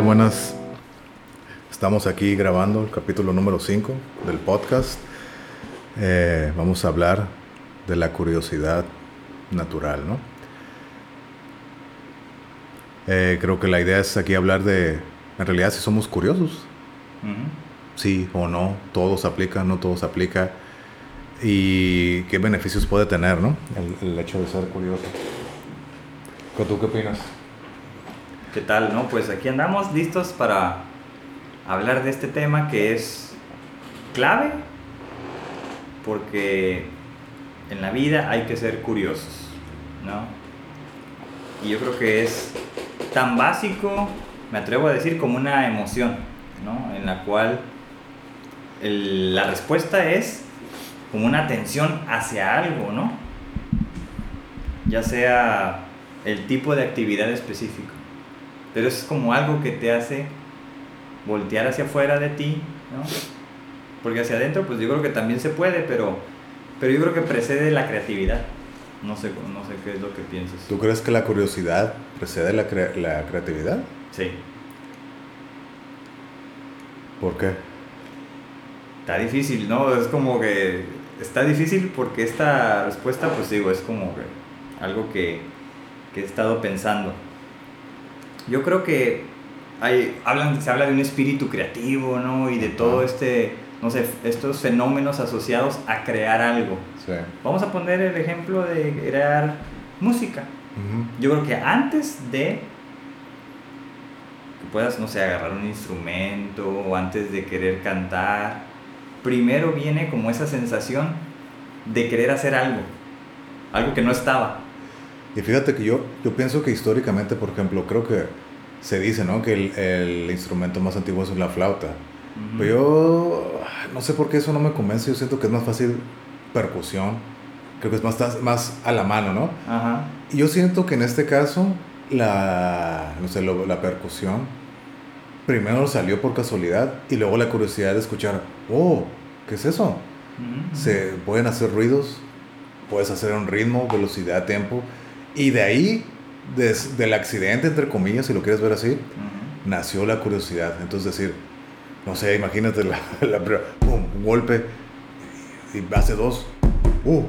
tal? Buenas. Estamos aquí grabando el capítulo número 5 del podcast. Eh, vamos a hablar de la curiosidad natural, ¿no? Eh, creo que la idea es aquí hablar de, en realidad, si somos curiosos. Sí o no, todos aplican, no todos aplica. Y qué beneficios puede tener, ¿no? El, el hecho de ser curioso. ¿Tú qué opinas? ¿Qué tal? No, pues aquí andamos listos para hablar de este tema que es clave porque en la vida hay que ser curiosos, ¿no? Y yo creo que es tan básico, me atrevo a decir, como una emoción, ¿no? En la cual la respuesta es como una atención hacia algo, ¿no? Ya sea el tipo de actividad específico. Pero es como algo que te hace voltear hacia afuera de ti, ¿no? Porque hacia adentro, pues yo creo que también se puede, pero, pero yo creo que precede la creatividad. No sé, no sé qué es lo que piensas. ¿Tú crees que la curiosidad precede la, la creatividad? Sí. ¿Por qué? Está difícil, ¿no? Es como que está difícil porque esta respuesta, pues digo, es como que algo que, que he estado pensando. Yo creo que hay, hablan, se habla de un espíritu creativo, ¿no? Y de todo este, no sé, estos fenómenos asociados a crear algo. Sí. Vamos a poner el ejemplo de crear música. Yo creo que antes de que puedas, no sé, agarrar un instrumento o antes de querer cantar, primero viene como esa sensación de querer hacer algo, algo que no estaba. Y fíjate que yo, yo pienso que históricamente, por ejemplo, creo que se dice, ¿no? Que el, el instrumento más antiguo es la flauta. Pero yo no sé por qué eso no me convence. Yo siento que es más fácil percusión. Creo que es más, más a la mano, ¿no? Ajá. Y yo siento que en este caso, la, no sé, la percusión primero salió por casualidad y luego la curiosidad de escuchar, oh, ¿qué es eso? Se pueden hacer ruidos, puedes hacer un ritmo, velocidad, tiempo. Y de ahí, del accidente, entre comillas, si lo quieres ver así, nació la curiosidad. Entonces decir, no sé, imagínate la, un golpe y hace dos, uh,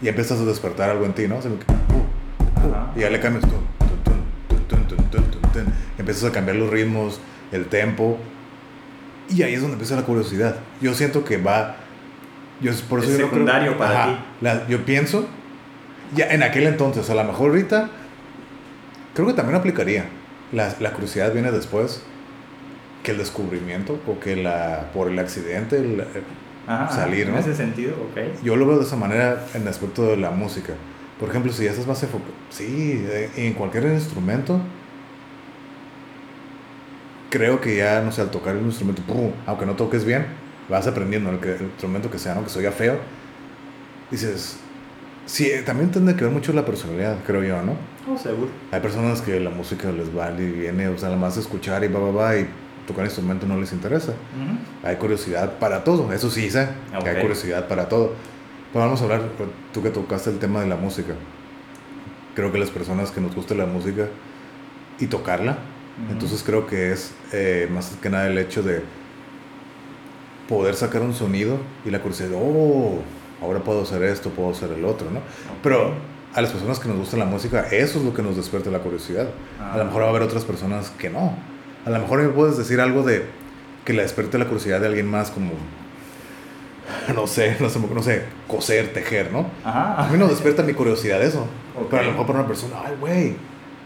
y empiezas a despertar algo en ti, ¿no? y ya le cambias tú. Empiezas a cambiar los ritmos, el tempo. Y ahí es donde empieza la curiosidad. Yo siento que va. Yo, por eso es secundario para ti. yo pienso ya en aquel entonces, a lo mejor ahorita, creo que también aplicaría. La, la curiosidad viene después que el descubrimiento o que la, por el accidente el, salir, ¿no? En ese sentido, ok. Yo lo veo de esa manera en el aspecto de la música. Por ejemplo, si ya estás más enfocado, sí, eh, en cualquier instrumento, creo que ya, no sé, al tocar un instrumento, aunque no toques bien, vas aprendiendo el, el instrumento que sea, ¿no? Que soy feo, dices, Sí, también tiene que ver mucho la personalidad, creo yo, ¿no? Oh, seguro. Hay personas que la música les vale y viene, o sea, nada más escuchar y va, va, va, y tocar instrumento no les interesa. Hay curiosidad para todo, eso sí sé, que hay curiosidad para todo. Pero vamos a hablar, tú que tocaste el tema de la música. Creo que las personas que nos gusta la música y tocarla, entonces creo que es eh, más que nada el hecho de poder sacar un sonido y la curiosidad, oh, ahora puedo hacer esto, puedo hacer el otro, ¿no? Pero a las personas que nos gusta la música, eso es lo que nos despierta la curiosidad. A lo mejor va a haber otras personas que no. A lo mejor me puedes decir algo de que le despierte la curiosidad de alguien más como no sé, no sé, no sé, coser, tejer, ¿no? A mí no despierta mi curiosidad eso. Pero a lo mejor para una persona, ay, güey,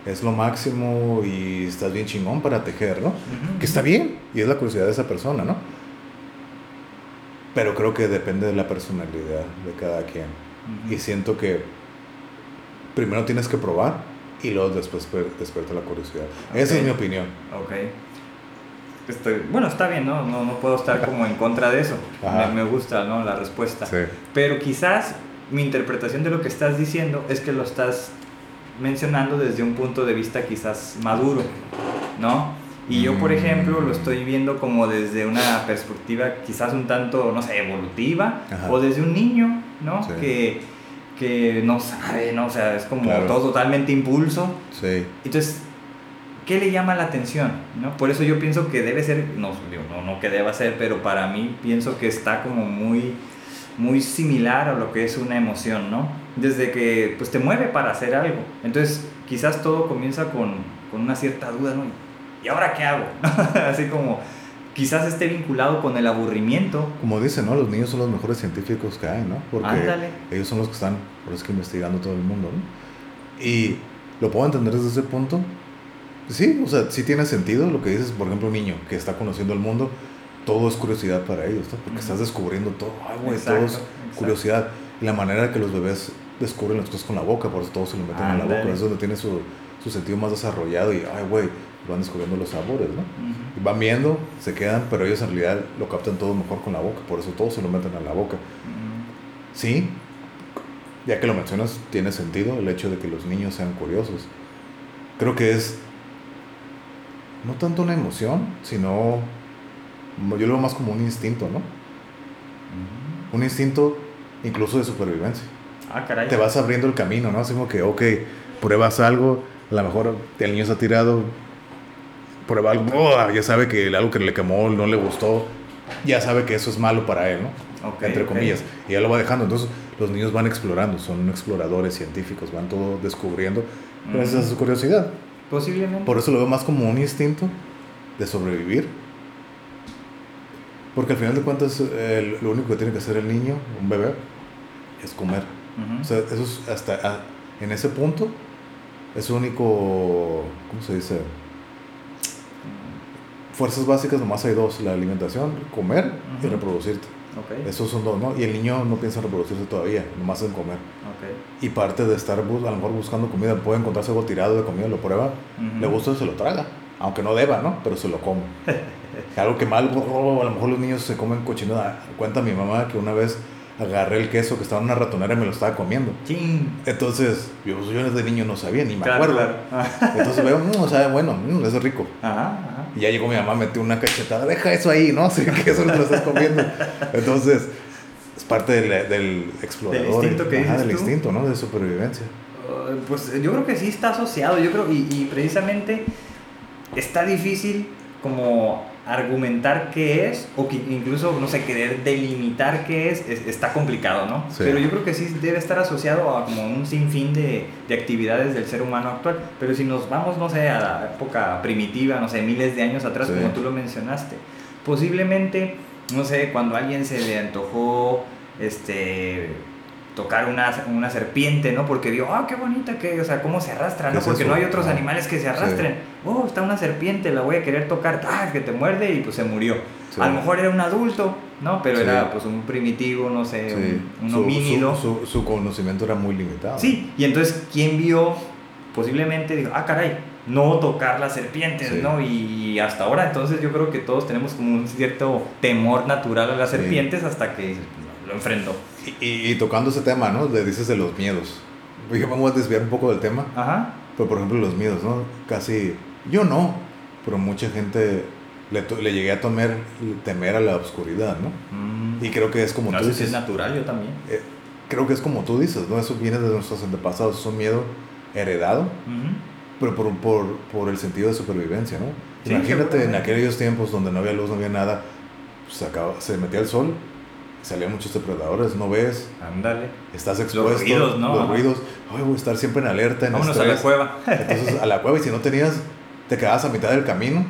es lo máximo y estás bien chingón para tejer, ¿no? Que está bien y es la curiosidad de esa persona, ¿no? Pero creo que depende de la personalidad de cada quien. Y siento que primero tienes que probar y luego después despierta la curiosidad. Esa es mi opinión. Ok. Estoy, bueno, está bien, ¿no? ¿no? No, puedo estar como en contra de eso. Me, me, gusta, ¿no? La respuesta. Sí. Pero quizás mi interpretación de lo que estás diciendo es que lo estás mencionando desde un punto de vista quizás maduro, ¿no? Y yo, por ejemplo, lo estoy viendo como desde una perspectiva quizás un tanto, no sé, evolutiva, o desde un niño, ¿no? Que, que no sabe, ¿no? O sea, es como todo totalmente impulso. Sí. Entonces, ¿qué le llama la atención? ¿no? Por eso yo pienso que debe ser, no, no, no que deba ser, pero para mí pienso que está como muy, muy similar a lo que es una emoción, ¿no? Desde que pues te mueve para hacer algo. Entonces quizás todo comienza con, con una cierta duda, ¿no? ¿Y ahora qué hago? Así como quizás esté vinculado con el aburrimiento. Como dicen, ¿no? Los niños son los mejores científicos que hay, ¿no? Porque ellos son los que están, por eso que investigando todo el mundo, ¿no? Y lo puedo entender desde ese punto. Sí, o sea, sí tiene sentido lo que dices, por ejemplo, un niño que está conociendo el mundo, todo es curiosidad para ellos, ¿no? Porque estás descubriendo todo, ay, güey, todo es curiosidad. Y la manera que los bebés descubren las cosas con la boca, por eso todos se lo meten en la boca, es donde tiene su, su sentido más desarrollado y, ay, güey, van descubriendo los sabores, ¿no? y van viendo, se quedan, pero ellos en realidad lo captan todo mejor con la boca, por eso todos se lo meten a la boca. Sí, ya que lo mencionas, tiene sentido el hecho de que los niños sean curiosos. Creo que es no tanto una emoción, sino yo lo veo más como un instinto, ¿no? Un instinto incluso de supervivencia. Ah, caray. Te vas abriendo el camino, ¿no? Así como que, ok, pruebas algo, a lo mejor el niño se ha tirado, prueba algo, oh, ya sabe que algo que le quemó no le gustó, ya sabe que eso es malo para él, ¿no? Entre comillas. Y ya lo va dejando. Entonces los niños van explorando, son exploradores científicos, van todo descubriendo gracias a su curiosidad. Posiblemente. Por eso lo veo más como un instinto de sobrevivir. Porque al final de cuentas lo único que tiene que hacer el niño, un bebé, es comer. O sea, eso es hasta ah, en ese punto es único, ¿cómo se dice? fuerzas básicas nomás hay dos, la alimentación, comer y reproducirte. Okay. Esos son dos, ¿no? Y el niño no piensa en reproducirse todavía, nomás en comer. Okay. Y parte de estar a lo mejor buscando comida, puede encontrarse algo tirado de comida, lo prueba, le gusta y se lo traga. Aunque no deba, ¿no? Pero se lo come. algo que mal, a lo mejor los niños se comen cochinada. Cuenta mi mamá que una vez agarré el queso que estaba en una ratonera y me lo estaba comiendo. Entonces, yo, pues, yo desde niño no sabía, ni me acuerdo. Entonces veo, mmm, o sea, bueno, mmm, eso es rico. Y ya llegó mi mamá, metió una cachetada, deja eso ahí, ¿no? Así que eso lo estás comiendo. Entonces, es parte del, del explorador. Del instinto que Del instinto, ¿no? De supervivencia. Uh, pues yo creo que sí está asociado, yo creo, y, y precisamente está difícil como argumentar qué es, o que incluso, no sé, querer delimitar qué es, está complicado, ¿no? Pero yo creo que sí debe estar asociado a como un sinfín de, de, actividades del ser humano actual. Pero si nos vamos, no sé, a la época primitiva, no sé, miles de años atrás, como tú lo mencionaste, posiblemente, no sé, cuando a alguien se le antojó, este tocar una, una serpiente, ¿no? Porque vio, ah, qué bonita que, o sea, cómo se arrastra, ¿no? Porque no hay otros animales que se arrastren. Oh, está una serpiente, la voy a querer tocar, ah, que te muerde y pues se murió. A lo mejor era un adulto, ¿no? Pero era pues un primitivo, no sé, un, homínido. Su, su, conocimiento era muy limitado. Sí, y entonces, ¿quién vio? Posiblemente dijo, ah, caray, no tocar las serpientes, ¿no? Y hasta ahora, entonces yo creo que todos tenemos como un cierto temor natural a las serpientes hasta que lo enfrentó. Y, tocando ese tema, ¿no? Le dices de los miedos. vamos a desviar un poco del tema. Ajá. Pero por ejemplo, los miedos, ¿no? Casi. Yo no, pero mucha gente le, le llegué a temer, temer a la oscuridad, ¿no? Mm. Y creo que es como tú dices. es natural, yo también. Eh, creo que es como tú dices, ¿no? Eso viene de nuestros antepasados, es un miedo heredado, pero por, por, por, el sentido de supervivencia, ¿no? Imagínate en aquellos tiempos donde no había luz, no había nada, pues se, se metía el sol salían muchos depredadores, ¿no ves? Ándale. Estás expuesto. Los ruidos, ¿no? Los ruidos. Ay, voy a estar siempre en alerta. En Vámonos a la cueva. Entonces, a la cueva, y si no tenías, te quedabas a mitad del camino,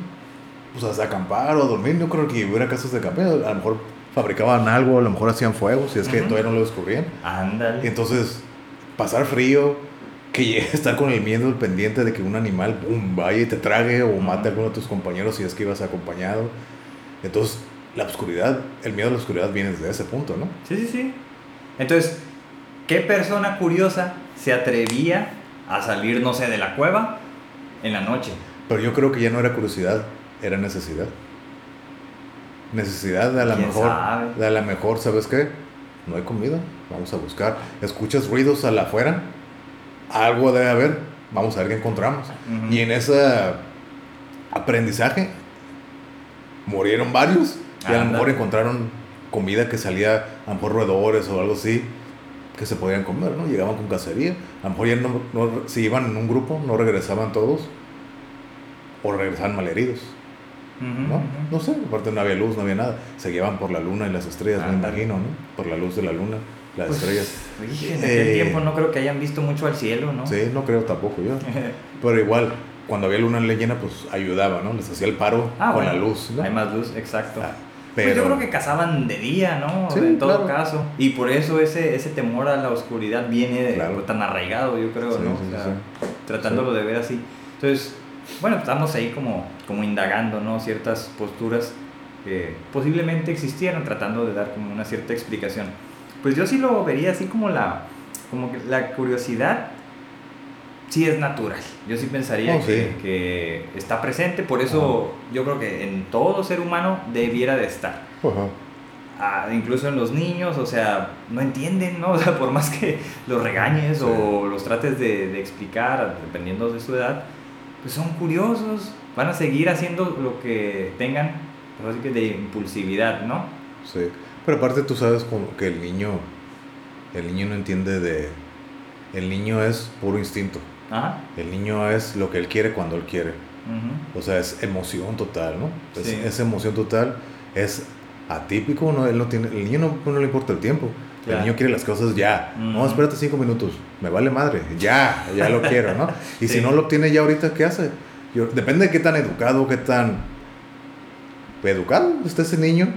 pues hasta acampar o dormir. Yo creo que hubiera casos de camping. A lo mejor fabricaban algo, a lo mejor hacían fuego, si es que todavía no lo descubrían. Ándale. Y entonces, pasar frío, que estar con el miedo, el pendiente de que un animal, boom, vaya y te trague o mate a alguno de tus compañeros si es que ibas acompañado. Entonces, la oscuridad, el miedo a la oscuridad viene desde ese punto, ¿no? Sí, sí, sí. Entonces, ¿qué persona curiosa se atrevía a salir, no sé, de la cueva en la noche? Pero yo creo que ya no era curiosidad, era necesidad. Necesidad de a la mejor, de a la mejor, ¿sabes qué? No hay comida, vamos a buscar. Escuchas ruidos a la afuera, algo debe haber, vamos a ver qué encontramos. Y en ese aprendizaje murieron varios y a lo mejor encontraron comida que salía, a lo mejor roedores o algo así, que se podían comer, ¿no? Llegaban con cacería. A lo mejor ya no, si iban en un grupo, no regresaban todos. o regresaban malheridos. ¿no? No sé, aparte no había luz, no había nada. Se guiaban por la luna y las estrellas, me imagino, ¿no? Por la luz de la luna, las pues, estrellas. en aquel eh, tiempo no creo que hayan visto mucho al cielo, ¿no? Sí, no creo tampoco yo. Pero igual, cuando había luna llena, pues ayudaba, ¿no? Les hacía el paro ah, con la luz, Hay más luz, exacto. Ah, pero... Pues yo creo que cazaban de día, ¿no? en todo caso. Y por eso ese, ese temor a la oscuridad viene tan arraigado, yo creo, ¿no? tratándolo de ver así. Entonces, bueno, estamos ahí como, como indagando, ¿no? Ciertas posturas que posiblemente existieran, tratando de dar como una cierta explicación. Pues yo sí lo vería así como la, como la curiosidad sí es natural. Yo sí pensaría oh, que, está presente, por eso yo creo que en todo ser humano debiera de estar. Ah, incluso en los niños, o sea, no entienden, ¿no? O sea, por más que los regañes o los trates de, de, explicar, dependiendo de su edad, pues son curiosos, van a seguir haciendo lo que tengan, pues así que de impulsividad, ¿no? Sí, pero aparte tú sabes como que el niño, el niño no entiende de, el niño es puro instinto. Ajá. El niño es lo que él quiere cuando él quiere. O sea, es emoción total, ¿no? Es, Esa emoción total es atípico, ¿no? Él no tiene, el niño no, no le importa el tiempo. El niño quiere las cosas ya. No, espérate cinco minutos. Me vale madre. Ya, ya lo quiero, ¿no? Y si no lo obtiene ya ahorita, ¿qué hace? depende de qué tan educado, qué tan educado está ese niño.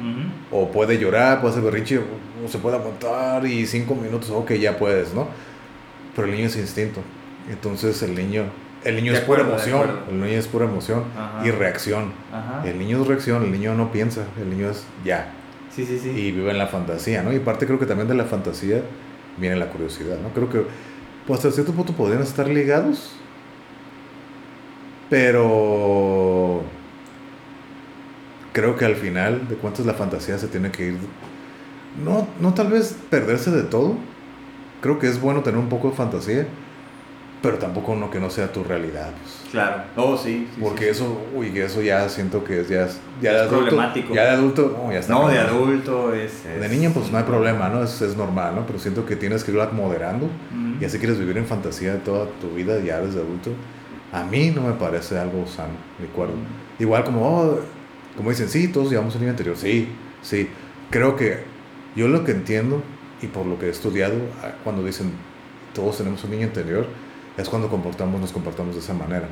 O puede llorar, puede hacer berrinche, o se puede aguantar y cinco minutos, ok, ya puedes, ¿no? Pero el niño es instinto. Entonces el niño, el niño es pura emoción. El niño es pura emoción y reacción. El niño es reacción, el niño no piensa, el niño es ya. Sí, sí, sí. Y vive en la fantasía, ¿no? Y parte creo que también de la fantasía viene la curiosidad, ¿no? Creo que pues hasta cierto punto podrían estar ligados, pero creo que al final de cuentas la fantasía se tiene que ir, no, no tal vez perderse de todo, creo que es bueno tener un poco de fantasía, pero tampoco uno que no sea tu realidad. Pues. Claro, oh, sí. Porque eso, uy, eso ya siento que es ya, ya de adulto. Problemático. Ya de adulto, no, ya está. No, de adulto es, De niño, pues no hay problema, ¿no? Es, es, normal, ¿no? Pero siento que tienes que irlo moderando y así quieres vivir en fantasía toda tu vida ya desde adulto. A mí no me parece algo sano, de acuerdo. Igual como, oh, como dicen, sí, todos llevamos un niño anterior. Sí, sí. Creo que yo lo que entiendo y por lo que he estudiado, ah, cuando dicen todos tenemos un niño interior, es cuando comportamos, nos comportamos de esa manera.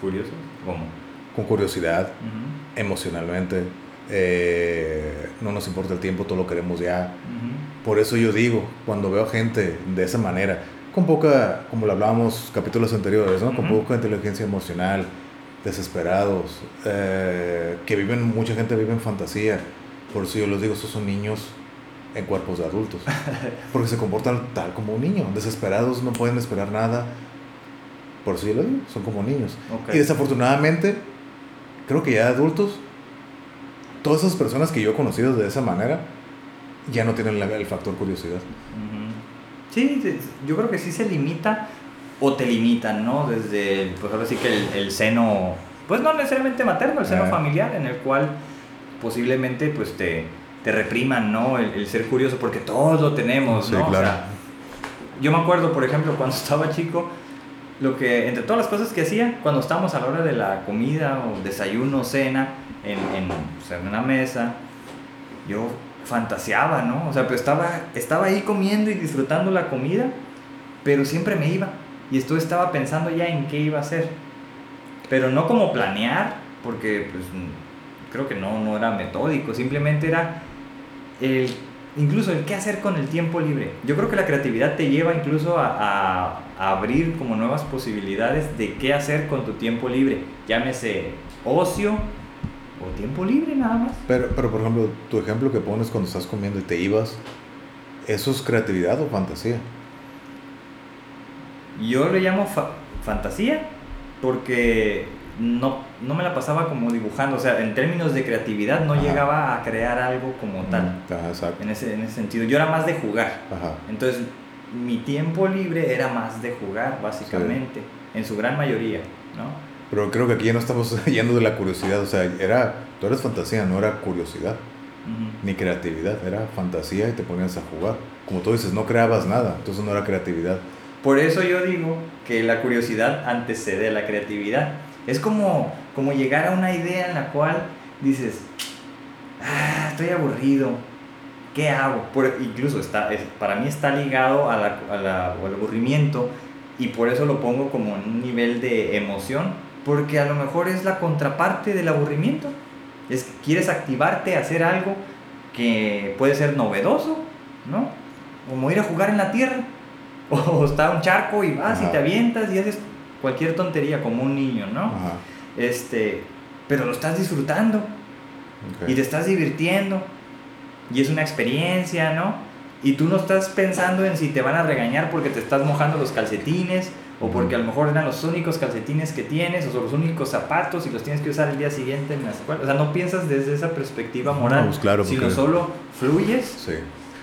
¿Curioso? ¿Cómo? Con curiosidad, emocionalmente, eh, no nos importa el tiempo, todo lo queremos ya. Por eso yo digo, cuando veo gente de esa manera, con poca, como lo hablábamos capítulos anteriores, ¿no? con poca inteligencia emocional, desesperados, eh, que viven, mucha gente vive en fantasía. Por eso yo les digo, esos son niños en cuerpos de adultos. Porque se comportan tal como un niño, desesperados, no pueden esperar nada, por lo digo, son como niños. Y desafortunadamente, creo que ya adultos, todas esas personas que yo he conocido de esa manera, ya no tienen el factor curiosidad. Sí, yo creo que sí se limita o te limitan, ¿no? Desde, pues ahora sí que el, seno, pues no necesariamente materno, el seno ah. familiar, en el cual posiblemente pues te, te repriman, ¿no? El, ser curioso, porque todos lo tenemos, ¿no? Claro. yo me acuerdo, por ejemplo, cuando estaba chico, lo que, entre todas las cosas que hacía, cuando estábamos a la hora de la comida o desayuno, cena, en, en, pues, en una mesa, yo fantaseaba, ¿no? O sea, pues estaba, estaba ahí comiendo y disfrutando la comida, pero siempre me iba. Y esto estaba pensando ya en qué iba a hacer. Pero no como planear, porque pues creo que no, no era metódico, simplemente era el incluso el qué hacer con el tiempo libre. Yo creo que la creatividad te lleva incluso a, abrir como nuevas posibilidades de qué hacer con tu tiempo libre. Llámese ocio o tiempo libre nada más. Pero, pero por ejemplo, tu ejemplo que pones cuando estás comiendo y te ibas, ¿eso es creatividad o fantasía? Yo le llamo fantasía porque no, no me la pasaba como dibujando, o sea, en términos de creatividad no llegaba a crear algo como tal. En, ese, en ese sentido, yo era más de jugar. Entonces, mi tiempo libre era más de jugar, básicamente, en su gran mayoría, ¿no? Pero creo que aquí ya no estamos yendo de la curiosidad, o sea, era, tú eres fantasía, no era curiosidad, ni creatividad, era fantasía y te ponías a jugar. Como tú dices, no creabas nada, entonces no era creatividad. Por eso yo digo que la curiosidad antecede a la creatividad Es como, como llegar a una idea en la cual dices, ah, estoy aburrido, ¿qué hago? Por, incluso está, para mí está ligado a la, a la, al aburrimiento y por eso lo pongo como en un nivel de emoción, porque a lo mejor es la contraparte del aburrimiento. Es quieres activarte a hacer algo que puede ser novedoso, ¿no? Como ir a jugar en la tierra, o está un charco y vas y te avientas y haces cualquier tontería como un niño, ¿no? Este, pero lo estás disfrutando y te estás divirtiendo y es una experiencia, ¿no? Y tú no estás pensando en si te van a regañar porque te estás mojando los calcetines o porque a lo mejor eran los únicos calcetines que tienes o son los únicos zapatos y los tienes que usar el día siguiente en la escuela. O sea, no piensas desde esa perspectiva moral, pues claro, sino solo fluyes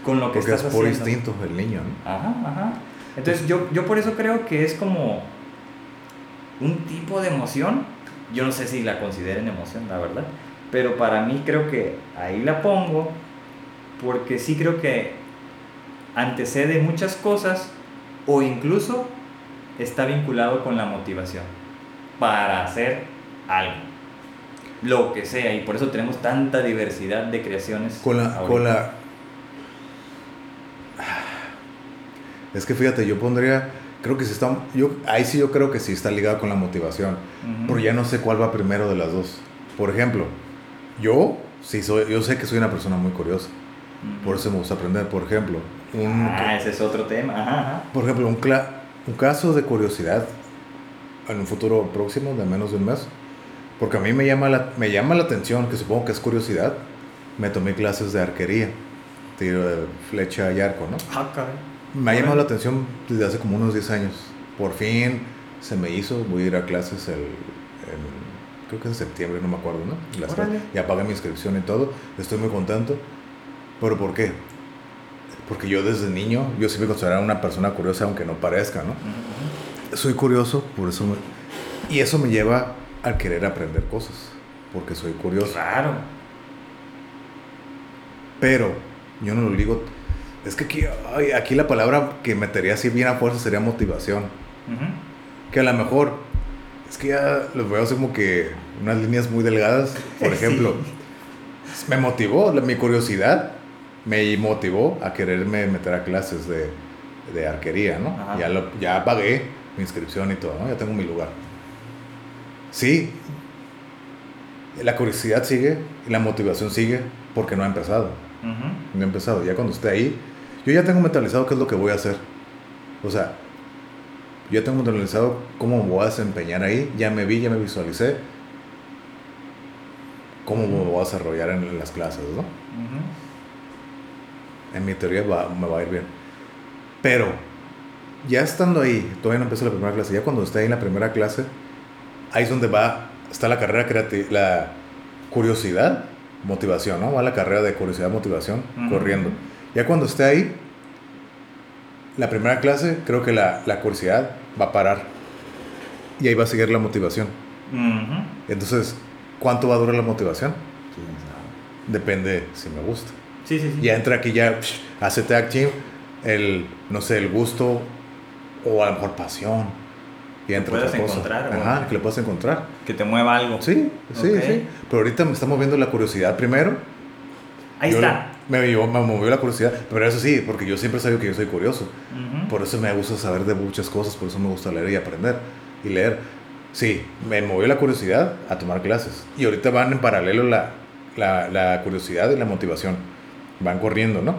con lo que estás haciendo. Porque es por instinto el niño, ¿no? Ajá, ajá. Entonces yo, yo por eso creo que es como un tipo de emoción. Yo no sé si la consideren emoción, la verdad. Pero para mí creo que ahí la pongo porque sí creo que antecede muchas cosas o incluso está vinculado con la motivación para hacer algo. Lo que sea, y por eso tenemos tanta diversidad de creaciones. Con la, con la... Es que fíjate, yo pondría, creo que si está, yo, ahí sí yo creo que sí está ligado con la motivación, pero ya no sé cuál va primero de las dos. Por ejemplo, yo sí soy, yo sé que soy una persona muy curiosa, por eso me gusta aprender. Por ejemplo, un, ah, ese es otro tema. Por ejemplo, un, un caso de curiosidad en un futuro próximo de menos de un mes, porque a mí me llama la, me llama la atención, que supongo que es curiosidad, me tomé clases de arquería, tiro de flecha y arco, ¿no? Ah, me ha llamado la atención desde hace como unos 10 años. Por fin se me hizo, voy a ir a clases el, creo que es en septiembre, no me acuerdo, ¿no? ya pagué mi inscripción y todo, estoy muy contento. ¿Pero por qué? Porque yo desde niño, yo siempre me consideraba una persona curiosa, aunque no parezca, ¿no? Soy curioso, por eso Y eso me lleva a querer aprender cosas, porque soy curioso. Claro. Pero, yo no lo digo... Es que aquí, aquí la palabra que metería así bien a fuerza sería motivación. Que a lo mejor, es que ya los veo así como que unas líneas muy delgadas. Por ejemplo, me motivó mi curiosidad me motivó a quererme meter a clases de, de arquería, ¿no? Ya, lo, ya pagué mi inscripción y todo, ¿no? Ya tengo mi lugar. Sí, la curiosidad sigue y la motivación sigue porque no ha empezado. No ha empezado. Ya cuando esté ahí, yo ya tengo mentalizado qué es lo que voy a hacer. O sea, yo ya tengo mentalizado cómo me voy a desempeñar ahí. Ya me vi, ya me visualicé. Cómo me voy a desarrollar en, las clases, ¿no? en mi teoría va, me va a ir bien. Pero ya estando ahí, todavía no empezó la primera clase, ya cuando esté ahí en la primera clase, ahí es donde va, está la carrera creativa, la curiosidad, motivación, ¿no? Va la carrera de curiosidad, motivación, corriendo. Ya cuando esté ahí, la primera clase, creo que la, la, curiosidad va a parar. Y ahí va a seguir la motivación. Entonces, ¿cuánto va a durar la motivación? Depende si me gusta. Sí, sí, sí. Ya entra aquí, ya hace tag team, el, no sé, el gusto o a lo mejor pasión. Y entra que puedas encontrar. Ajá, que le puedas encontrar. Que te mueva algo. Sí, sí, sí. Pero ahorita me está moviendo la curiosidad primero. Ahí está. Me, me, movió la curiosidad. Pero eso sí, porque yo siempre sabía que yo soy curioso. Por eso me gusta saber de muchas cosas, por eso me gusta leer y aprender. Y leer. Sí, me movió la curiosidad a tomar clases. Y ahorita van en paralelo la, la, la curiosidad y la motivación van corriendo, ¿no?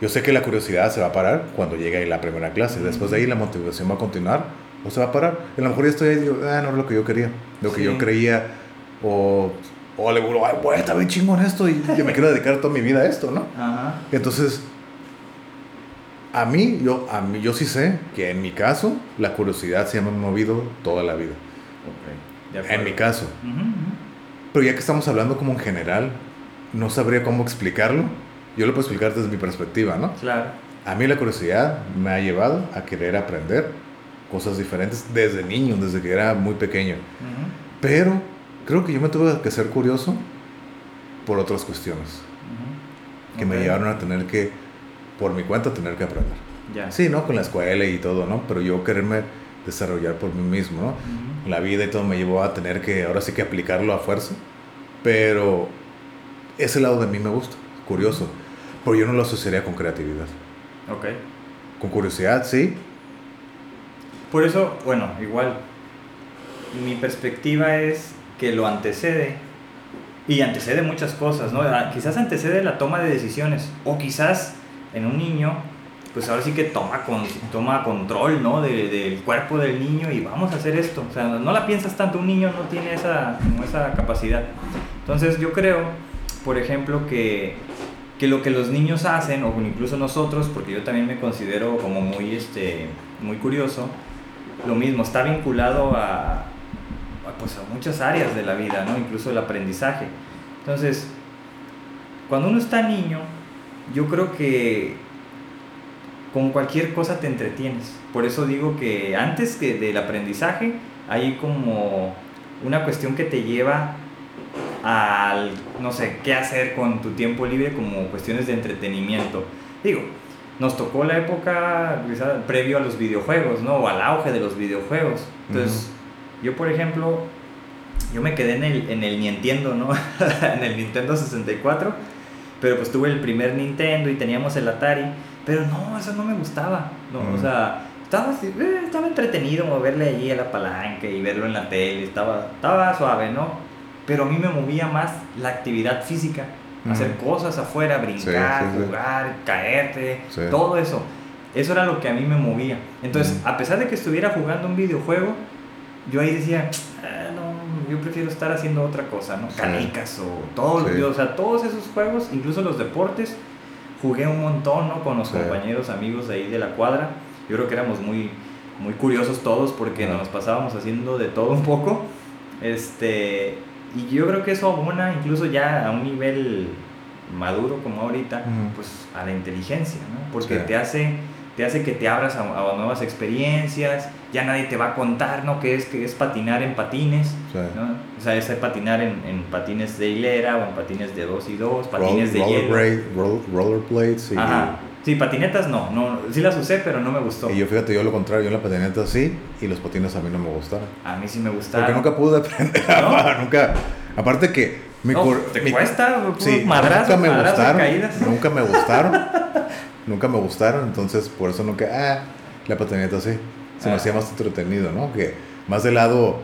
Yo sé que la curiosidad se va a parar cuando llegue ahí la primera clase. Después de ahí la motivación va a continuar o se va a parar. A lo mejor ya estoy ahí y digo, ah, no es lo que yo quería, lo que yo creía. O, o le digo, ay, pues está bien chingón esto y yo me quiero dedicar toda mi vida a esto, ¿no? Ajá. Entonces, a mí, yo, a mí, yo sí sé que en mi caso, la curiosidad se me ha movido toda la vida. Okay. En mi caso. Pero ya que estamos hablando como en general, no sabría cómo explicarlo yo lo puedo explicar desde mi perspectiva, ¿no? Claro. A mí la curiosidad me ha llevado a querer aprender cosas diferentes desde niño, desde que era muy pequeño. Pero creo que yo me tuve que ser curioso por otras cuestiones que me llevaron a tener que, por mi cuenta, tener que aprender. Ya. Sí, ¿no? Con la escuela y todo, ¿no? Pero yo quererme desarrollar por mí mismo, ¿no? la vida y todo me llevó a tener que, ahora sí que aplicarlo a fuerza. Pero ese lado de mí me gusta, curioso. Pero yo no lo asociaría con creatividad. Ok. Con curiosidad, sí. Por eso, bueno, igual, mi perspectiva es que lo antecede y antecede muchas cosas, ¿no? Ah, quizás antecede la toma de decisiones o quizás en un niño, pues ahora sí que toma, con, toma control, ¿no? del cuerpo del niño y vamos a hacer esto. O sea, no la piensas tanto, un niño no tiene esa, esa capacidad. Entonces yo creo, por ejemplo, que, que lo que los niños hacen, o incluso nosotros, porque yo también me considero como muy, este, muy curioso, lo mismo, está vinculado a, pues a muchas áreas de la vida, ¿no? Incluso el aprendizaje. Entonces, cuando uno está niño, yo creo que con cualquier cosa te entretienes. Por eso digo que antes que del aprendizaje hay como una cuestión que te lleva al, no sé, qué hacer con tu tiempo libre como cuestiones de entretenimiento. Digo, nos tocó la época previo a los videojuegos, ¿no? O al auge de los videojuegos. Entonces, yo, por ejemplo, yo me quedé en el, en el Nintendo, ¿no? en el Nintendo 64, pero pues tuve el primer Nintendo y teníamos el Atari, pero no, eso no me gustaba, ¿no? O sea, estaba, eh, estaba entretenido moverle allí a la palanca y verlo en la tele, estaba, estaba suave, ¿no? Pero a mí me movía más la actividad física, hacer cosas afuera, brincar, jugar, caerte, todo eso. Eso era lo que a mí me movía. Entonces, a pesar de que estuviera jugando un videojuego, yo ahí decía, ah, no, yo prefiero estar haciendo otra cosa, ¿no? Canicas o todos, o sea, todos esos juegos, incluso los deportes, jugué un montón, ¿no? Con los compañeros, amigos de ahí de la cuadra. Yo creo que éramos muy, muy curiosos todos porque nos pasábamos haciendo de todo un poco. Este, y yo creo que eso abona incluso ya a un nivel maduro como ahorita, pues a la inteligencia, ¿no? Porque te hace te hace que te abras a, nuevas experiencias, ya nadie te va a contar, ¿no? Que es, que es patinar en patines, ¿no? O sea, es patinar en, en, patines de hilera o en patines de dos y dos, patines de hielo. rollerblades y... Ajá. Sí, patinetas no, no, sí las usé, pero no me gustó. Y yo fíjate, yo lo contrario, yo en la patineta sí, y los patines a mí no me gustaron. A mí sí me gustaron. Porque nunca pude aprender, ¿No? nunca, aparte que... Mi no, ¿Te cuesta? Sí, nunca me gustaron, nunca me gustaron. Nunca me gustaron, entonces por eso nunca, ah, la patineta sí, se me ah. hacía más entretenido, ¿no? Que más del lado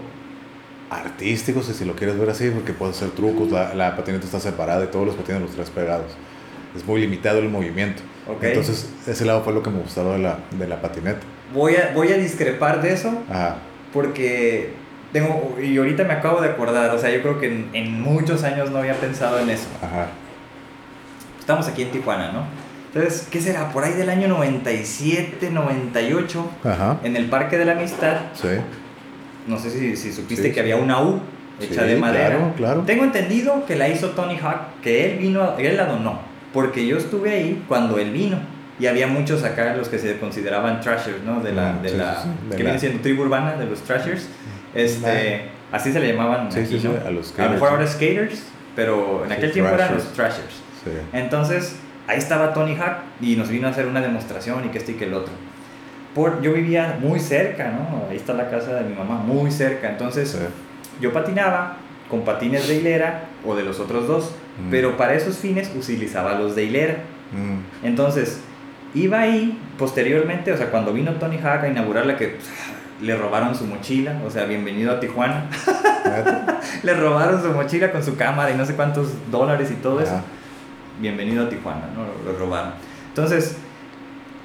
artístico, si lo quieres ver así, porque puedes hacer trucos, la, la patineta está separada y todos los patines los tres pegados. Es muy limitado el movimiento. Entonces, ese lado fue lo que me gustaba de la, de la patineta. Voy a, voy a discrepar de eso, Ajá. porque tengo, y ahorita me acabo de acordar, o sea, yo creo que en, en muchos años no había pensado en eso. Ajá. Estamos aquí en Tijuana, ¿no? Entonces, ¿qué será? Por ahí del año 97, 98, en el Parque de la Amistad. Sí. No sé si, si supiste que había una U hecha de madera. Claro, claro. Tengo entendido que la hizo Tony Hawk, que él vino, él la donó, porque yo estuve ahí cuando él vino. Y había muchos acá los que se consideraban trashers, ¿no? De la, mm, de la, que viene siendo tribu urbana, de los trashers. Este, así se le llamaban aquí, ¿no? A, los a lo mejor ahora skaters, pero en aquel tiempo eran los trashers. Entonces, ahí estaba Tony Hawk y nos vino a hacer una demostración y que este y que el otro. Por, yo vivía muy cerca, ¿no? Ahí está la casa de mi mamá, muy cerca. Entonces, yo patinaba con patines de hilera o de los otros dos, mm. pero para esos fines utilizaba los de hilera. Mm. Entonces, iba ahí posteriormente, o sea, cuando vino Tony Hawk a inaugurarla, que le robaron su mochila, o sea, bienvenido a Tijuana. le robaron su mochila con su cámara y no sé cuántos dólares y todo eso bienvenido a Tijuana, ¿no? Lo, robaron. Entonces,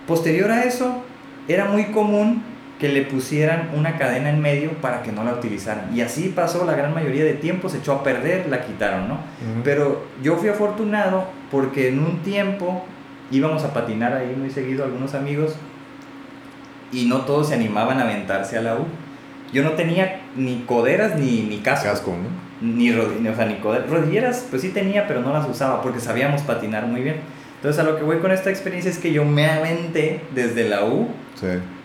posterior a eso, era muy común que le pusieran una cadena en medio para que no la utilizaran. Y así pasó la gran mayoría de tiempo, se echó a perder, la quitaron, ¿no? Pero yo fui afortunado porque en un tiempo íbamos a patinar ahí muy seguido algunos amigos y no todos se animaban a aventarse a la U. Yo no tenía ni coderas ni, ni casco. Casco, ¿no? Ni, o sea, ni rodilleras, pues sí tenía, pero no las usaba porque sabíamos patinar muy bien. Entonces a lo que voy con esta experiencia es que yo me aventé desde la U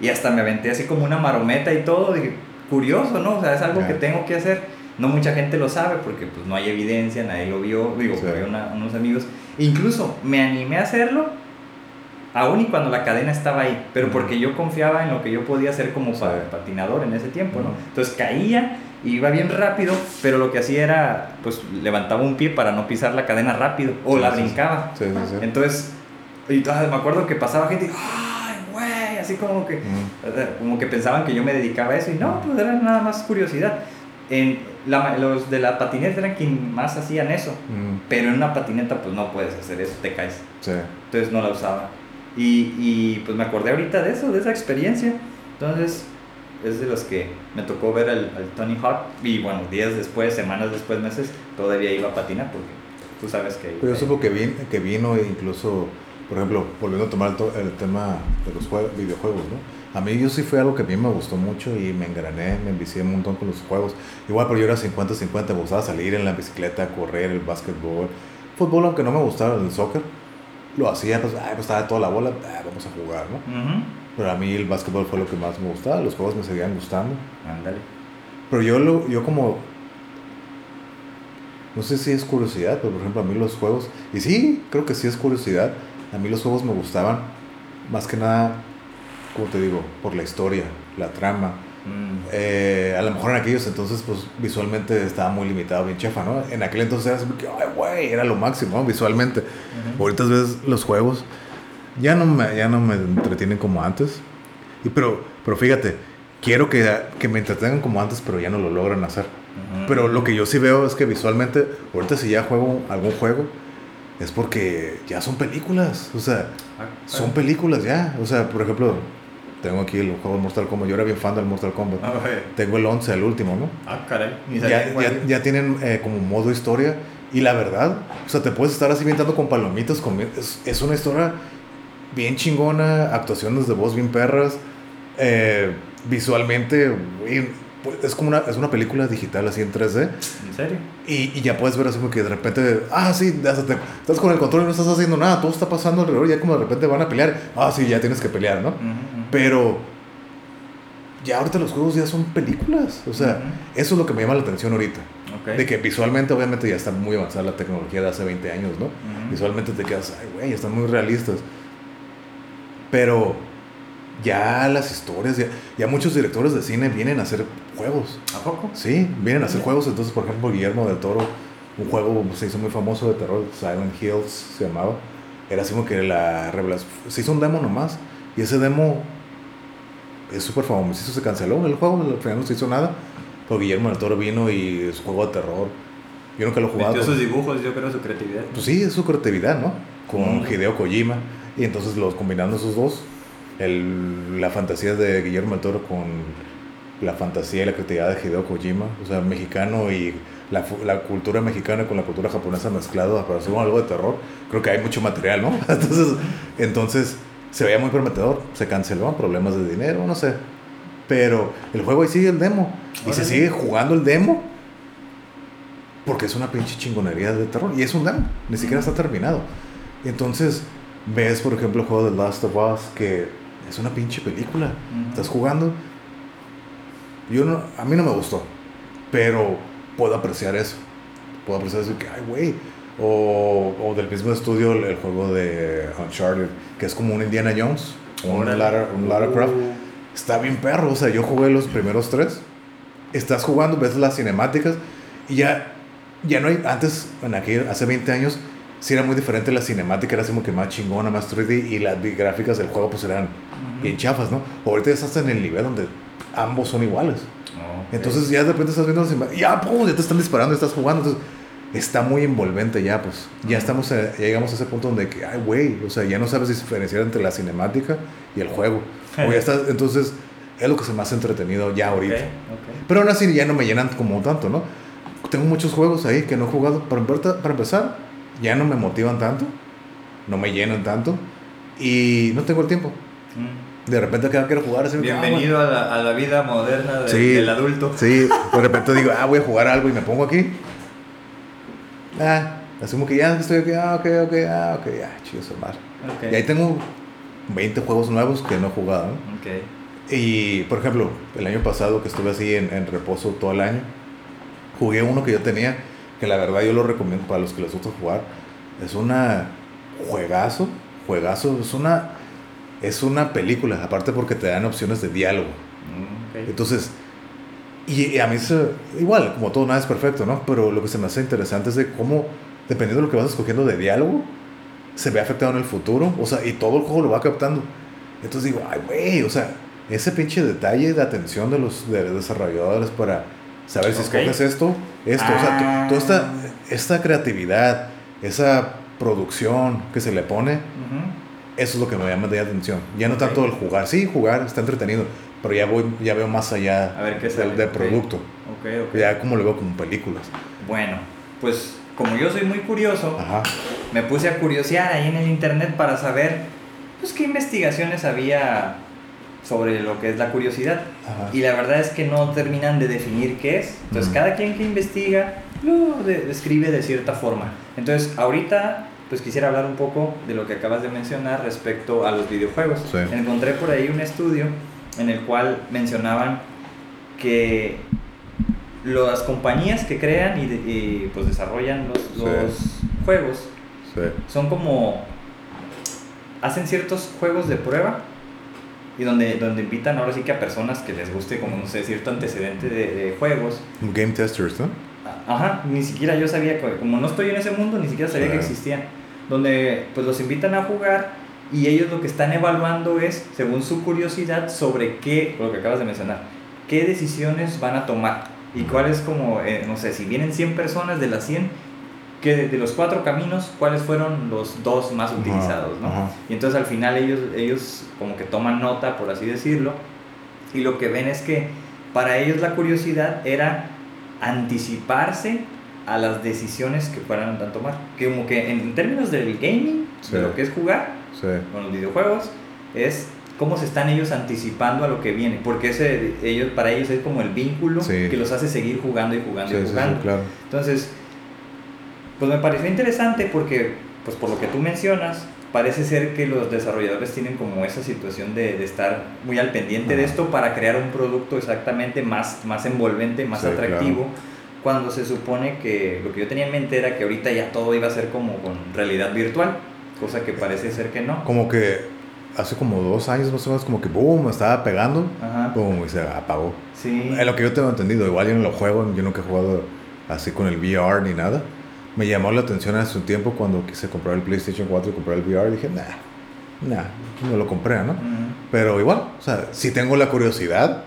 y hasta me aventé así como una marometa y todo, dije, curioso, ¿no? O sea, es algo que tengo que hacer. No mucha gente lo sabe porque pues no hay evidencia, nadie lo vio, digo, sí. unos amigos. Incluso me animé a hacerlo aún y cuando la cadena estaba ahí, pero porque yo confiaba en lo que yo podía hacer como patinador en ese tiempo, ¿no? Entonces caía, iba bien rápido, pero lo que hacía era, pues levantaba un pie para no pisar la cadena rápido, o la brincaba. Entonces, y, me acuerdo que pasaba gente, ¡ay, güey! Así como que, como que pensaban que yo me dedicaba a eso, y no, pues era nada más curiosidad. En, los de la patineta eran quien más hacían eso, pero en una patineta pues no puedes hacer eso, te caes. Entonces no la usaba. Y, y, pues me acordé ahorita de eso, de esa experiencia. Entonces es de los que me tocó ver al, Tony Hawk y bueno, días después, semanas después, meses, todavía iba a patinar porque tú sabes que... Pero yo supo que, vin, que vino incluso, por ejemplo, volviendo a tomar el, tema de los videojuegos, ¿no? A mí yo sí fue algo que a mí me gustó mucho y me engrané, me envicié un montón con los juegos. Igual, pero yo era 50-50, me gustaba salir en la bicicleta, correr, el básquetbol. Fútbol, aunque no me gustaba el soccer, lo hacía, pues, ay, pues estaba toda la bola, ah, vamos a jugar, ¿no? Pero a mí el básquetbol fue lo que más me gustaba, los juegos me seguían gustando. Ándale. Pero yo, lo, yo como, no sé si es curiosidad, pero por ejemplo a mí los juegos, y sí, creo que sí es curiosidad, a mí los juegos me gustaban más que nada, como te digo, por la historia, la trama, Mm. Eh, a lo mejor en aquellos entonces, pues visualmente estaba muy limitado, bien chefa, ¿no? En aquel entonces era así ay, güey, era lo máximo, Visualmente. Ahorita ves los juegos, ya no, me, ya no me entretienen como antes. Y, pero, pero fíjate, quiero que, que me entretengan como antes, pero ya no lo logran hacer. Pero lo que yo sí veo es que visualmente, ahorita si ya juego algún juego, es porque ya son películas. O sea, ah, son películas ya. O sea, por ejemplo, tengo aquí el juego de Mortal Kombat. Yo era bien fan del Mortal Kombat. Ah, Tengo el 11, el último, ¿no? Ah, caray. Ya, ya, tienen eh, como modo historia. Y la verdad, o sea, te puedes estar así con palomitas. Con, es, es, una historia bien chingona. Actuaciones de voz bien perras. Eh, visualmente, es como una, es una película digital así en 3D. ¿En serio? Y, y ya puedes ver así como que de repente, ah, sí, estás con el control y no estás haciendo nada, todo está pasando alrededor, y ya como de repente van a pelear, ah, sí, ya tienes que pelear, ¿no? Pero ya ahorita los juegos ya son películas, o sea, eso es lo que me llama la atención ahorita. De que visualmente, obviamente, ya está muy avanzada la tecnología de hace 20 años, ¿no? Visualmente te quedas, ay, güey, están muy realistas. Pero ya las historias, ya, muchos directores de cine vienen a hacer juegos. ¿A poco? Sí, vienen a hacer juegos. Entonces, por ejemplo, Guillermo del Toro, un juego se hizo muy famoso de terror, Silent Hills se llamaba. Era así como que la revelación. Se hizo un demo nomás. Y ese demo es súper famoso. Se canceló el juego, al final no se hizo nada. Pero Guillermo del Toro vino y es juego de terror. Yo nunca lo he jugado. Sus dibujos, yo creo, su creatividad. Pues sí, es su creatividad, ¿no? Con Hideo Kojima. Y entonces los combinando esos dos, el, la fantasía de Guillermo del Toro con la fantasía y la creatividad de Hideo Kojima, o sea, mexicano y la, la cultura mexicana con la cultura japonesa mezclado para hacer algo de terror, creo que hay mucho material, ¿no? Entonces, entonces se veía muy prometedor, se canceló, problemas de dinero, no sé. Pero el juego ahí sigue el demo. Y se sigue jugando el demo. Porque es una pinche chingonería de terror. Y es un demo. Ni siquiera está terminado. Entonces ves, por ejemplo, el juego de Last of Us, que es una pinche película. Estás jugando. Yo no, a mí no me gustó, pero puedo apreciar eso. Puedo apreciar eso que, ay, güey. O, o, del mismo estudio el, juego de Uncharted, que es como un Indiana Jones, un Lara, un Lara Croft. Uh. Está bien perro, o sea, yo jugué los primeros tres. Estás jugando, ves las cinemáticas y ya, ya no hay, antes, en aquel, hace 20 años, sí era muy diferente la cinemática, era como que más chingona, más 3D y las gráficas del juego pues eran bien chafas, ¿no? Ahorita ya estás en el nivel donde ambos son iguales. Entonces ya de repente estás viendo las ya, pum, ya te están disparando, estás jugando, entonces está muy envolvente ya, pues ya estamos, ya llegamos a ese punto donde que, ay, güey, o sea, ya no sabes diferenciar entre la cinemática y el juego. o ya estás, entonces es lo que se me hace entretenido ya ahorita. Pero aún así ya no me llenan como tanto, ¿no? Tengo muchos juegos ahí que no he jugado. Para, para empezar, ya no me motivan tanto, no me llenan tanto y no tengo el tiempo. Mm. De repente que quiero jugar. Así Bienvenido a, la, a, la, vida moderna del adulto. Sí, de repente digo, ah, voy a jugar algo y me pongo aquí. Ah, asumo que ya estoy aquí, ah, ok, ok, ah, ok, ah, chido, mar. Okay. Y ahí tengo 20 juegos nuevos que no he jugado. Okay. Y, por ejemplo, el año pasado que estuve así en, en reposo todo el año, jugué uno que yo tenía que la verdad yo lo recomiendo para los que les gusta jugar. Es una juegazo, juegazo, es una es una película, aparte porque te dan opciones de diálogo. Mm, Entonces, y, a mí es igual, como todo, nada es perfecto, ¿no? Pero lo que se me hace interesante es de cómo, dependiendo de lo que vas escogiendo de diálogo, se ve afectado en el futuro, o sea, y todo el juego lo va captando. Entonces digo, ay, güey, o sea, ese pinche detalle de atención de los, desarrolladores para saber si escoges esto, esto, o sea, toda esta, ah. esta creatividad, esa producción que se le pone, eso es lo que me llama de atención. Ya no tanto el jugar, sí, jugar está entretenido, pero ya voy ya veo más allá A ver, ¿qué del, del, producto. Ya como lo veo como películas. Bueno, pues como yo soy muy curioso, me puse a curiosear ahí en el internet para saber pues qué investigaciones había sobre lo que es la curiosidad. Y la verdad es que no terminan de definir qué es. Entonces, cada quien que investiga lo describe de cierta forma. Entonces, ahorita pues quisiera hablar un poco de lo que acabas de mencionar respecto a los videojuegos. Encontré por ahí un estudio en el cual mencionaban que las compañías que crean y, pues desarrollan los, los juegos son como hacen ciertos juegos de prueba y donde, donde invitan ahora sí que a personas que les guste como no sé cierto antecedente de, juegos. Game testers no ajá ni siquiera yo sabía como no estoy en ese mundo ni siquiera sabía que existían donde pues los invitan a jugar y ellos lo que están evaluando es según su curiosidad sobre qué lo que acabas de mencionar qué decisiones van a tomar y cuál es como eh, no sé si vienen 100 personas de las 100 que de, los cuatro caminos, cuáles fueron los dos más utilizados, ¿no? Y entonces al final ellos, ellos como que toman nota, por así decirlo, y lo que ven es que para ellos la curiosidad era anticiparse a las decisiones que fueran a tomar. Que como que en términos del gaming, de lo que es jugar, con los videojuegos, es cómo se están ellos anticipando a lo que viene, porque ese, ellos, para ellos es como el vínculo que los hace seguir jugando y jugando y jugando. Claro. Entonces, pues me pareció interesante porque, pues por lo que tú mencionas, parece ser que los desarrolladores tienen como esa situación de, de estar muy al pendiente de esto para crear un producto exactamente más, más envolvente, más atractivo, cuando se supone que lo que yo tenía en mente era que ahorita ya todo iba a ser como con realidad virtual, cosa que parece ser que no. Como que hace como dos años más o menos, como que boom, estaba pegando, boom, y se apagó. Sí. En lo que yo tengo entendido, igual yo no lo juego, yo nunca he jugado así con el VR ni nada me llamó la atención hace un tiempo cuando quise comprar el PlayStation 4 y comprar el VR. Dije, nah, nah, no lo compré, ¿no? Pero igual, o sea, si tengo la curiosidad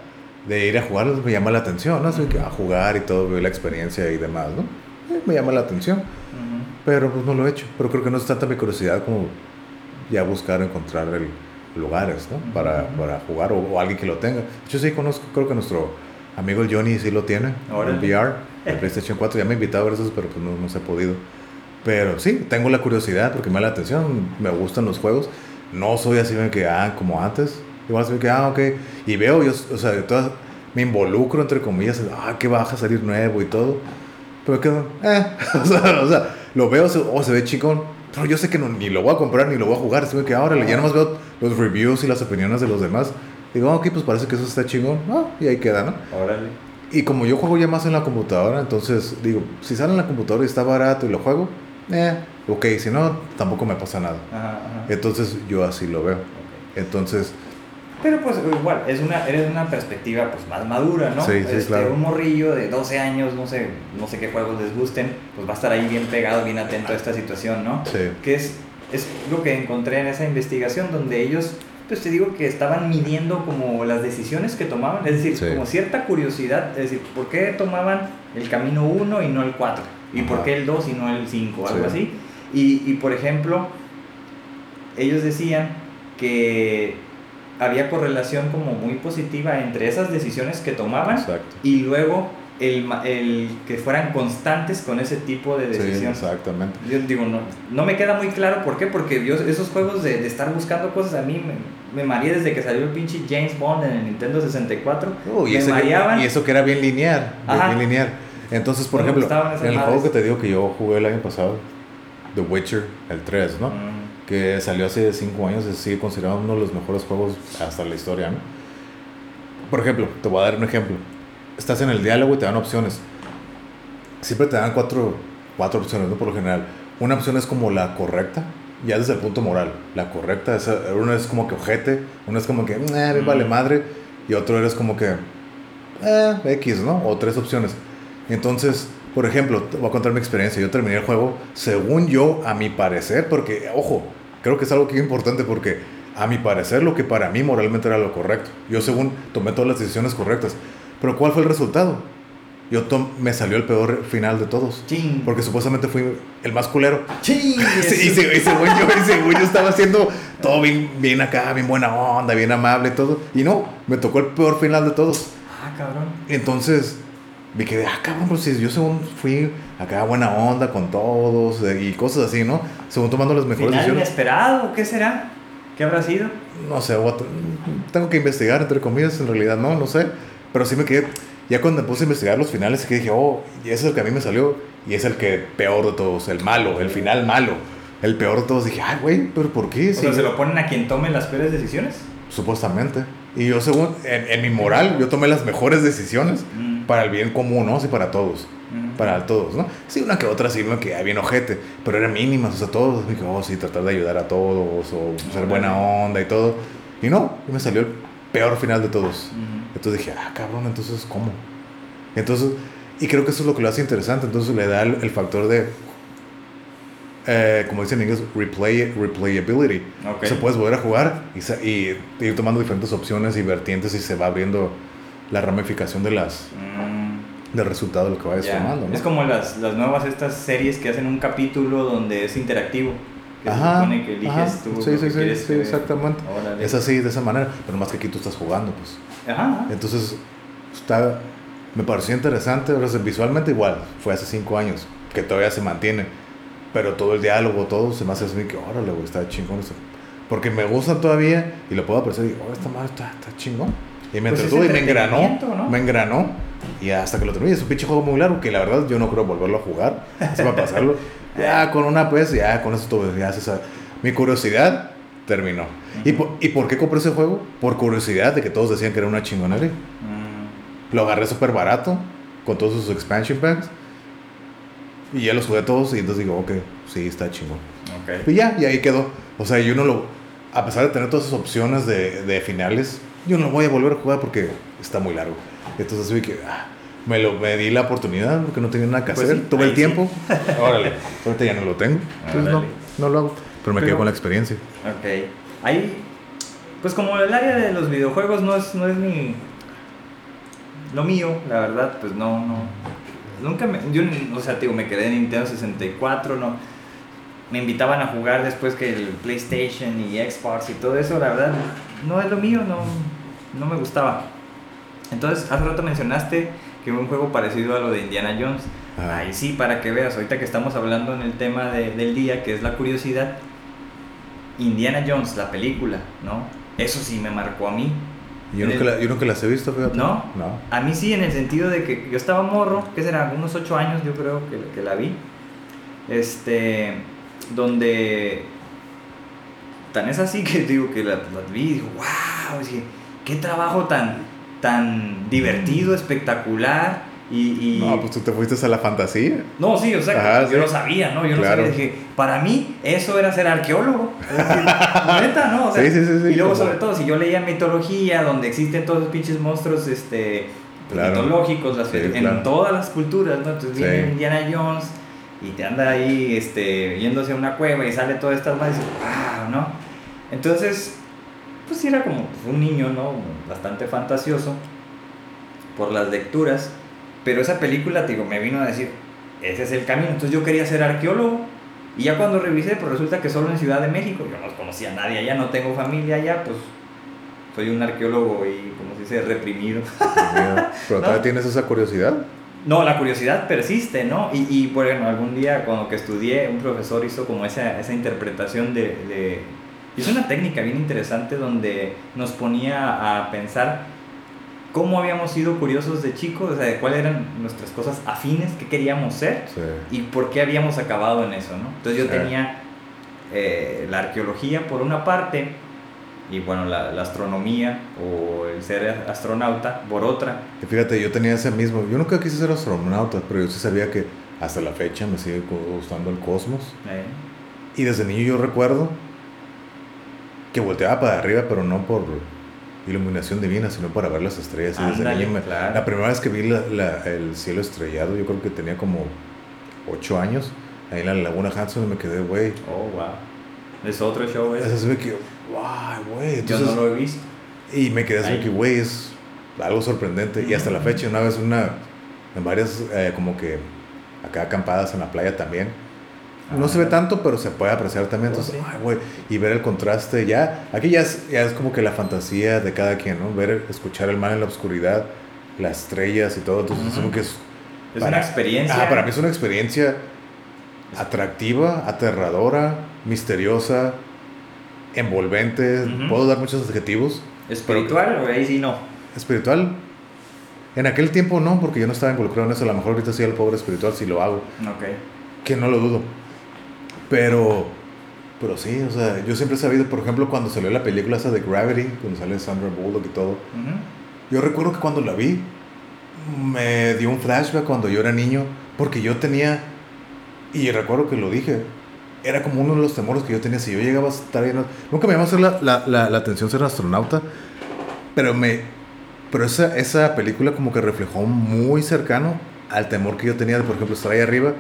de ir a jugar, me llama la atención, ¿no? Así que a jugar y todo, ver la experiencia y demás, ¿no? Eh, me llama la atención. Pero pues no lo he hecho. Pero creo que no es tanta mi curiosidad como ya buscar, encontrar el, lugares, ¿no? Para, para jugar o, alguien que lo tenga. Yo sí conozco, creo que nuestro amigo el Johnny sí lo tiene, el VR, el PlayStation 4. Ya me ha invitado a ver eso, pero pues no, no se ha podido. Pero sí, tengo la curiosidad porque me da la atención, me gustan los juegos. No soy así que, ah, como antes. Igual así que, ah, ok. Y veo, yo, o sea, todas, me involucro, entre comillas, ah, que va a salir nuevo y todo. Pero que, eh, o sea, o sea, lo veo, o oh, se ve chingón. Pero yo sé que no, ni lo voy a comprar ni lo voy a jugar. Así que ahora ya nomás veo los reviews y las opiniones de los demás. Digo, ok, pues parece que eso está chingón. Ah, y ahí queda, ¿no? Órale. Y como yo juego ya más en la computadora, entonces digo, si sale en la computadora y está barato y lo juego, eh, ok, si no, tampoco me pasa nada. Ajá, Entonces yo así lo veo. Entonces... Pero pues igual, es una, eres una perspectiva pues más madura, ¿no? Sí, sí, este, claro. Un morrillo de 12 años, no sé, no sé qué juegos les gusten, pues va a estar ahí bien pegado, bien atento a esta situación, ¿no? Sí. Que es, es lo que encontré en esa investigación donde ellos pues te digo que estaban midiendo como las decisiones que tomaban, es decir, como cierta curiosidad, es decir, ¿por qué tomaban el camino 1 y no el 4? ¿Y por qué el 2 y no el 5? Algo así. Y, y, por ejemplo, ellos decían que había correlación como muy positiva entre esas decisiones que tomaban y luego el, el, que fueran constantes con ese tipo de decisiones. Sí, exactamente. Yo digo, no, no me queda muy claro por qué, porque yo, esos juegos de, de estar buscando cosas a mí me, me mareé desde que salió el pinche James Bond en el Nintendo 64. y, me mareaban. y eso que era bien lineal, bien lineal. Entonces, por ejemplo, en el juego que te digo que yo jugué el año pasado, The Witcher, el 3, ¿no? Mm. Que salió hace 5 años, sigue considerado uno de los mejores juegos hasta la historia, ¿no? Por ejemplo, te voy a dar un ejemplo estás en el diálogo y te dan opciones. Siempre te dan cuatro, cuatro opciones, ¿no? Por lo general. Una opción es como la correcta, ya desde el punto moral, la correcta, esa, uno es como que ojete, uno es como que, eh, me vale madre, y otro eres como que, eh, X, ¿no? O tres opciones. Entonces, por ejemplo, te voy a contar mi experiencia. Yo terminé el juego, según yo, a mi parecer, porque, ojo, creo que es algo que es importante porque, a mi parecer, lo que para mí moralmente era lo correcto. Yo, según, tomé todas las decisiones correctas. Pero, ¿cuál fue el resultado? Yo me salió el peor final de todos. Porque supuestamente fui el más culero. Sí, y, según yo, estaba haciendo todo bien, bien acá, bien buena onda, bien amable, todo. Y no, me tocó el peor final de todos. Ah, cabrón. Entonces, me quedé, ah, cabrón, pues yo según fui acá buena onda con todos eh, y cosas así, ¿no? Según tomando las mejores ¿Final inesperado? ¿Qué será? ¿Qué habrá sido? No sé, tengo que investigar, entre comillas, en realidad, no, no sé. Pero sí me quedé ya cuando me puse a investigar los finales, que dije, oh, y ese es el que a mí me salió, y es el que peor de todos, el malo, el final malo, el peor de todos. Dije, ay, güey, pero ¿por qué? O sea, ¿se lo ponen a quien tome las peores decisiones? Supuestamente. Y yo, según, en, mi moral, yo tomé las mejores decisiones mm. para el bien común, ¿no? Sí, para todos. Mm. Para todos, ¿no? Sí, una que otra sí me quedé bien ojete, pero eran mínimas, o sea, todos. Dije, oh, sí, tratar de ayudar a todos, o ser buena onda y todo. Y no, y me salió el peor final de todos. Entonces dije, ah, cabrón, entonces, ¿cómo? Entonces, y creo que eso es lo que lo hace interesante. Entonces le da el, factor de, eh, como dicen en inglés, replay, replayability. Okay. Se puedes volver a jugar y, y, ir tomando diferentes opciones y vertientes y se va abriendo la ramificación de las... Mm. del resultado de lo que vayas tomando. Es como las, las nuevas estas series que hacen un capítulo donde es interactivo ajá, que eliges tú sí, sí, sí, sí, exactamente. Es así, de esa manera, pero más que aquí tú estás jugando, pues. Ajá. Entonces, está, me pareció interesante, ahora visualmente igual, fue hace cinco años, que todavía se mantiene, pero todo el diálogo, todo se me hace así que, órale, güey, está chingón eso. Porque me gusta todavía y lo puedo apreciar y digo, oh, esta madre está, está chingón. Y me pues entretuvo y me engranó, ¿no? me engranó. Y hasta que lo terminé, es un pinche juego muy largo que la verdad yo no creo volverlo a jugar. Se va a pasarlo. Ya con una pues, ya con eso todo, ya Mi curiosidad terminó. ¿Y, por, ¿Y por qué compré ese juego? Por curiosidad de que todos decían que era una chingonería. Lo agarré súper barato, con todos sus expansion packs. Y ya los jugué todos y entonces digo, ok, sí, está chingón. Okay. Y ya, y ahí quedó. O sea, yo no lo... A pesar de tener todas esas opciones de, de finales, yo no lo voy a volver a jugar porque está muy largo. Entonces vi que... Ah, me, lo, me di la oportunidad porque no tenía nada que pues hacer. Tuve el tiempo. Órale. Ahorita ya no lo tengo. Entonces no, no lo hago. Pero me quedo con la experiencia. Ok. Ahí, pues como el área de los videojuegos no es, no es mi... Lo mío, la verdad, pues no, no. Nunca me... Yo, o sea, digo, me quedé en Nintendo 64, no. Me invitaban a jugar después que el PlayStation y Xbox y todo eso, la verdad, no es lo mío, no, no me gustaba. Entonces, hace rato mencionaste que un juego parecido a lo de Indiana Jones. Ah. Ahí sí, para que veas, ahorita que estamos hablando en el tema del día, que es la curiosidad, Indiana Jones, la película, ¿no? Eso sí me marcó a mí. Yo nunca, la, yo las he visto, fíjate. ¿No? ¿No? A mí sí, en el sentido de que yo estaba morro, que será, unos ocho años yo creo que, que la vi. Este, donde tan es así que digo que la, vi y digo, wow, qué trabajo tan, tan divertido, espectacular. Y, No, pues tú te fuiste a la fantasía. No, sí, o sea, yo no sabía, ¿no? Yo no sabía. Dije, para mí, eso era ser arqueólogo. neta, ¿no? O sea, sí, sí, sí, y luego, sobre todo, si yo leía mitología, donde existen todos los pinches monstruos este, mitológicos, en todas las culturas, ¿no? Entonces viene Indiana Jones y te anda ahí este, yéndose a una cueva y sale todas estas más y dices, wow, ¿no? Entonces, pues era como un niño, ¿no? Bastante fantasioso por las lecturas, pero esa película, digo, me vino a decir, ese es el camino, entonces yo quería ser arqueólogo, y ya cuando revisé, pues resulta que solo en Ciudad de México, yo no conocía a nadie allá, no tengo familia allá, pues soy un arqueólogo y, como se dice, reprimido. ¿Pero todavía tienes esa curiosidad? No, la curiosidad persiste, ¿no? Y, y bueno, algún día cuando que estudié, un profesor hizo como esa, esa interpretación de es una técnica bien interesante donde nos ponía a pensar cómo habíamos sido curiosos de chicos, o sea, de cuáles eran nuestras cosas afines, qué queríamos ser y por qué habíamos acabado en eso, ¿no? Entonces yo tenía eh, la arqueología por una parte y bueno, la, la, astronomía o el ser astronauta por otra. Y fíjate, yo tenía ese mismo, yo nunca quise ser astronauta, pero yo sí sabía que hasta la fecha me sigue gustando el cosmos. Y desde niño yo recuerdo que volteaba para arriba, pero no por iluminación divina, sino para ver las estrellas. Niño La primera vez que vi la, el cielo estrellado, yo creo que tenía como 8 años, ahí en la Laguna Hanson, y me quedé, güey. Oh, wow. Es otro show, ¿eh? Eso me wow, güey. Yo no lo he visto. Y me quedé así que, güey, es algo sorprendente. Y hasta la fecha, una vez, una, en varias, eh, como que acá acampadas en la playa también. No se ve tanto, pero se puede apreciar también. Oh, Entonces, ay, güey, y ver el contraste, ya, aquí ya es, ya es como que la fantasía de cada quien, ¿no? Ver, escuchar el mar en la oscuridad, las estrellas y todo. Entonces, es como que es. Es una experiencia. Ah, para mí es una experiencia atractiva, aterradora, misteriosa, envolvente. Puedo dar muchos adjetivos. ¿Espiritual o ahí sí no? Espiritual. En aquel tiempo no, porque yo no estaba involucrado en eso. A lo mejor ahorita sí el pobre espiritual si lo hago. Ok. Que no lo dudo. Pero, pero sí, o sea, yo siempre he sabido, por ejemplo, cuando salió la película esa de Gravity, cuando sale Sandra Bullock y todo, yo recuerdo que cuando la vi, me dio un flashback cuando yo era niño, porque yo tenía, y recuerdo que lo dije, era como uno de los temores que yo tenía, si yo llegaba a estar bien, nunca me llamó a hacer la, la, la, la atención ser astronauta, pero me, pero esa, esa película como que reflejó muy cercano al temor que yo tenía de, por ejemplo, estar ahí arriba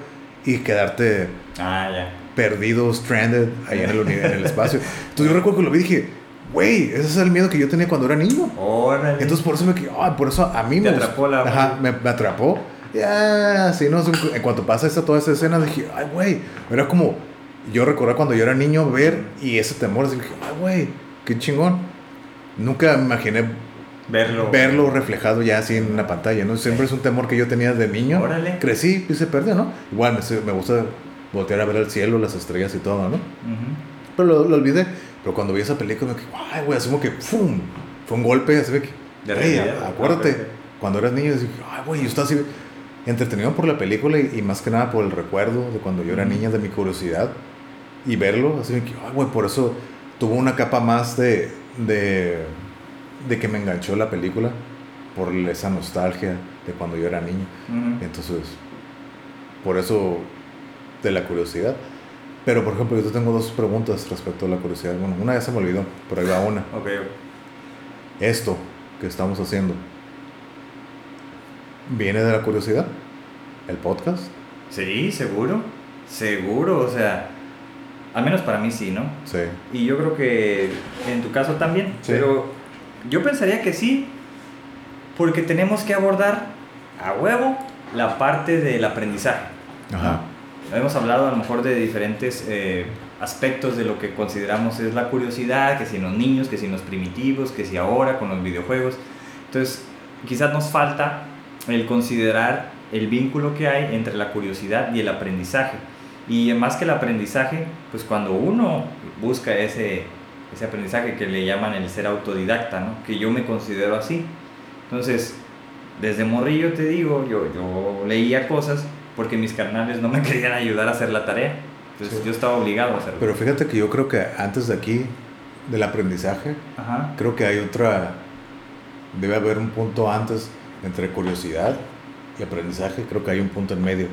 y quedarte... Ah, ya perdido, stranded, allá en el, en el espacio. Entonces yo recuerdo que lo vi y dije, güey, ese es el miedo que yo tenía cuando era niño. Órale. Entonces por eso me ah, por eso a mí me atrapó la Ajá, me, me, atrapó. Ya, sí, no, en cuanto pasa esta, toda esa escena dije, ay, güey, era como yo recordé cuando yo era niño ver y ese temor, dije, ay, güey, qué chingón. Nunca me imaginé verlo verlo reflejado ya así en una pantalla, ¿no? Siempre es un temor que yo tenía de niño. Órale. Crecí y se perdió, ¿no? Igual me, me gusta voltear a ver el cielo, las estrellas y todo, ¿no? Pero lo, lo, olvidé. Pero cuando vi esa película, me dije, ay, güey, así como que, ¡fum! Fue un golpe, así que, de acuérdate, cuando eras niño, dije, ay, güey, yo estaba así entretenido por la película y, más que nada por el recuerdo de cuando yo era niña, de mi curiosidad. Y verlo, así que, ay, güey, por eso tuvo una capa más de, de, de que me enganchó la película, por esa nostalgia de cuando yo era niño. Entonces, por eso de la curiosidad. Pero, por ejemplo, yo tengo dos preguntas respecto a la curiosidad. Bueno, una ya se me olvidó, pero ahí va una. Ok. Esto que estamos haciendo, ¿viene de la curiosidad? ¿El podcast? Sí, seguro. Seguro, o sea, al menos para mí sí, ¿no? Sí. Y yo creo que en tu caso también. Pero yo pensaría que sí, porque tenemos que abordar a huevo la parte del aprendizaje. Ajá. Hemos hablado a lo mejor de diferentes eh, aspectos de lo que consideramos es la curiosidad, que si en los niños, que si en los primitivos, que si ahora con los videojuegos. Entonces, quizás nos falta el considerar el vínculo que hay entre la curiosidad y el aprendizaje. Y más que el aprendizaje, pues cuando uno busca ese, ese aprendizaje que le llaman el ser autodidacta, ¿no? que yo me considero así. Entonces, desde morrillo te digo, yo, yo leía cosas porque mis carnales no me querían ayudar a hacer la tarea. Entonces yo estaba obligado a hacerlo. Pero fíjate que yo creo que antes de aquí, del aprendizaje, creo que hay otra, debe haber un punto antes entre curiosidad y aprendizaje, creo que hay un punto en medio.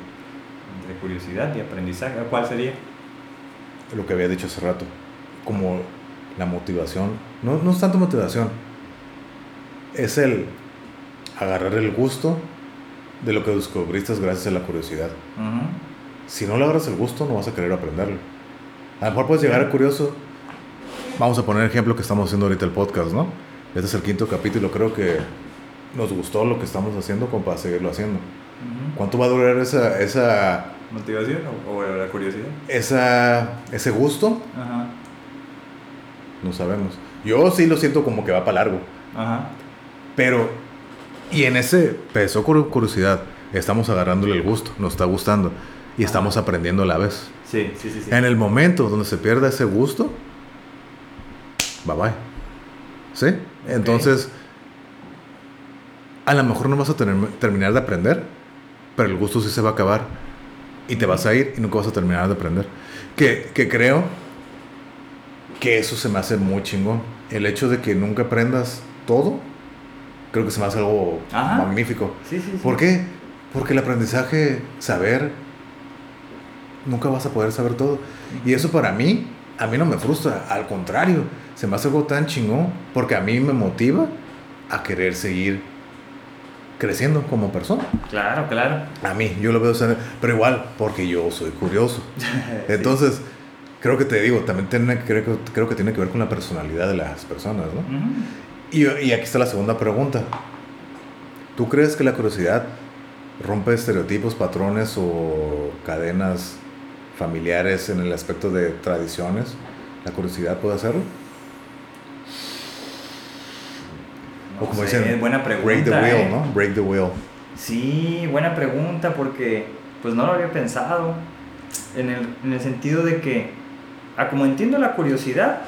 Entre curiosidad y aprendizaje, ¿cuál sería? Lo que había dicho hace rato, como la motivación, no, no es tanto motivación, es el agarrar el gusto de lo que descubriste gracias a la curiosidad. Si no le agarras el gusto, no vas a querer aprenderlo. A lo mejor puedes llegar a curioso. Vamos a poner ejemplo que estamos haciendo ahorita el podcast, ¿no? Este es el quinto capítulo. Creo que nos gustó lo que estamos haciendo como para seguirlo haciendo. ¿Cuánto va a durar esa, esa motivación o, la curiosidad? Esa, ese gusto. Ajá. No sabemos. Yo sí lo siento como que va para largo. Ajá. Pero y en ese peso curiosidad, estamos agarrándole el gusto, nos está gustando y estamos aprendiendo a la vez. Sí, sí, sí, En el momento donde se pierda ese gusto, bye bye. ¿Sí? Entonces, a lo mejor no vas a tener, terminar de aprender, pero el gusto sí se va a acabar y te vas a ir y nunca vas a terminar de aprender. Que, que creo que eso se me hace muy chingón. El hecho de que nunca aprendas todo creo que se me hace algo magnífico. Sí, sí, ¿Por qué? Porque el aprendizaje, saber, nunca vas a poder saber todo. Y eso para mí, a mí no me frustra, al contrario, se me hace algo tan chingón, porque a mí me motiva a querer seguir creciendo como persona. Claro, claro. A mí, yo lo veo, pero igual, porque yo soy curioso. Entonces, creo que te digo, también tiene, creo, creo que tiene que ver con la personalidad de las personas, ¿no? Y, y aquí está la segunda pregunta. ¿Tú crees que la curiosidad rompe estereotipos, patrones o cadenas familiares en el aspecto de tradiciones? ¿La curiosidad puede hacerlo? o como dicen, buena pregunta, break the wheel, ¿eh? ¿no? Break the wheel. Sí, buena pregunta porque pues no lo había pensado en el, en el sentido de que, a como entiendo la curiosidad,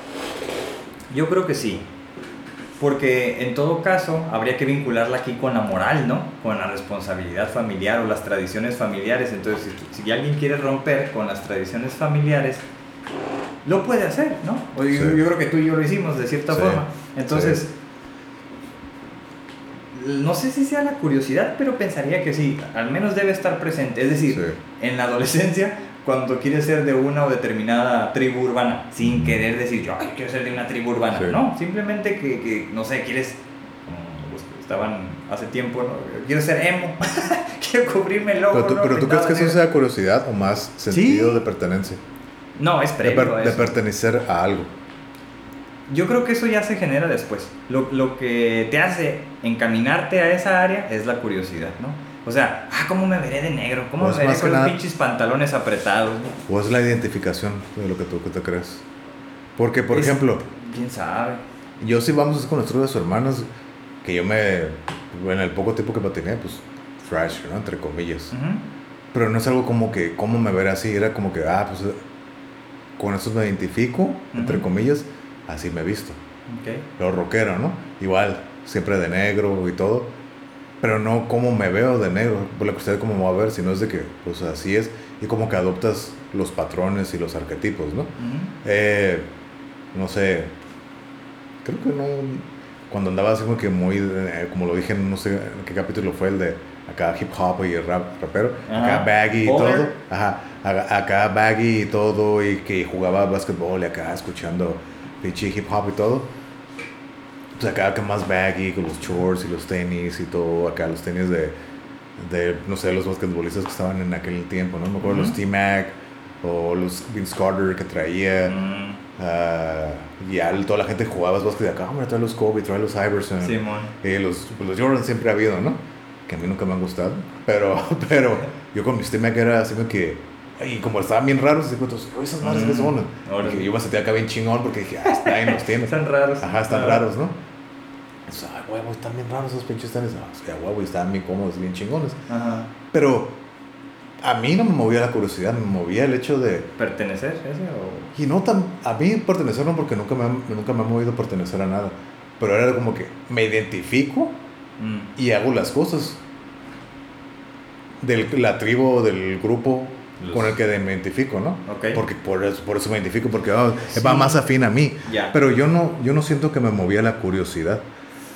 yo creo que sí. Porque en todo caso habría que vincularla aquí con la moral, ¿no? Con la responsabilidad familiar o las tradiciones familiares. Entonces, si, alguien quiere romper con las tradiciones familiares, lo puede hacer, ¿no? Yo, creo que tú y yo lo hicimos de cierta forma. Entonces, no sé si sea la curiosidad, pero pensaría que sí, al menos debe estar presente. Es decir, en la adolescencia cuando quieres ser de una o determinada tribu urbana, sin querer decir yo quiero ser de una tribu urbana, no, simplemente que, que, no sé, quieres, estaban hace tiempo, ¿no? quiero ser emo, quiero cubrirme el ojo. Pero tú, crees que eso sea curiosidad o más sentido de pertenencia? No, es previo de, de pertenecer a algo. Yo creo que eso ya se genera después. Lo, lo que te hace encaminarte a esa área es la curiosidad, ¿no? O sea, ah, ¿cómo me veré de negro? ¿Cómo me veré con los pinches pantalones apretados? O es la identificación de lo que tú te crees. Porque, por ejemplo... ¿Quién sabe? Yo sí vamos con nuestros hermanos, que yo me... En el poco tiempo que patiné, pues, fresh, ¿no? Entre comillas. Pero no es algo como que, ¿cómo me veré así? Era como que, ah, pues, con eso me identifico, entre comillas, así me he visto. Okay. Lo rockero, ¿no? Igual, siempre de negro y todo pero no como me veo de negro, por la cuestión de cómo me voy a ver, sino es de que, pues así es, y como que adoptas los patrones y los arquetipos, ¿no? Eh, no sé, creo que no, cuando andaba así como que muy, eh, como lo dije, no sé en qué capítulo fue el de acá hip hop y rap, rapero, acá baggy y todo, ajá, acá baggy y todo, y que jugaba básquetbol y acá escuchando pinche hip hop y todo pues acá que más baggy, con los shorts y los tenis y todo, acá los tenis de, de no sé, los basquetbolistas que estaban en aquel tiempo, ¿no? Me acuerdo los T-Mac o los Vince Carter que traía. Uh, y al, toda la gente jugaba básquet de acá, hombre, trae los Kobe, trae los Iverson. Sí, y los, pues los Jordan siempre ha habido, ¿no? Que a mí nunca me han gustado. Pero, pero yo con mis T-Mac era así que y como estaban bien raros, dije, esas madres que son. Yo me sentía acá bien chingón porque dije, ah, está ahí, los tienes. están raros. Ajá, están raros, ¿no? ay, huevo, están bien raros esos pinches tenis. Ah, o sea, huevo, bien cómodos, bien chingones. Ajá. Pero a mí no me movía la curiosidad, me movía el hecho de... ¿Pertenecer ese o...? Y no tan... A mí pertenecer no, porque nunca me, nunca me ha movido pertenecer a nada. Pero era como que me identifico mm. y hago las cosas. De la tribu, del grupo con el que me identifico, ¿no? Porque por eso, por eso me identifico, porque oh, va más afín a mí. Pero yo no, yo no siento que me movía la curiosidad.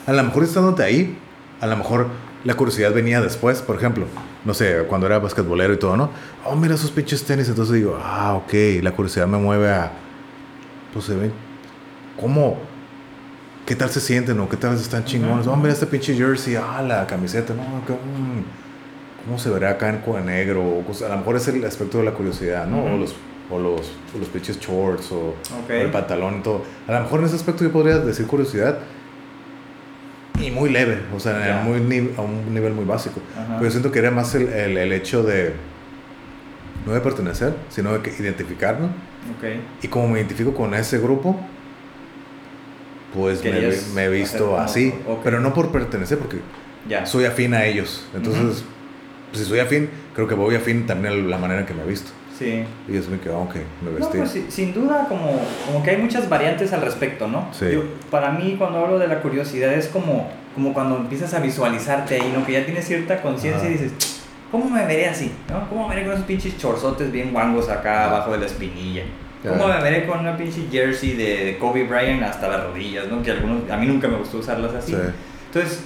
A lo mejor estándote ahí, a lo mejor la curiosidad venía después, por ejemplo, no sé, cuando era basquetbolero y todo, ¿no? Oh, mira esos pinches tenis, entonces digo, ah, ok, la curiosidad me mueve a, pues se ven, ¿cómo? ¿Qué tal se sienten o qué tal están chingones? Oh, mira este pinche jersey, ah, la camiseta, no, qué, ¿cómo se verá acá en negro? a lo mejor es el aspecto de la curiosidad, ¿no? O los o los, o los pinches shorts o, el pantalón y todo. A lo mejor en ese aspecto yo podría decir curiosidad y muy leve, o sea, muy, a un nivel muy básico. Pero yo siento que era más el, el, hecho de no de pertenecer, sino de que identificarme. Okay. Y como me identifico con ese grupo, pues me, he visto así. Pero no por pertenecer, porque soy afín a ellos. Entonces pues, si soy afín, creo que voy afín también a la manera en que me he visto. Sí. Y eso me quedó, ok, me vestí. No, pues, sin duda, como, como que hay muchas variantes al respecto, ¿no? Sí. para mí, cuando hablo de la curiosidad, es como, como cuando empiezas a visualizarte ahí, ¿no? Que ya tienes cierta conciencia y dices, ¿cómo me veré así? ¿no? ¿Cómo me veré con esos pinches chorzotes bien guangos acá abajo de la espinilla? ¿Cómo me veré con una pinche jersey de, Kobe Bryant hasta las rodillas, ¿no? Que algunos, a mí nunca me gustó usarlas así. Sí. Entonces,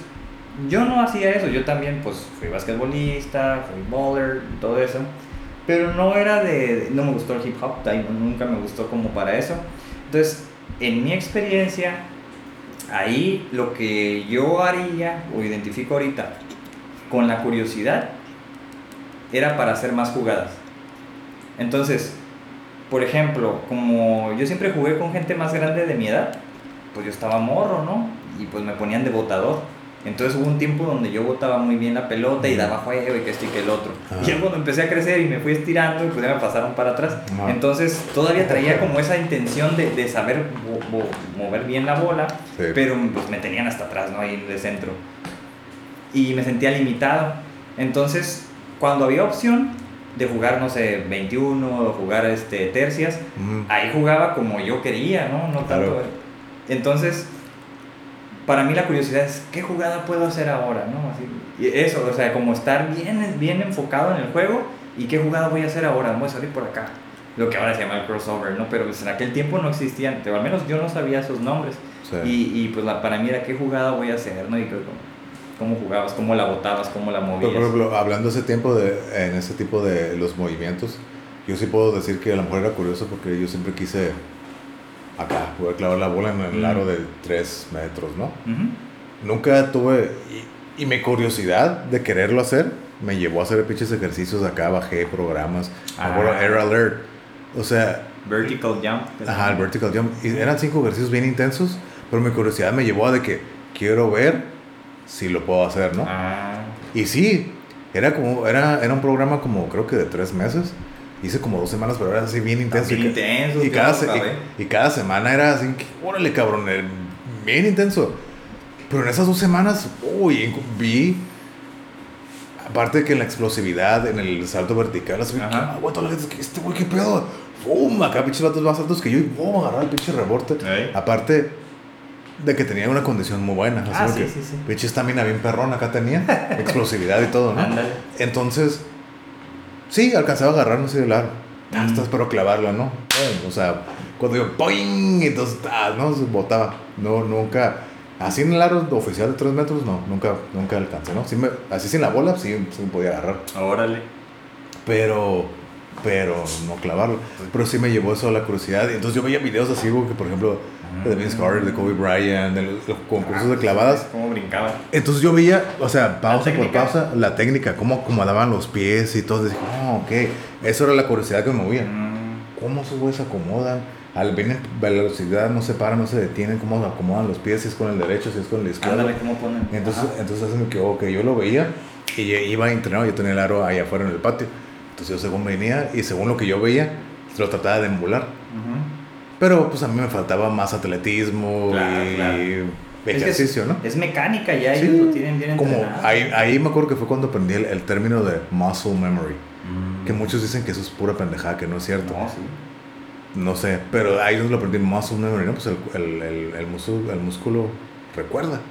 yo no hacía eso, yo también pues fui basquetbolista, fui bowler todo eso, pero no era de, no me gustó el hip hop, nunca me gustó como para eso. Entonces, en mi experiencia, ahí lo que yo haría o identifico ahorita con la curiosidad era para hacer más jugadas. Entonces, por ejemplo, como yo siempre jugué con gente más grande de mi edad, pues yo estaba morro, ¿no? Y pues me ponían de votador. Entonces hubo un tiempo donde yo botaba muy bien la pelota y daba juego y que esto y que el otro. Y ya cuando empecé a crecer y me fui estirando, pues ya me pasaron para atrás. Entonces todavía traía como esa intención de, de saber mover bien la bola, pero pues me tenían hasta atrás, ¿no? Ahí el centro. Y me sentía limitado. Entonces, cuando había opción de jugar, no sé, 21 o jugar este, tercias, ahí jugaba como yo quería, ¿no? No tanto. Entonces para mí la curiosidad es, ¿qué jugada puedo hacer ahora? ¿no? Así, y eso, o sea, como estar bien, bien enfocado en el juego y qué jugada voy a hacer ahora, voy a salir por acá. Lo que ahora se llama el crossover, ¿no? Pero pues, en aquel tiempo no existían, o al menos yo no sabía esos nombres. Y, y, pues la, para mí era qué jugada voy a hacer, ¿no? Y cómo, jugabas, cómo la botabas, cómo la movías. por ejemplo, hablando ese tiempo de, en ese tipo de los movimientos, yo sí puedo decir que a lo mejor era curioso porque yo siempre quise acá, poder clavar la bola en el aro de 3 metros, ¿no? Nunca tuve, y, mi curiosidad de quererlo hacer me llevó a hacer pinches ejercicios acá, bajé programas, ah. Air Alert, o sea... Vertical Jump. Ajá, el Vertical Jump, y eran cinco ejercicios bien intensos, pero mi curiosidad me llevó a de que quiero ver si lo puedo hacer, ¿no? Ah. Y sí, era como, era, era un programa como creo que de tres meses hice como dos semanas, pero era así bien intenso. Bien y, intenso. Y cada, y, cada semana era así, órale cabrón, eh, bien intenso. Pero en esas dos semanas, uy, vi, aparte de que en la explosividad, en el salto vertical, así, ah, este güey, qué pedo. ¡Bum! Acá pinches vatos más altos que yo y ¡bum! Agarrar el pinche rebote. Aparte de que tenía una condición muy buena. Así ah, que, sí, sí. Pinche estamina bien perrón acá tenía. explosividad y todo, ¿no? Entonces Sí, alcanzaba a agarrar, no sé, el aro. Ah, estás pero clavarlo, ¿no? o sea, cuando yo ¡poing! Entonces, ah, no, se botaba. No, nunca. Así en el aro oficial de 3 metros, no, nunca, nunca alcancé, ¿no? me, así sin la bola, sí, sí me podía agarrar. Órale. Pero, pero no clavarlo. Pero sí me llevó eso a la curiosidad. Entonces yo veía videos así, que por ejemplo, de Vince Carter, de Kobe Bryant, de los concursos de clavadas. Cómo brincaba. Entonces yo veía, o sea, pausa por pausa, la técnica, cómo acomodaban los pies y todo. Dije, oh, ok. Eso era la curiosidad que me movía. Mm. ¿Cómo esos güeyes se acomodan? Al venir velocidad no se paran, no se detienen, cómo acomodan los pies, si es con el derecho, si es con el izquierdo. ¿cómo ponen? Entonces, entonces me quedó, ok, yo lo veía y iba a entrenar, yo tenía el aro ahí afuera en el patio. Entonces yo según venía y según lo que yo veía, lo trataba de emular. Pero pues a mí me faltaba más atletismo y ejercicio, ¿no? Es mecánica ya, ellos lo tienen bien Como ahí, ahí me acuerdo que fue cuando aprendí el, término de muscle memory. Mm. Que muchos dicen que eso es pura pendejada, que no es cierto. No, sí. no sé, pero ahí donde lo aprendí muscle memory, ¿no? Pues el, el, el, el, músculo, el músculo recuerda.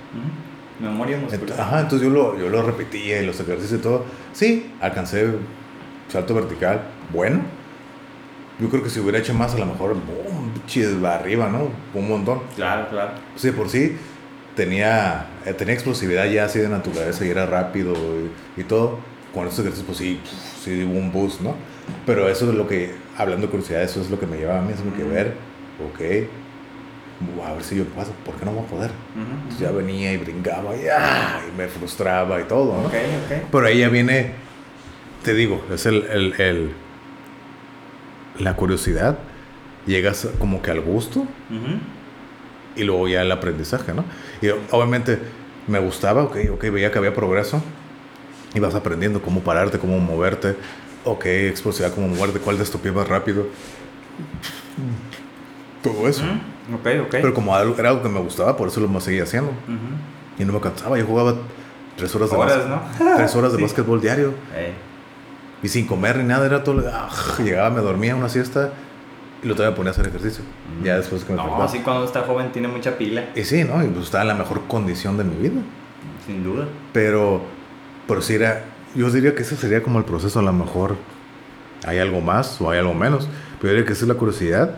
Memoria muscular. ajá, entonces yo lo, yo lo repetía y los ejercicios y todo. Sí, alcancé salto vertical, bueno yo creo que si hubiera hecho más, a lo mejor, boom, arriba, ¿no? Un montón. Claro, claro. Sí, por sí tenía, eh, tenía explosividad ya así de naturaleza y era rápido y, todo. Con estos ejercicios, pues sí, sí hubo un boost, ¿no? Pero eso es lo que, hablando de curiosidad, eso es lo que me llevaba a mí, es lo que ver, ok, a ver si yo paso, ¿por qué no voy a poder? Entonces ya venía y brincaba y, ¡ah! y, me frustraba y todo, ¿no? Okay, okay. Pero ahí ya viene, te digo, es el, el, el la curiosidad, llegas como que al gusto y luego ya el aprendizaje, ¿no? Y obviamente me gustaba, ok, ok, veía que había progreso y vas aprendiendo cómo pararte, cómo moverte, ok, explosividad, cómo moverte, cuál de más rápido. Todo eso. Ok, ok. Pero como era algo que me gustaba, por eso lo seguía haciendo. Y no me cansaba, yo jugaba tres horas de, horas, ¿no? tres horas de básquetbol diario. Y sin comer ni nada, era todo. Ah, llegaba, me dormía una siesta y lo todavía ponía a hacer ejercicio. Ya después que me No, así cuando está joven tiene mucha pila. Y sí, ¿no? Y pues estaba en la mejor condición de mi vida. Sin duda. Pero, pero sí era. Yo diría que ese sería como el proceso, a lo mejor hay algo más o hay algo menos. Pero yo diría que esa es la curiosidad.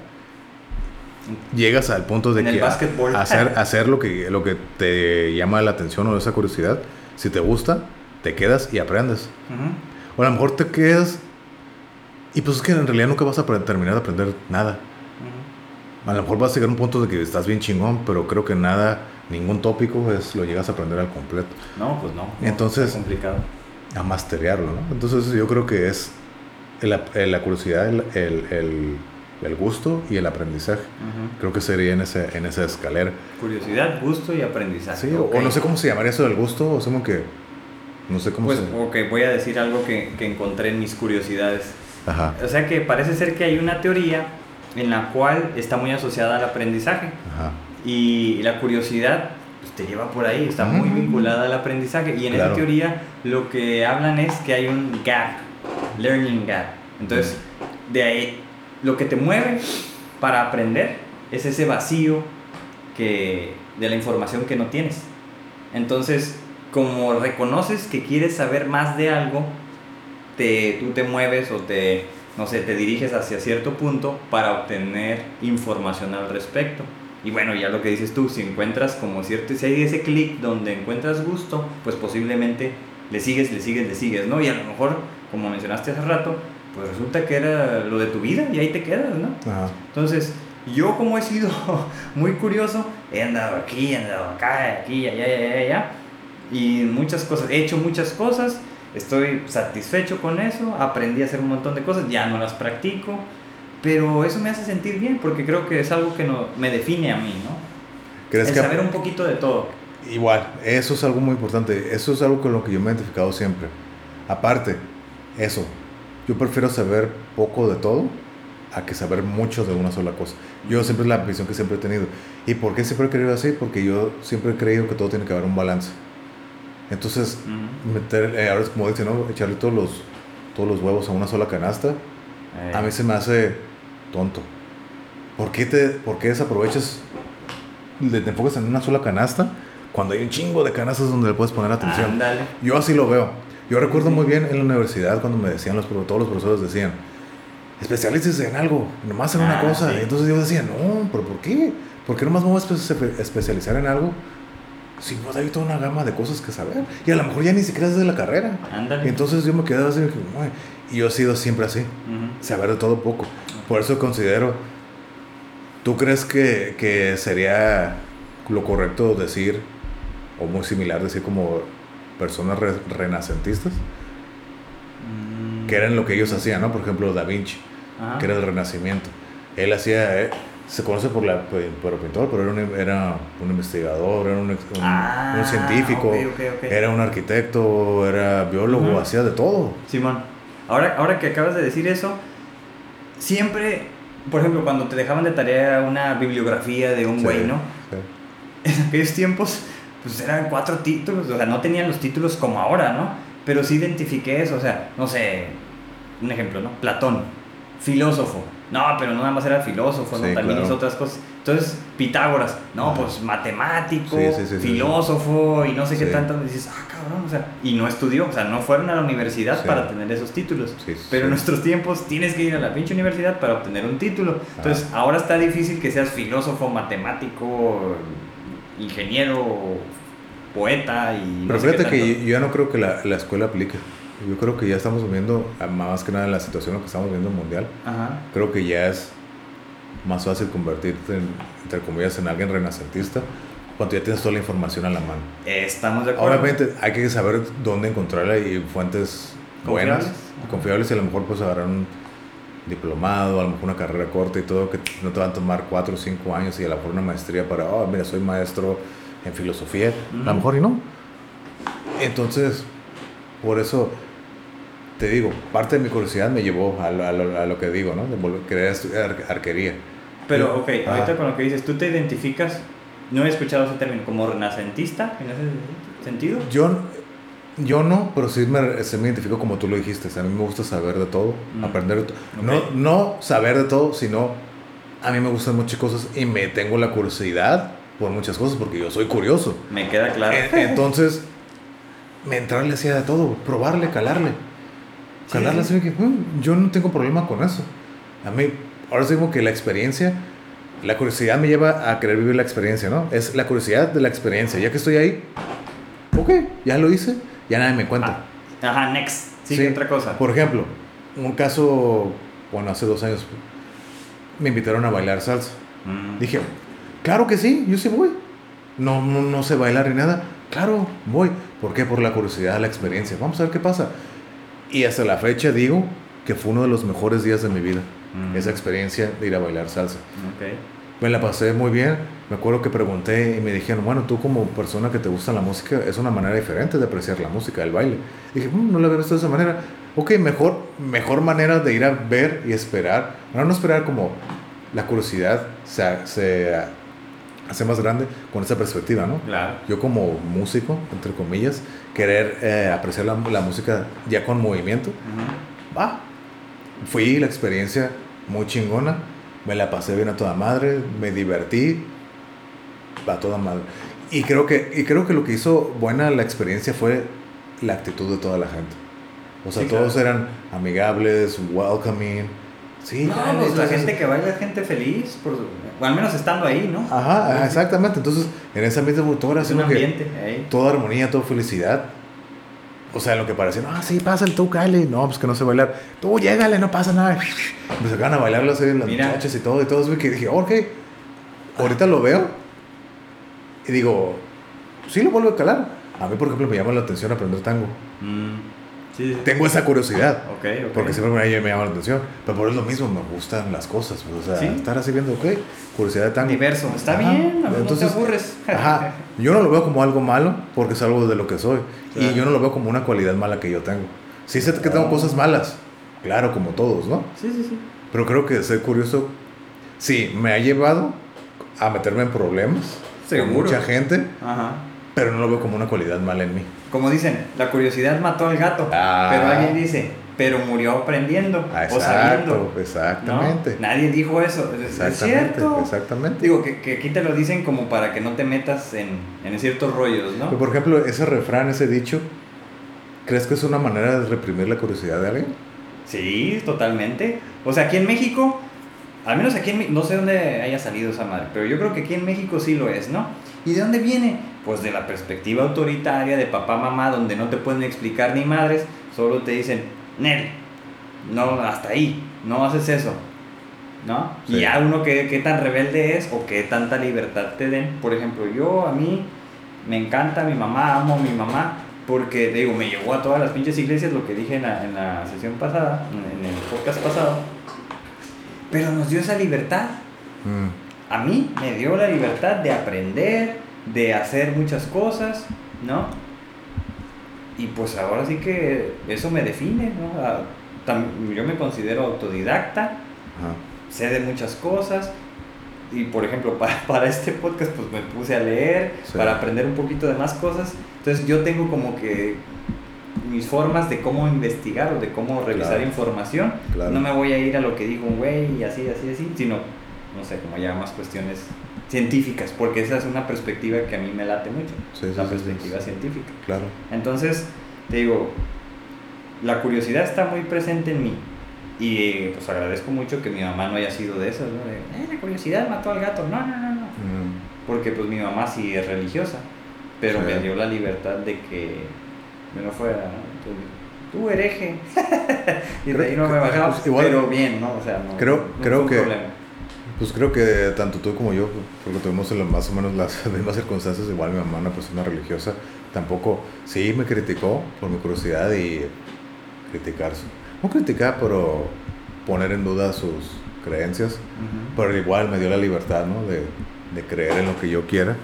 Llegas al punto de en que el hacer, hacer lo, que, lo que te llama la atención o esa curiosidad, si te gusta, te quedas y aprendes. O a lo mejor te quedas Y pues es que en realidad nunca vas a terminar de aprender nada. A lo mejor vas a llegar a un punto de que estás bien chingón, pero creo que nada, ningún tópico es lo llegas a aprender al completo. No, pues no. Entonces, es complicado. A masterearlo, ¿no? Entonces yo creo que es la curiosidad, el, el, el, gusto y el aprendizaje. Creo que sería en, ese, en esa escalera. Curiosidad, gusto y aprendizaje. Sí, o no sé cómo se llamaría eso del gusto, o como que... No sé cómo pues, se... ok, voy a decir algo que, que encontré en mis curiosidades. Ajá. O sea que parece ser que hay una teoría en la cual está muy asociada al aprendizaje. Ajá. Y la curiosidad pues, te lleva por ahí, está muy vinculada al aprendizaje. Y en esa teoría lo que hablan es que hay un gap, learning gap. Entonces, de ahí, lo que te mueve para aprender es ese vacío que, de la información que no tienes. Entonces, como reconoces que quieres saber más de algo, te, tú te mueves o te, no sé, te diriges hacia cierto punto para obtener información al respecto. Y bueno, ya lo que dices tú, si encuentras como cierto, si hay ese clic donde encuentras gusto, pues posiblemente le sigues, le sigues, le sigues, ¿no? Y a lo mejor, como mencionaste hace rato, pues resulta que era lo de tu vida y ahí te quedas, ¿no? Entonces, yo como he sido muy curioso, he andado aquí, he andado acá, aquí, allá, allá, allá, y muchas cosas, he hecho muchas cosas, estoy satisfecho con eso, aprendí a hacer un montón de cosas, ya no las practico, pero eso me hace sentir bien porque creo que es algo que no, me define a mí, ¿no? ¿Crees El saber un poquito de todo. Igual, eso es algo muy importante, eso es algo con lo que yo me he identificado siempre. Aparte, eso, yo prefiero saber poco de todo a que saber mucho de una sola cosa. Yo siempre es la visión que siempre he tenido. ¿Y por qué siempre he querido así? Porque yo siempre he creído que todo tiene que haber un balance. Entonces, meter, eh, ahora es como dicen, ¿no? Echarle todos los, todos los huevos a una sola canasta, a mí se me hace tonto. ¿Por qué, te, por qué desaprovechas, te enfocas en una sola canasta cuando hay un chingo de canastas donde le puedes poner atención? Yo así lo veo. Yo recuerdo muy bien en la universidad cuando me decían, los, todos los profesores decían, especialícese en algo, nomás en una ah, cosa. Y entonces yo decía, no, pero ¿por qué? ¿Por qué nomás me voy a especializar en algo? Si no hay toda una gama de cosas que saber. Y a lo mejor ya ni siquiera es de la carrera. Y entonces yo me quedaba así, y yo he sido siempre así, saber de todo poco. Por eso considero, ¿tú crees que, que sería lo correcto decir, o muy similar decir como personas renacentistas, mm. que eran lo que ellos hacían, ¿no? Por ejemplo, Da Vinci, que era el Renacimiento. Él hacía, eh, se conoce por, la, por, pintor, pero era un, era un investigador, era un, un, ah, científico, era un arquitecto, era biólogo, hacía de todo. Simón, ahora, ahora que acabas de decir eso, siempre, por ejemplo, cuando te dejaban de tarea una bibliografía de un güey, ¿no? En aquellos tiempos pues eran cuatro títulos, o sea, no tenían los títulos como ahora, ¿no? Pero sí identifiqué eso, o sea, no sé, un ejemplo, ¿no? Platón, filósofo. No, pero no nada más era filósofo, ¿no? También hizo otras cosas. Entonces, Pitágoras, no, pues matemático, filósofo y no sé qué tanto. dices, ah, cabrón, o sea, y no estudió, o sea, no fueron a la universidad para tener esos títulos. pero en nuestros tiempos tienes que ir a la pinche universidad para obtener un título. Entonces, ahora está difícil que seas filósofo, matemático, ingeniero, poeta y... Pero fíjate que yo, no creo que la, la, escuela aplique. Yo creo que ya estamos viendo, más que nada en la situación que estamos viendo mundial, creo que ya es más fácil convertirte, entre comillas, en alguien renacentista cuando ya tienes toda la información a la mano. Estamos de acuerdo. Obviamente hay que saber dónde encontrarla y fuentes buenas y confiables y a lo mejor pues agarrar un diplomado, a lo mejor una carrera corta y todo, que no te van a tomar 4 o 5 años y a lo mejor una maestría para, oh, mira, soy maestro en filosofía, a lo mejor y no. Entonces, por eso te digo, parte de mi curiosidad me llevó a lo, a lo, que digo, ¿no? De querer estudiar arquería. Pero, ok, ahorita con lo que dices, ¿tú te identificas, no he escuchado ese término, como renacentista en ese sentido? Yo yo no, pero sí me, se me identifico como tú lo dijiste. a mí me gusta saber de todo, mm. aprender de todo. No, no saber de todo, sino a mí me gustan muchas cosas y me tengo la curiosidad por muchas cosas porque yo soy curioso. Me queda claro. entonces, me entrarle hacia de todo, probarle, calarle. Que mm, yo no tengo problema con eso. A mí, ahora digo que la experiencia, la curiosidad me lleva a querer vivir la experiencia, ¿no? Es la curiosidad de la experiencia. Ya que estoy ahí, ok, ya lo hice ya nadie me cuenta. Ah, ajá, next. Sí, otra cosa. Por ejemplo, un caso bueno, hace dos años, me invitaron a bailar salsa. Mm. Dije, claro que sí, yo sí voy. No, no, no sé bailar ni nada. Claro, voy. ¿Por qué? Por la curiosidad, la experiencia. Vamos a ver qué pasa. Y hasta la fecha digo que fue uno de los mejores días de mi vida. Mm. Esa experiencia de ir a bailar salsa. Okay. Me la pasé muy bien. Me acuerdo que pregunté y me dijeron, bueno, tú como persona que te gusta la música, es una manera diferente de apreciar la música, el baile. Y dije, mm, no la veo de esa manera. Ok, mejor, mejor manera de ir a ver y esperar. Bueno, no esperar como la curiosidad se, se hace más grande con esa perspectiva, ¿no? Claro. Yo como músico, entre comillas, querer eh, apreciar la, la, música ya con movimiento, va. Fui la experiencia muy chingona, me la pasé bien a toda madre, me divertí a toda madre. Y creo que, y creo que lo que hizo buena la experiencia fue la actitud de toda la gente. O sea, todos eran amigables, welcoming. Sí, no, pues la gente que baila es gente feliz, por, o al menos estando ahí, ¿no? Ajá, exactamente. Entonces, en esa misma motora, es un ambiente, que toda armonía, toda felicidad. O sea, lo que parecía, ah, sí, pasa el tú, Kyle. No, pues que no sé bailar. Tú, llégale, no pasa nada. Me sacaban a bailar las, las muchachas y todo. Y todo que dije, ok, ahorita lo veo. Y digo, sí lo vuelvo a calar. A mí, por ejemplo, me llama la atención aprender tango. Mm. Tengo esa curiosidad. Porque siempre me, me llama la atención. Pero por eso mismo, me gustan las cosas. Pues, o sea, estar así viendo, ok, curiosidad tango. Diverso, está bien, Entonces, no te aburres. ajá, yo no lo veo como algo malo porque es algo de lo que soy. Y yo no lo veo como una cualidad mala que yo tengo. Sí sé que tengo cosas malas, claro, como todos, ¿no? Sí, sí, sí. Pero creo que ser curioso, sí, me ha llevado a meterme en problemas. Seguro. Con mucha gente. Ajá. Pero no lo veo como una cualidad mala en mí como dicen, la curiosidad mató al gato. Ah. Pero alguien dice, pero murió aprendiendo ah, o sabiendo. Exactamente. Nadie dijo eso. Es cierto. Exactamente. Digo, que, que, aquí te lo dicen como para que no te metas en, en ciertos rollos, ¿no? por ejemplo, ese refrán, ese dicho, ¿crees que es una manera de reprimir la curiosidad de alguien? Sí, totalmente. O sea, aquí en México, al menos aquí en no sé dónde haya salido esa madre, pero yo creo que aquí en México sí lo es, ¿no? ¿Y de dónde viene? pues de la perspectiva autoritaria de papá, mamá, donde no te pueden explicar ni madres, solo te dicen, Nel, no, hasta ahí, no haces eso, ¿no? Y ya uno que, qué tan rebelde es o qué tanta libertad te den. Por ejemplo, yo a mí me encanta mi mamá, amo a mi mamá, porque digo, me llevó a todas las pinches iglesias, lo que dije en la, en la sesión pasada, en el podcast pasado, pero nos dio esa libertad. Mm. A mí me dio la libertad de aprender, de hacer muchas cosas, ¿no? Y pues ahora sí que eso me define, ¿no? Yo me considero autodidacta, sé de muchas cosas, y por ejemplo, para, este podcast pues me puse a leer, para aprender un poquito de más cosas, entonces yo tengo como que mis formas de cómo investigar o de cómo revisar información, no me voy a ir a lo que dijo un güey y así, así, así, sino, no sé, como ya más cuestiones científicas, porque esa es una perspectiva que a mí me late mucho, la perspectiva científica. Claro. Entonces, te digo, la curiosidad está muy presente en mí. Y pues agradezco mucho que mi mamá no haya sido de esas, ¿no? De, eh, la curiosidad mató al gato. No, no, no, no. Mm. Porque pues mi mamá sí es religiosa, pero me dio la libertad de que me no fuera, tú hereje. y de ahí no me bajaba, pues, pero bien, ¿no? O sea, no, creo, creo que... Pues creo que tanto tú como yo, porque tuvimos más o menos las mismas circunstancias, igual mi mamá, una persona religiosa, tampoco, sí me criticó por mi curiosidad y criticarse. No criticar, pero poner en duda sus creencias, pero igual me dio la libertad, ¿no? De, de creer en lo que yo quiera.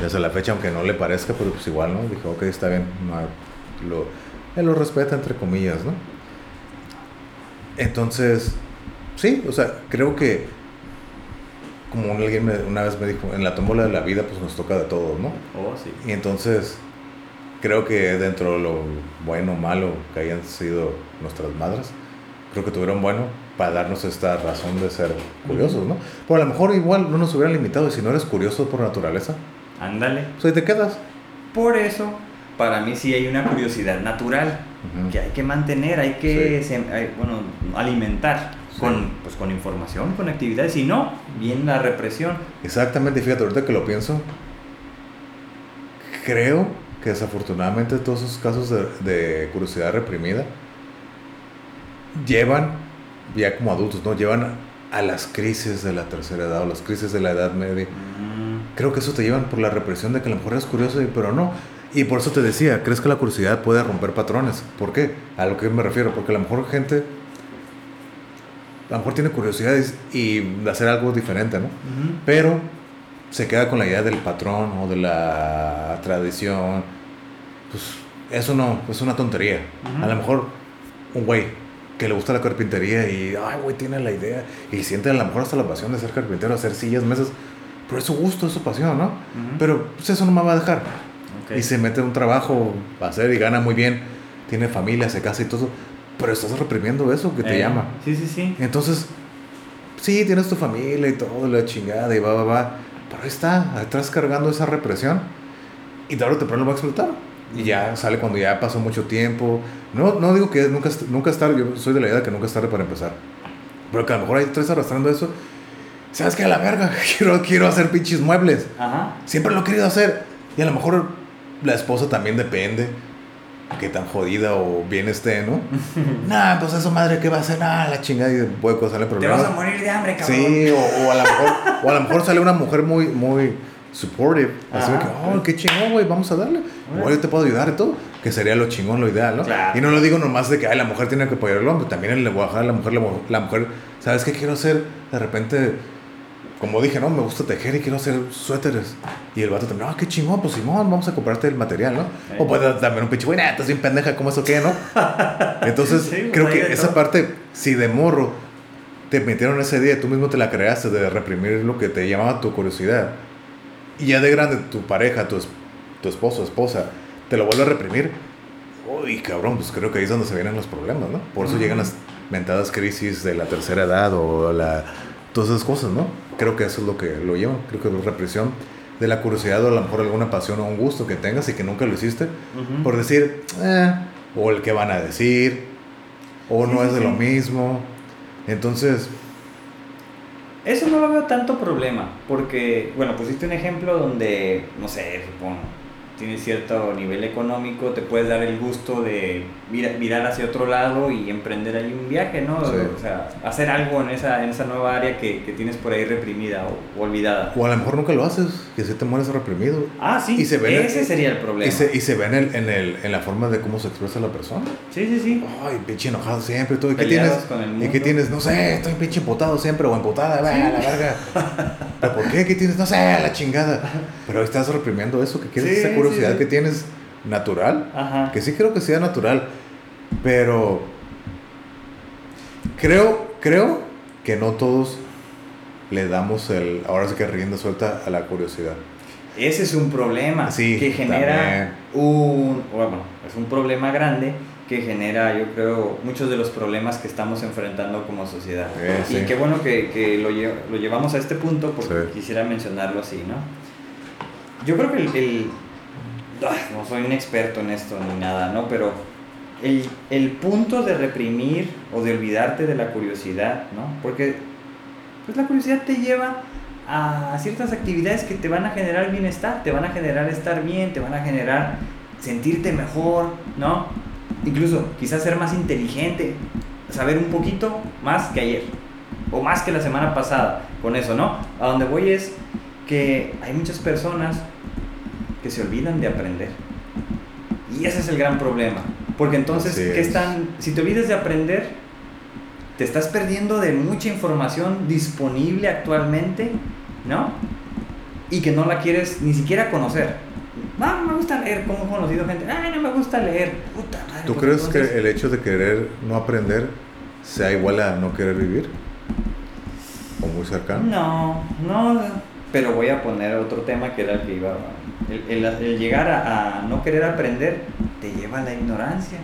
Desde la fecha, aunque no le parezca, pero pues igual, ¿no? Dijo, ok, está bien, lo, él lo respeta entre comillas, ¿no? Entonces, sí, o sea, creo que como alguien una vez me dijo, en la tómbola de la vida pues nos toca de todo, ¿no? Oh, sí. Y entonces creo que dentro de lo bueno o malo que hayan sido nuestras madres, creo que tuvieron bueno para darnos esta razón de ser curiosos, ¿no? Pero a lo mejor igual no nos hubieran limitado y si no eres curioso por naturaleza. Ándale. Pues ahí te quedas. Por eso, para mí sí hay una curiosidad natural que hay que mantener, hay que, bueno, alimentar con, pues, con información, con actividades, y no, bien la represión. Exactamente, fíjate, ahorita que lo pienso, creo que desafortunadamente todos esos casos de, curiosidad reprimida llevan ya como adultos, ¿no? Llevan a las crisis de la tercera edad o las crisis de la edad media. Mm. Creo que eso te llevan por la represión de que a lo mejor eres curioso, pero no. Y por eso te decía, ¿crees que la curiosidad puede romper patrones? ¿Por qué? A lo que me refiero, porque a lo mejor gente, a lo mejor tiene curiosidad y hacer algo diferente, ¿no? Pero se queda con la idea del patrón o de la tradición. Pues eso no, es una tontería. A lo mejor un güey que le gusta la carpintería y, ay, güey, tiene la idea y siente a lo mejor hasta la pasión de ser carpintero, hacer sillas, mesas, pero es su gusto, es su pasión, ¿no? Pero pues, eso no me va a dejar. Y se mete en un trabajo a hacer y gana muy bien, tiene familia, se casa y todo, pero estás reprimiendo eso que te eh, llama. Sí, sí, sí. Entonces, sí, tienes tu familia y todo, la chingada y va, va, va, pero ahí está, atrás cargando esa represión y tarde o temprano va a explotar. Y ya sale cuando ya pasó mucho tiempo. No, no digo que nunca, nunca es tarde, yo soy de la idea que nunca es tarde para empezar. Pero que a lo mejor ahí estás arrastrando eso. ¿Sabes qué? A la verga, quiero, quiero hacer pinches muebles. Ajá. Siempre lo he querido hacer. Y a lo mejor la esposa también depende. Que tan jodida o bien esté, ¿no? nah, pues eso madre, ¿qué va a hacer? Nah, la chingada y puede causarle problemas. Te vas a morir de hambre, cabrón. Sí, o, a, lo mejor, o a lo mejor sale una mujer muy, muy supportive. Así que, oh, qué chingón, güey, vamos a darle. Bueno. yo te puedo ayudar y todo. Que sería lo chingón, lo ideal, ¿no? Y no lo digo nomás de que, ay, la mujer tiene que apoyar al hombre. También le voy a dejar a la mujer, la, mujer, ¿sabes qué quiero hacer? De repente, como dije, no, me gusta tejer y quiero hacer suéteres. Y el vato también, ah, qué chingón, pues Simón, vamos a comprarte el material, ¿no? O puede también un pinche, güey, estás bien pendeja, ¿cómo eso qué, no? Entonces, pues creo que esa parte, si de morro te metieron ese día, tú mismo te la creaste de reprimir lo que te llamaba tu curiosidad y ya de grande tu pareja, tu, tu esposo, esposa, te lo vuelve a reprimir, uy, cabrón, pues creo que ahí es donde se vienen los problemas, ¿no? Por eso llegan las mentadas crisis de la tercera edad o la, todas esas cosas, ¿no? Creo que eso es lo que lo lleva, creo que es represión de la curiosidad o a lo mejor alguna pasión o un gusto que tengas y que nunca lo hiciste, por decir, eh, o el que van a decir, o no es de lo mismo. Entonces, eso no lo veo tanto problema, porque, bueno, pusiste un ejemplo donde, no sé, supongo, tienes cierto nivel económico, te puedes dar el gusto de mirar hacia otro lado y emprender ahí un viaje, ¿no? O sea, hacer algo en esa, en esa nueva área que, que tienes por ahí reprimida o, olvidada. O a lo mejor nunca lo haces, que se te mueres reprimido. Ah, sí, y se ve ese sería el problema. Y se, y se ve en, el, en, el, en, la forma de cómo se expresa la persona. Sí, sí, sí. Ay, pinche enojado siempre, todo. ¿Y qué tienes? ¿Y qué tienes? No sé, estoy pinche empotado siempre o empotada, sí. a la verga. ¿Pero por qué? ¿Qué tienes? No sé, la chingada. Pero estás reprimiendo eso, que quieres esa curiosidad que tienes natural, que sí creo que sea natural, pero creo, creo que no todos le damos el, ahora sí que rienda suelta a la curiosidad. Ese es un problema que genera un, bueno, es un problema grande que genera, yo creo, muchos de los problemas que estamos enfrentando como sociedad. Y qué bueno que, que lo, lo, llevamos a este punto porque quisiera mencionarlo así, ¿no? Yo creo que el, no soy un experto en esto ni nada, ¿no? Pero el, el, punto de reprimir o de olvidarte de la curiosidad, ¿no? Porque pues la curiosidad te lleva a ciertas actividades que te van a generar bienestar, te van a generar estar bien, te van a generar sentirte mejor, ¿no? Incluso quizás ser más inteligente, saber un poquito más que ayer o más que la semana pasada con eso, ¿no? A donde voy es que hay muchas personas que se olvidan de aprender. Y ese es el gran problema. Porque entonces, ¿qué están? Si te olvidas de aprender, te estás perdiendo de mucha información disponible actualmente, ¿no? Y que no la quieres ni siquiera conocer. No, me gusta leer, como he conocido gente, ay, no me gusta leer. Puta madre, ¿Tú pues crees que el hecho de querer no aprender sea igual a no querer vivir? ¿O muy cercano? No, no, pero voy a poner otro tema que era el que iba el, llegar a, no querer aprender te lleva a la ignorancia.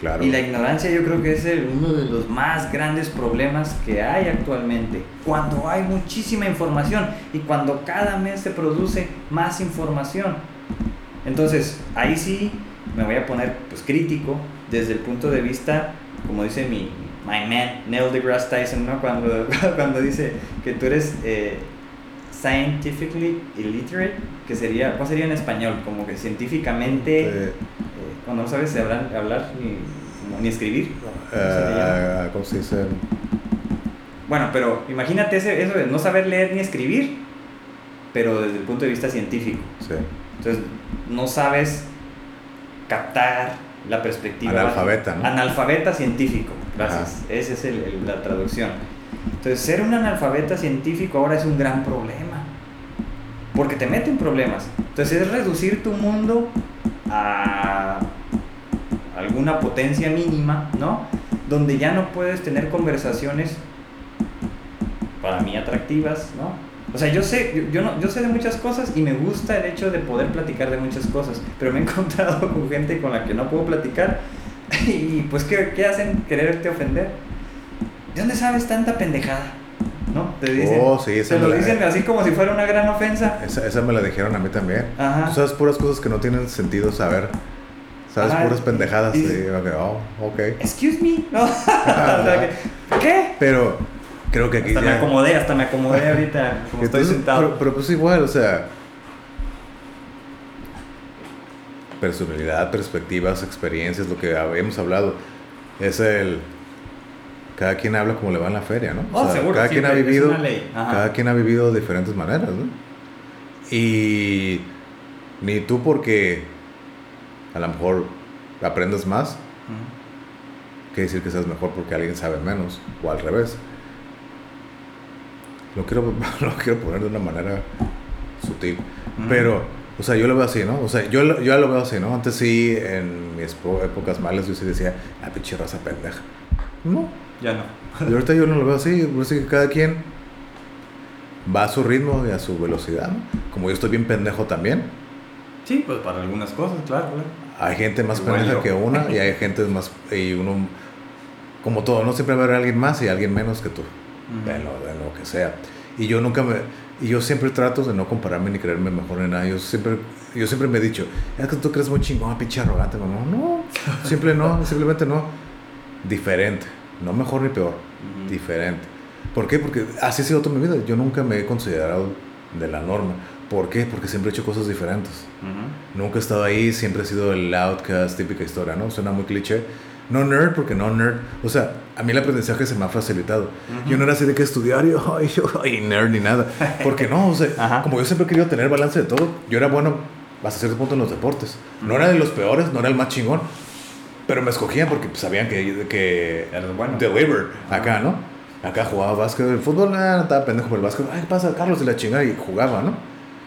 Claro. Y la ignorancia yo creo que es uno de los más grandes problemas que hay actualmente. Cuando hay muchísima información y cuando cada mes se produce más información. Entonces, ahí sí me voy a poner pues crítico desde el punto de vista, como dice mi my man Neil deGrasse Tyson, ¿no? cuando, cuando dice que tú eres eh, scientifically illiterate, que sería, ¿cuál sería en español? Como que científicamente, eh, cuando no sabes hablar, hablar ni, ni escribir. Uh, ¿Cómo se dice? Bueno, pero imagínate ese, eso de no saber leer ni escribir, pero desde el punto de vista científico. Sí. Entonces, no sabes captar la perspectiva. Analfabeta, ¿no? Analfabeta científico, gracias. Esa es el, la traducción. Entonces, ser un analfabeta científico ahora es un gran problema. Porque te mete en problemas. Entonces, es reducir tu mundo a alguna potencia mínima, ¿no? Donde ya no puedes tener conversaciones para mí atractivas, ¿no? O sea, yo sé, yo, no, yo sé de muchas cosas y me gusta el hecho de poder platicar de muchas cosas, pero me he encontrado con gente con la que no puedo platicar y pues ¿qué, qué hacen? Quererte ofender. ¿De dónde sabes tanta pendejada? ¿No? Te dicen, Oh, sí, esa te me lo la- dicen así como si fuera una gran ofensa. Esa, esa me la dijeron a mí también. Ajá. Tú sabes puras cosas que no tienen sentido saber. Sabes Ajá, puras pendejadas. y- oh, ok. Excuse me. ¿no? O sea, que- ¿Qué? Pero creo que aquí Hasta me acomodé, hasta me acomodé ahorita como estoy sentado. Pero, pero pues igual, o sea... Personalidad, perspectivas, experiencias, lo que habíamos hablado. Es el... Cada quien habla como le va en la feria, ¿no? Oh, seguro, cada quien ha vivido... Cada quien ha vivido de diferentes maneras, ¿no? Y ni tú porque a lo mejor aprendes más, quiere decir que seas mejor porque alguien sabe menos, o al revés. Lo quiero, lo quiero poner de una manera sutil. Pero, o sea, yo lo veo así, ¿no? O sea, yo, lo- yo lo veo así, ¿no? Antes sí, en mis po- épocas malas, yo sí decía, ah, pinche raza pendeja. No, Ya no. y ahorita yo no lo veo así, por que cada quien va a su ritmo y a su velocidad, ¿no? Como yo estoy bien pendejo también, Sí, pues para algunas cosas, claro, claro. hay gente más Igual pendeja yo. que una y hay gente más, y uno, como todo, ¿no? Siempre va a haber alguien más y alguien menos que tú, de, lo, de lo que sea. Y yo nunca me, y yo siempre trato de no compararme ni creerme mejor en nada, yo siempre, yo siempre me he dicho, es que tú crees muy chingón, pinche arrogante, mamá. No, simple no, simplemente no. Diferente, no mejor ni peor, diferente. ¿Por qué? Porque así ha sido toda mi vida. Yo nunca me he considerado de la norma. ¿Por qué? Porque siempre he hecho cosas diferentes. Nunca he estado ahí, siempre he sido el outcast, típica historia, ¿no? Suena muy cliché. No nerd, porque no nerd. O sea, a mí el aprendizaje se me ha facilitado. Ujú. Yo no era así de que estudiar y, ay, yo, ay, nerd ni nada. Porque no, o sea, como yo siempre he querido tener balance de todo, yo era bueno hasta cierto punto en los deportes. No era de los peores, no era el más chingón. Pero me escogían porque pues, sabían que, que Eres bueno. deliver acá, ¿no? Acá jugaba básquet, el fútbol, ah, estaba pendejo por el básquet. Ay, ¿qué pasa, Carlos? Y la chingada y jugaba, ¿no?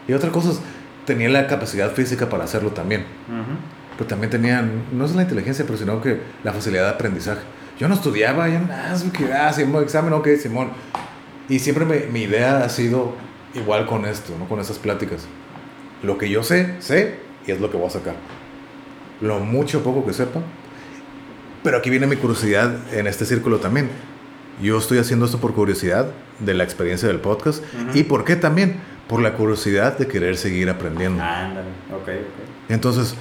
Y otras cosas, tenía la capacidad física para hacerlo también. Ujú. Pero también tenían, no es la inteligencia, pero sino que la facilidad de aprendizaje. Yo no estudiaba, yo nada, es que, ah, Simón, examen, ok, Simón. Y siempre me- mi idea ha sido igual con esto, ¿no? Con esas pláticas. Lo que yo sé, sé, y es lo que voy a sacar. Lo mucho o poco que sepa. Pero aquí viene mi curiosidad en este círculo también. Yo estoy haciendo esto por curiosidad de la experiencia del podcast. ¿Y por qué también? Por la curiosidad de querer seguir aprendiendo. Ándale, ok, ok. Entonces,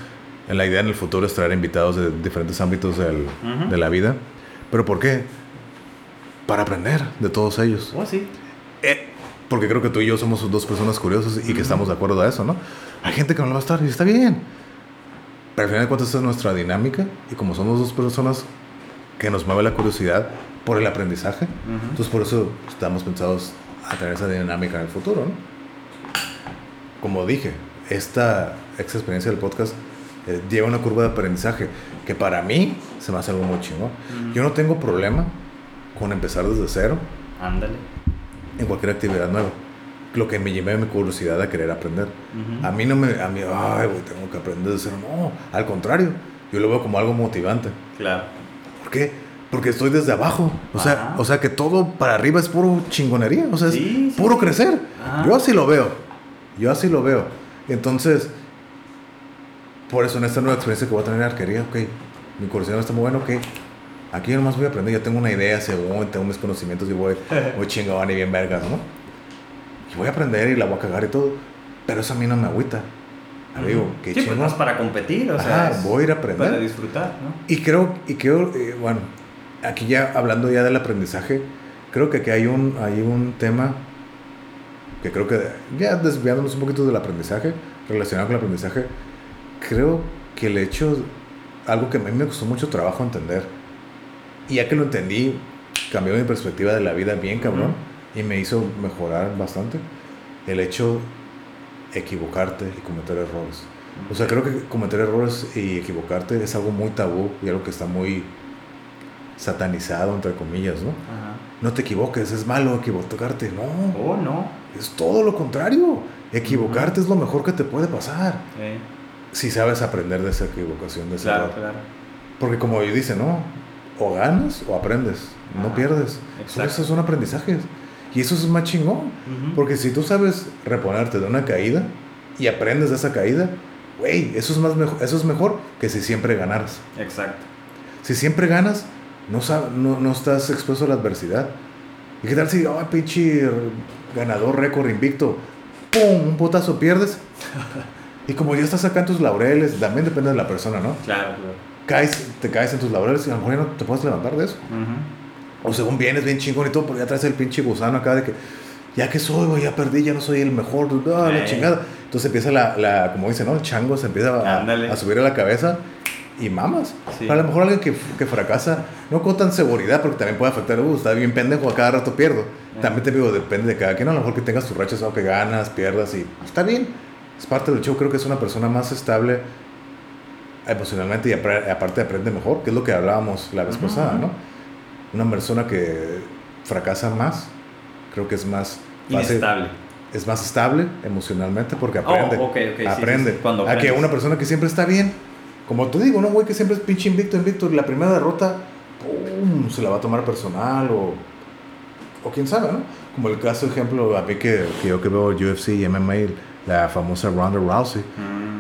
la idea en el futuro es traer invitados de diferentes ámbitos del- de la vida. ¿Pero por qué? Para aprender de todos ellos. Oh, sí. Eh, porque creo que tú y yo somos dos personas curiosas y que estamos de acuerdo a eso, ¿no? Hay gente que no lo va a estar y está bien. Pero al final de cuentas, esa es nuestra dinámica y como somos dos personas que nos mueve la curiosidad por el aprendizaje, entonces por eso estamos pensados a tener esa dinámica en el futuro, ¿no? Como dije, esta, esta experiencia del podcast eh, lleva una curva de aprendizaje que para mí se me hace algo muy chingón. Yo no tengo problema con empezar desde cero Ándale. en cualquier actividad nueva. Lo que me lleva mi curiosidad a querer aprender. A mí no me, a mí, ay, tengo que aprender desde cero. No, al contrario, yo lo veo como algo motivante. Claro. ¿Por qué? Porque estoy desde abajo. O sea, o sea que todo para arriba es puro chingonería. O sea, es Sí, sí, puro sí. crecer. Ajá. Yo así lo veo. Yo así lo veo. Entonces, por eso en esta nueva experiencia que voy a tener en arquería, ok, mi curiosidad no está muy buena, ok. Aquí nomás voy a aprender, ya tengo una idea, según tengo mis conocimientos y voy muy chingón y bien vergas, ¿no? Y voy a aprender y la voy a cagar y todo. Pero eso a mí no me agüita. Amigo, Ujú. qué Sí, pues chingón. no es para competir, o sea. Ajá, voy a ir a aprender. Para disfrutar, ¿no? Y creo, y creo eh, bueno, aquí ya hablando ya del aprendizaje, creo que aquí hay un, hay un tema que creo que, ya desviándonos un poquito del aprendizaje, relacionado con el aprendizaje, creo que el hecho, algo que a mí me costó mucho trabajo entender, y ya que lo entendí, cambió mi perspectiva de la vida bien cabrón y me hizo mejorar bastante el hecho equivocarte y cometer errores. O sea, creo que cometer errores y equivocarte es algo muy tabú y algo que está muy satanizado, entre comillas, ¿no? No te equivoques, es malo equivocarte. No. Oh, no. Es todo lo contrario. Equivocarte es lo mejor que te puede pasar. Si sabes aprender de esa equivocación, de ese claro, error. Claro. Porque como dice, ¿no? O ganas o aprendes, no pierdes. Eso son aprendizajes. Y eso es más chingón. Porque si tú sabes reponerte de una caída y aprendes de esa caída, güey, eso, es más mejor, eso es mejor que si siempre ganaras. Exacto. Si siempre ganas, no, no, no estás expuesto a la adversidad. ¿Y qué tal si, oh, pinche ganador, récord, invicto, ¡pum! Un potazo pierdes. y como ya estás acá en tus laureles, también depende de la persona, ¿no? Claro, claro. Caes, te caes en tus laureles y a lo mejor ya no te puedes levantar de eso. O según vienes bien chingón y todo, porque ya traes el pinche gusano acá de que, ya que soy, güey, ya perdí, ya no soy el mejor, ah, la chingada. Entonces empieza la, la, como dice, ¿no? El chango se empieza a, a, subir a la cabeza y mamas. a lo mejor alguien que, que, fracasa, no con tan seguridad, porque también puede afectar, uh, está bien pendejo, a cada rato pierdo. También te digo, depende de cada quien, a lo mejor que tengas tus rachas, o que ganas, pierdas, y está bien. Es parte del show, creo que es una persona más estable emocionalmente y aparte aprende mejor, que es lo que hablábamos la vez pasada, ¿no? Una persona que fracasa más, creo que es más... Inestable. Es más estable emocionalmente porque aprende. Oh, okay, okay, aprende. a que una persona que siempre está bien, como te digo, ¿no? Güey que siempre es pinche invicto, invicto, y la primera derrota, ¡pum! se la va a tomar personal o, o quién sabe, ¿no? Como el caso, ejemplo, a mí que, que yo que veo UFC y MMA, la famosa Ronda Rousey. Mm.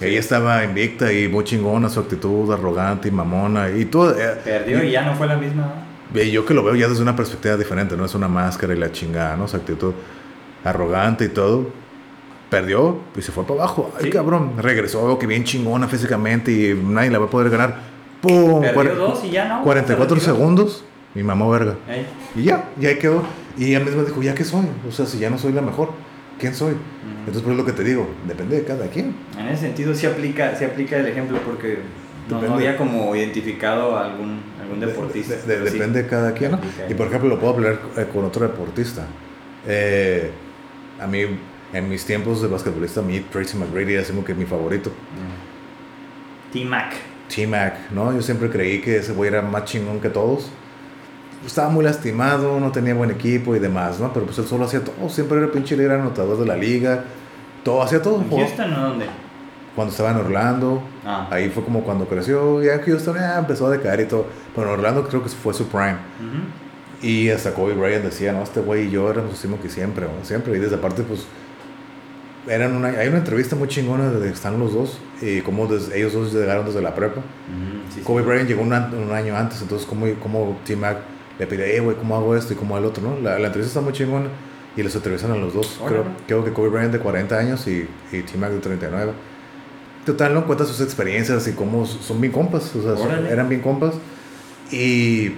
Ella estaba invicta y muy chingona, su actitud arrogante y mamona y todo. Eh, Perdió y, ya no fue la misma. Y yo que lo veo ya desde una perspectiva diferente, no es una máscara y la chingada, ¿no? Su actitud arrogante y todo perdió y se fue para abajo. Ay, cabrón, regresó, que bien chingona físicamente y nadie la va a poder ganar. ¡Pum! Perdió dos y ya no. 44 segundos, mi mamá verga. Y ya, ya quedó. Y ella misma dijo, ¿ya qué soy? O sea, si ya no soy la mejor, ¿quién soy? Entonces, por lo que te digo, depende de cada quien. En ese sentido, sí aplica, sí aplica el ejemplo porque no, había como identificado a algún, algún deportista. depende de cada quien, ¿no? Y por ejemplo, lo puedo hablar eh, con otro deportista. Eh, a mí en mis tiempos de basquetbolista, mi Tracy McGrady era como que mi favorito. Mm. T-Mac. T-Mac, ¿no? Yo siempre creí que ese güey era más chingón que todos. Estaba muy lastimado, no tenía buen equipo y demás, ¿no? Pero pues él solo hacía todo. Siempre era el pinche líder anotador de la liga. Todo, hacía todo. ¿En Houston o dónde? Cuando estaba en Orlando. Ah. Ahí fue como cuando creció. Ya Houston ya empezó a decaer y todo. Pero en Orlando creo que fue su prime. Y hasta Kobe Bryant decía, no, este güey y yo éramos los mismos que siempre, ¿no? Siempre. Y desde aparte, pues eran una, hay una entrevista muy chingona de están los dos y cómo ellos dos llegaron desde la prepa. Kobe Bryant llegó un, un, año antes, entonces cómo, cómo T-Mac le pide, eh, güey, ¿cómo hago esto y cómo el otro, no? La, la, entrevista está muy chingona y les entrevistan a los dos. creo, creo, que Kobe Bryant de 40 años y, y T-Mac de 39. Total, ¿no? Cuenta sus experiencias y cómo son bien compas, o sea, eran bien compas. Y,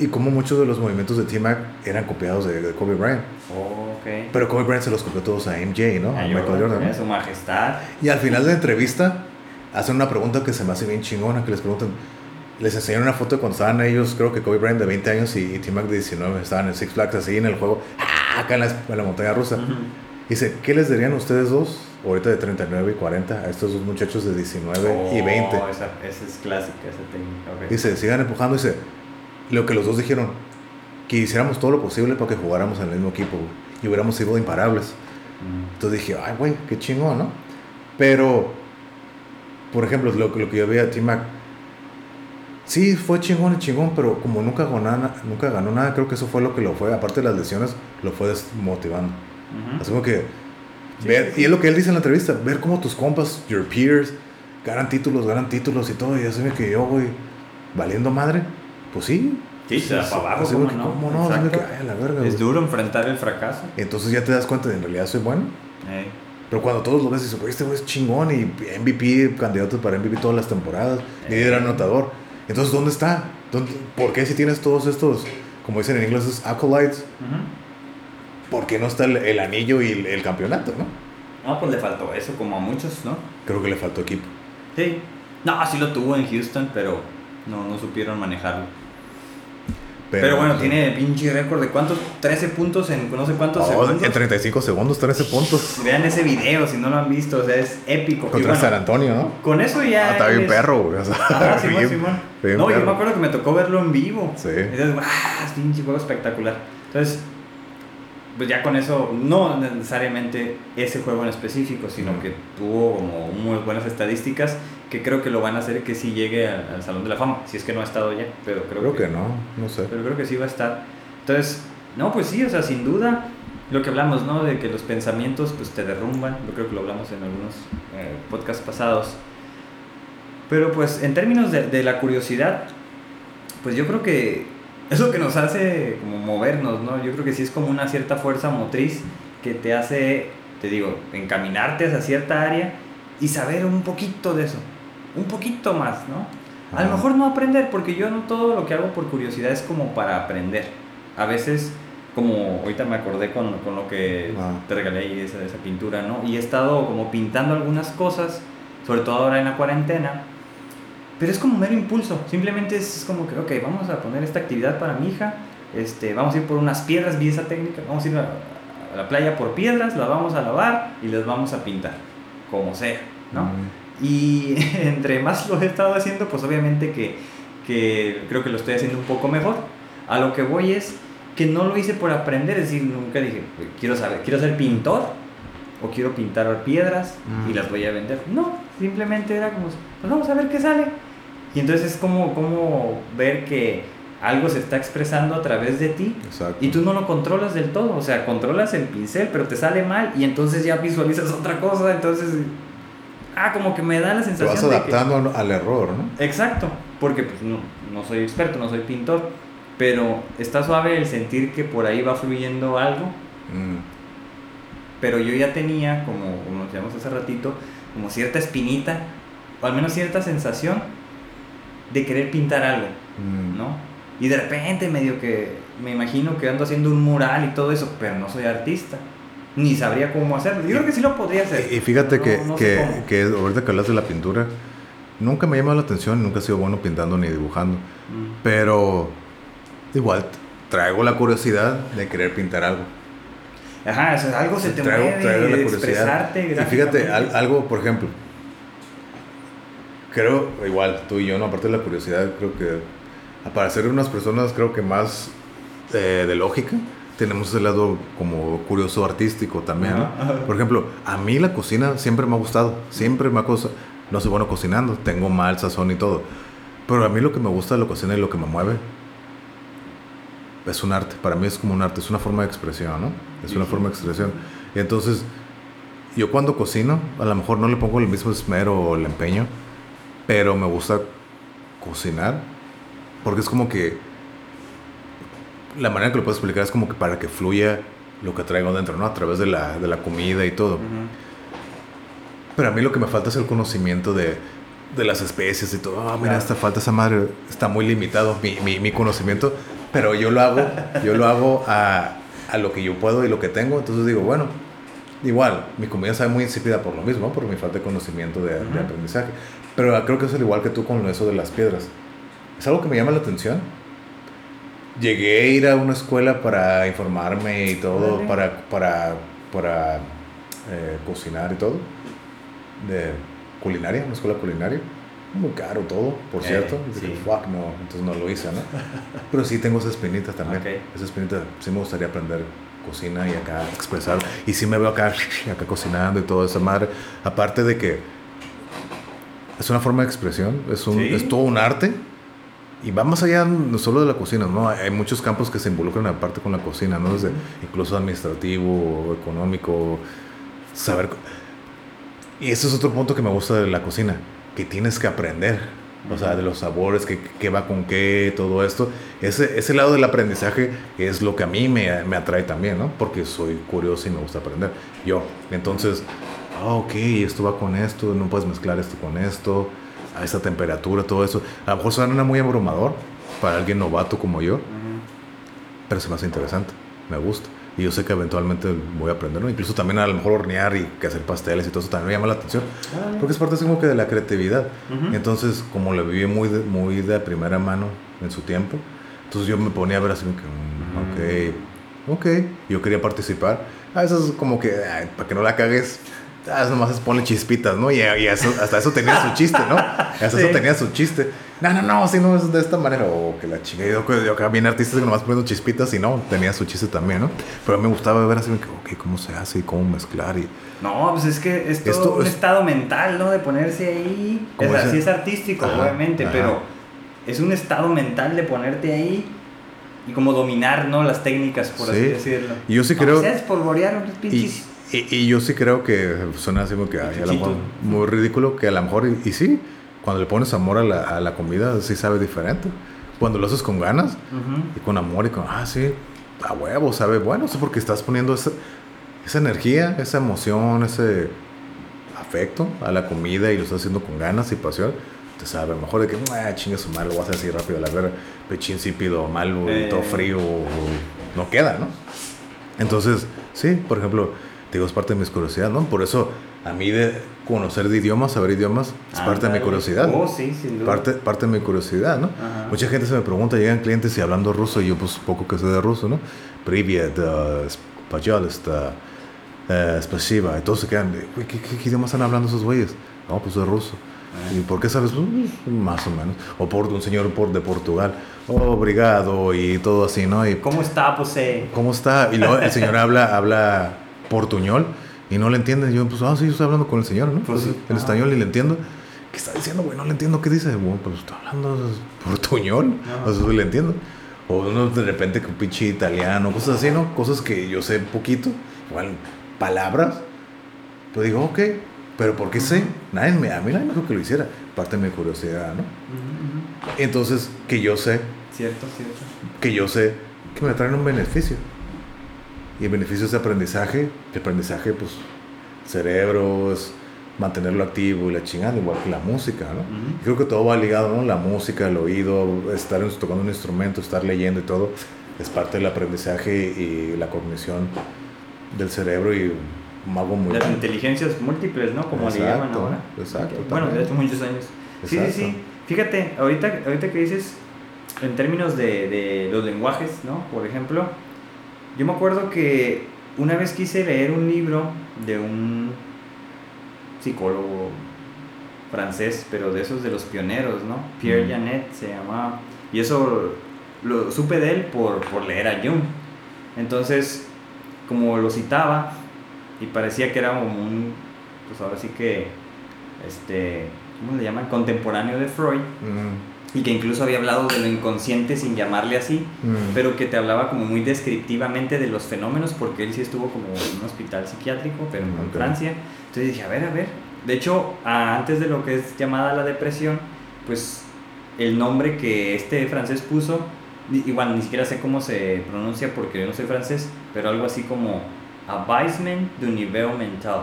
y cómo muchos de los movimientos de T-Mac eran copiados de, de Kobe Bryant. Oh, okay. Pero Kobe Bryant se los copió todos a MJ, ¿no? A, Michael Jordan. Su majestad. Y al final de la entrevista hacen una pregunta que se me hace bien chingona, que les preguntan, les enseñaron una foto de cuando estaban ellos, creo que Kobe Bryant de 20 años y, T-Mac de 19, estaban en Six Flags así en el juego, ¡ah! acá en la, montaña rusa. Dice, ¿qué les dirían ustedes dos, ahorita de 39 y 40, a estos dos muchachos de 19 y 20? Esa, esa es clásica, esa técnica. Dice, sigan empujando, dice, lo que los dos dijeron, que hiciéramos todo lo posible para que jugáramos en el mismo equipo y hubiéramos sido imparables. Entonces dije, ay, güey, qué chingón, ¿no? Pero, por ejemplo, lo, lo que yo veía a T-Mac, sí, fue chingón y chingón, pero como nunca ganó, nada, nunca ganó nada, creo que eso fue lo que lo fue, aparte de las lesiones, lo fue desmotivando. Así como que, ver, y es lo que él dice en la entrevista, ver cómo tus compas, your peers, ganan títulos, ganan títulos y todo, y así que yo, güey, valiendo madre, pues sí, Sí, se da para abajo, ¿cómo no? ¿cómo no? la verga, es duro enfrentar el fracaso. Entonces ya te das cuenta de en realidad soy bueno. Pero cuando todos lo ves, dices, este güey es chingón y MVP, candidato para MVP todas las temporadas, líder anotador. Entonces, ¿dónde está? ¿Dónde, ¿Por qué si tienes todos estos, como dicen en inglés, esos acolytes? ¿Por qué no está el, anillo y el, campeonato, no? No, pues le faltó eso, como a muchos, ¿no? Creo que le faltó equipo. Sí. No, sí lo tuvo en Houston, pero no, no supieron manejarlo. Pero, bueno, tiene pinche récord de cuántos, 13 puntos en no sé cuántos segundos. En 35 segundos, 13 puntos. Vean ese video si no lo han visto, o sea, es épico. Contra San Antonio, ¿no? Con eso ya. Ah, está bien perro, güey. O sea, ah, Simón, Simón. No, yo me acuerdo que me tocó verlo en vivo. Sí. Entonces, ¡ah! Pinche juego espectacular. Entonces, pues ya con eso, no necesariamente ese juego en específico, sino que tuvo como muy buenas estadísticas que creo que lo van a hacer que sí llegue al, Salón de la Fama, si es que no ha estado ya, pero creo, creo que, no, no sé. Pero creo que sí va a estar. Entonces, no, pues sí, o sea, sin duda, lo que hablamos, ¿no? De que los pensamientos pues te derrumban, yo creo que lo hablamos en algunos eh, podcasts pasados. Pero pues en términos de, de la curiosidad, pues yo creo que es lo que nos hace como movernos, ¿no? Yo creo que sí es como una cierta fuerza motriz que te hace, te digo, encaminarte hacia cierta área y saber un poquito de eso, un poquito más, ¿no? A lo mejor no aprender, porque yo no todo lo que hago por curiosidad es como para aprender. A veces, como ahorita me acordé con, con lo que te regalé esa, esa pintura, ¿no? Y he estado como pintando algunas cosas, sobre todo ahora en la cuarentena, pero es como mero impulso, simplemente es como que, ok, vamos a poner esta actividad para mi hija, este, vamos a ir por unas piedras, vi esa técnica, vamos a ir a, a la playa por piedras, las vamos a lavar y las vamos a pintar, como sea, ¿no? Y entre más lo he estado haciendo, pues obviamente que, que creo que lo estoy haciendo un poco mejor. A lo que voy es que no lo hice por aprender, es decir, nunca dije, quiero saber, quiero ser pintor o quiero pintar piedras y las voy a vender. No, simplemente era como, pues vamos a ver qué sale. Y entonces es como, como ver que algo se está expresando a través de ti y tú no lo controlas del todo, o sea, controlas el pincel, pero te sale mal y entonces ya visualizas otra cosa, entonces, ah, como que me da la sensación... Te vas adaptando al error, ¿no? Exacto, porque pues no, no soy experto, no soy pintor, pero está suave el sentir que por ahí va fluyendo algo, mm. pero yo ya tenía, como, como decíamos hace ratito, como cierta espinita, o al menos cierta sensación de querer pintar algo, mm. ¿no? Y de repente medio que me imagino que ando haciendo un mural y todo eso, pero no soy artista. Ni sabría cómo hacerlo. Yo creo que sí lo podría hacer. Y fíjate que, que, que, ahorita que hablas de la pintura, nunca me ha llamado la atención, nunca he sido bueno pintando ni dibujando. Mm. Pero igual traigo la curiosidad de querer pintar algo. Ajá, o algo se te traigo, mueve, traigo la curiosidad. Y fíjate, algo, por ejemplo, creo, igual, tú y yo, ¿no? Aparte de la curiosidad, creo que para ser unas personas, creo que más eh, de lógica, tenemos ese lado como curioso artístico también, ¿no? Por ejemplo, a mí la cocina siempre me ha gustado, siempre me ha costado, no soy bueno cocinando, tengo mal sazón y todo, pero a mí lo que me gusta de la cocina y lo que me mueve es un arte, para mí es como un arte, es una forma de expresión, ¿no? Es una forma de expresión. Y entonces, yo cuando cocino, a lo mejor no le pongo el mismo esmero o el empeño, pero me gusta cocinar porque es como que la manera que lo puedo explicar es como que para que fluya lo que traigo dentro, ¿no? A través de la, de la comida y todo. Pero a mí lo que me falta es el conocimiento de, de las especies y todo. Ah, mira, esta falta, esa madre está muy limitado, mi, mi, mi, conocimiento, pero yo lo hago, yo lo hago a, a, lo que yo puedo y lo que tengo. Entonces digo, bueno, igual, mi comida sabe muy insípida por lo mismo, por mi falta de conocimiento de, de aprendizaje. Pero creo que es al igual que tú con eso de las piedras. Es algo que me llama la atención. Llegué a ir a una escuela para informarme y todo, para, para, para eh, cocinar y todo. De culinaria, una escuela culinaria. Muy caro todo, por eh, cierto. fuck, no, entonces no lo hice, ¿no? Pero sí tengo esa espinita también. Esa espinita, sí me gustaría aprender cocina y acá expresar. Y sí me veo acá, acá cocinando y todo esa madre. Aparte de que es una forma de expresión, es, un, es todo un arte. Y va más allá no solo de la cocina, ¿no? Hay muchos campos que se involucran aparte con la cocina, ¿no? Desde incluso administrativo, económico, saber... Y ese es otro punto que me gusta de la cocina, que tienes que aprender, o sea, de los sabores, qué, qué va con qué, todo esto. Ese, ese lado del aprendizaje es lo que a mí me, me atrae también, ¿no? Porque soy curioso y me gusta aprender. Yo, entonces ah, ok, esto va con esto, no puedes mezclar esto con esto, a esta temperatura, todo eso. A lo mejor suena muy abrumador para alguien novato como yo, pero se me hace interesante, me gusta. Y yo sé que eventualmente voy a aprender, Incluso también a lo mejor hornear y que hacer pasteles y todo eso también me llama la atención. Porque es parte así como que de la creatividad. Entonces, como lo viví muy de, muy de primera mano en su tiempo, Entonces yo me ponía a ver así como que, mm, ok, ok, yo quería participar. A veces como que, para que no la cagues, ah, nomás se pone chispitas, ¿no? Y, hasta eso tenía su chiste, ¿no? Hasta eso tenía su chiste. No, no, no, si no es de esta manera. O que la chica, yo, yo acá bien artistas que nomás poniendo chispitas y no, tenía su chiste también, ¿no? Pero me gustaba ver así, ok, cómo se hace y cómo mezclar y... No, pues es que es todo un estado mental, ¿no? De ponerse ahí. Es, así es artístico, obviamente, pero es un estado mental de ponerte ahí y como dominar, ¿no? Las técnicas, por así decirlo. Y yo sí creo... sea, espolvorear pinches... Y, y, yo sí creo que suena así como que ay, a lo mejor muy ridículo, que a lo mejor, y, sí, cuando le pones amor a la, a la, comida, sí sabe diferente. Cuando lo haces con ganas y con amor y con, ah, sí, a huevo, sabe bueno, sí, porque estás poniendo esa, esa energía, esa emoción, ese afecto a la comida y lo estás haciendo con ganas y pasión te sabe, a lo mejor de que, ah, chingue su madre, lo voy a así rápido, la ver, pechín insípido, malo, todo eh. frío, no queda, ¿no? Entonces, sí, por ejemplo, Digo, es parte de mi curiosidad, ¿no? Por eso, a mí de conocer de idiomas, saber idiomas, es ah, parte de mi curiosidad. Oh, sí, sin duda. Parte, parte de mi curiosidad, ¿no? Mucha gente se me pregunta, llegan clientes y hablando ruso, y yo pues poco que sé de ruso, ¿no? Privet, eh, Payol, está... Spasiba, eh, y todos se quedan, ¿qué, qué, están hablando esos güeyes? No, pues es ruso. Ah. ¿Y por qué sabes? Pues, más o menos. O por un señor por, de Portugal. Oh, obrigado y todo así, ¿no? Y, ¿Cómo está, José? ¿Cómo está? Y luego el señor habla, habla portuñol y no le entiende. Yo, pues, ah, sí, yo estoy hablando con el señor, ¿no? Pues, en español y le entiendo. ¿Qué está diciendo, güey? No le entiendo. ¿Qué dice? Bueno, pues está hablando portuñol. No. Eso le entiendo. O uno de repente que un pinche italiano, cosas así, ¿no? Cosas que yo sé poquito. Igual, palabras. Pues digo, ok, pero ¿por qué sé? Nadie me, a mí nadie me dijo que lo hiciera. Parte de mi curiosidad, ¿no? Entonces, que yo sé. Cierto, cierto. Que yo sé que me traen un beneficio. Y el beneficio es aprendizaje. El aprendizaje, pues, cerebro, es mantenerlo activo y la chingada, igual que la música, ¿no? Creo que todo va ligado, ¿no? La música, el oído, estar tocando un instrumento, estar leyendo y todo, es parte del aprendizaje y la cognición del cerebro y mago muy Las inteligencias múltiples, ¿no? Como le llaman ahora. Exacto. Bueno, desde hace muchos años. Sí, sí, sí. Fíjate, ahorita, ahorita que dices, en términos de, de los lenguajes, ¿no? Por ejemplo, yo me acuerdo que una vez quise leer un libro de un psicólogo francés, pero de esos de los pioneros, ¿no? Pierre mm. Janet se llamaba. Y eso lo supe de él por, por leer a Jung. Entonces, como lo citaba, y parecía que era como un, pues ahora sí que, este, ¿cómo le llaman? Contemporáneo de Freud. Y que incluso había hablado de lo inconsciente sin llamarle así, pero que te hablaba como muy descriptivamente de los fenómenos, porque él sí estuvo como en un hospital psiquiátrico, pero en Francia. Entonces dije, a ver, a ver. De hecho, antes de lo que es llamada la depresión, pues el nombre que este francés puso, igual ni siquiera sé cómo se pronuncia porque yo no soy francés, pero algo así como abaisement du nivel mental.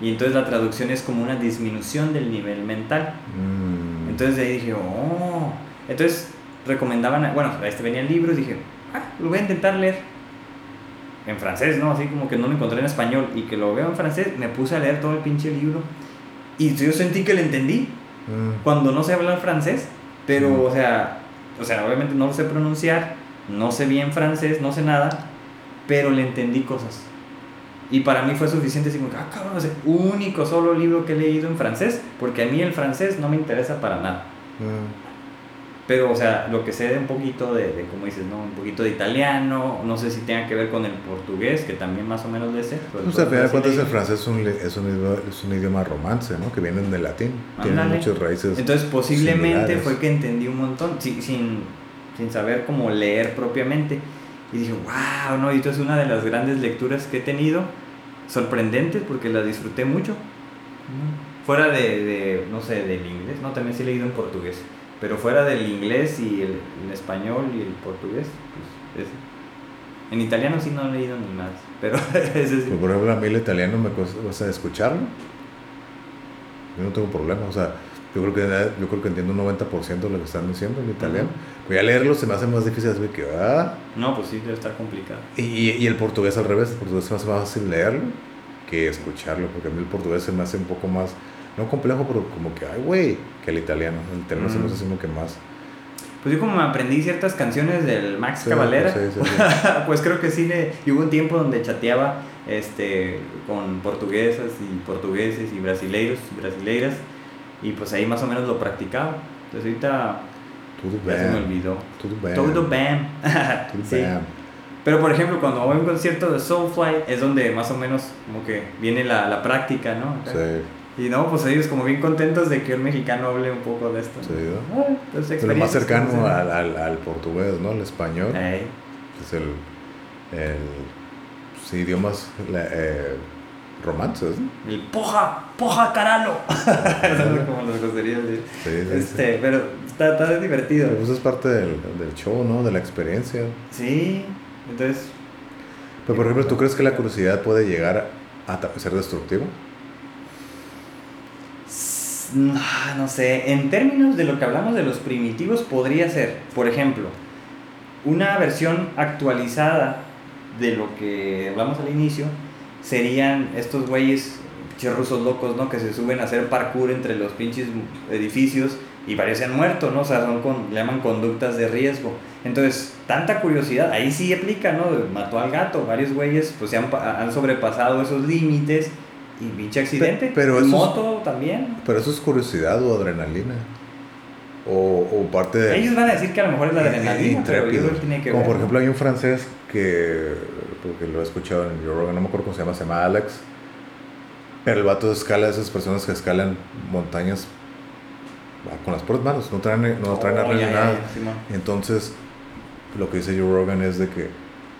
Y entonces la traducción es como una disminución del nivel mental. Mm. Entonces de ahí dije, oh. Entonces recomendaban, bueno, este venía el libro y dije, ah, lo voy a intentar leer. En francés, ¿no? Así como que no lo encontré en español y que lo veo en francés, me puse a leer todo el pinche libro. Y yo sentí que lo entendí. Mm. Cuando no sé hablar francés, pero, mm. o sea, o sea, obviamente no lo sé pronunciar, no sé bien francés, no sé nada, pero le entendí cosas. Y para mí fue suficiente decir, ah, cabrón, es el único solo libro que he leído en francés, porque a mí el francés no me interesa para nada. Mm. Pero, o sea, lo que sé de un poquito de, de, como dices, ¿no? Un poquito de italiano, no sé si tenga que ver con el portugués, que también más o menos le sé. Pues, o sea, cuentas el francés es un, es un, idioma, es un idioma romance, ¿no? Que viene del latín, tiene muchas raíces Entonces, posiblemente fue que entendí un montón, sin, sin, sin saber cómo leer propiamente. Y dije, wow, ¿no? Y esto es una de las grandes lecturas que he tenido, sorprendentes porque la disfruté mucho. Fuera de, de, no sé, del inglés, no, también sí he leído en portugués, pero fuera del inglés y el, español y el portugués, pues En italiano sí no he leído ni más, pero ese sí. Por ejemplo, a mí el italiano me cuesta escucharlo. Yo no tengo problema, o sea, yo creo que, yo creo que entiendo un 90% de lo que están diciendo en italiano. Voy a leerlo se me hace más difícil así que, ah. No, pues sí, debe estar complicado. Y, y el portugués al revés, el portugués se me hace más fácil leerlo que escucharlo, porque a mí el portugués se me hace un poco más, no complejo, pero como que, ay, güey, que el italiano. El italiano se me hace como que más. pues yo como me aprendí ciertas canciones del Max Cavalera, pues creo que sí, le, y hubo un tiempo donde chateaba este, con portuguesas y portugueses y brasileiros y brasileiras, y pues ahí más o menos lo practicaba. Entonces ahorita Tudo se me olvidó. Todo bien. Todo bam. Tudo sí. bem. Pero por ejemplo, cuando voy a un concierto de Soulfly es donde más o menos como que viene la, la práctica, ¿no? Sí, Y no, pues ellos como bien contentos de que un mexicano hable un poco de esto. sí, ¿no? Ah, pues, Es lo más cercano ¿no? al, al, al portugués, ¿no? El español. Es el, el sí, idiomas la- eh, romances, ¿no? El poja, poja caralo. Eso como los groserías de... Sí, sí, sí. Este, pero está, está divertido. Pero pues es parte del, del show, ¿no? De la experiencia. Sí, entonces... Pero por ejemplo, ¿tú crees que la curiosidad puede llegar a ser destructiva? s- ah, No sé, en términos de lo que hablamos de los primitivos podría ser, por ejemplo, una versión actualizada de lo que hablamos al inicio serían estos güeyes rusos locos, ¿no? Que se suben a hacer parkour entre los pinches edificios y varios se han muerto, ¿no? O sea, son con, le llaman conductas de riesgo. Entonces, tanta curiosidad, ahí sí aplica, ¿no? Mató al gato, varios güeyes pues se han, han sobrepasado esos límites y pinche accidente. pero es- moto también. Pero eso es curiosidad o adrenalina. O, o parte de... Ellos van a decir que a lo mejor es la adrenalina, pero tiene que Como ver. por ejemplo hay un francés que, porque lo he escuchado en Joe Rogan, no me acuerdo cómo se llama, se llama Alex. Pero el vato escala a esas personas que escalan montañas ah, con las puras manos, no traen, no traen Oh, arreglo ya, ni ya, nada. Simón. Entonces, lo que dice Joe Rogan es de que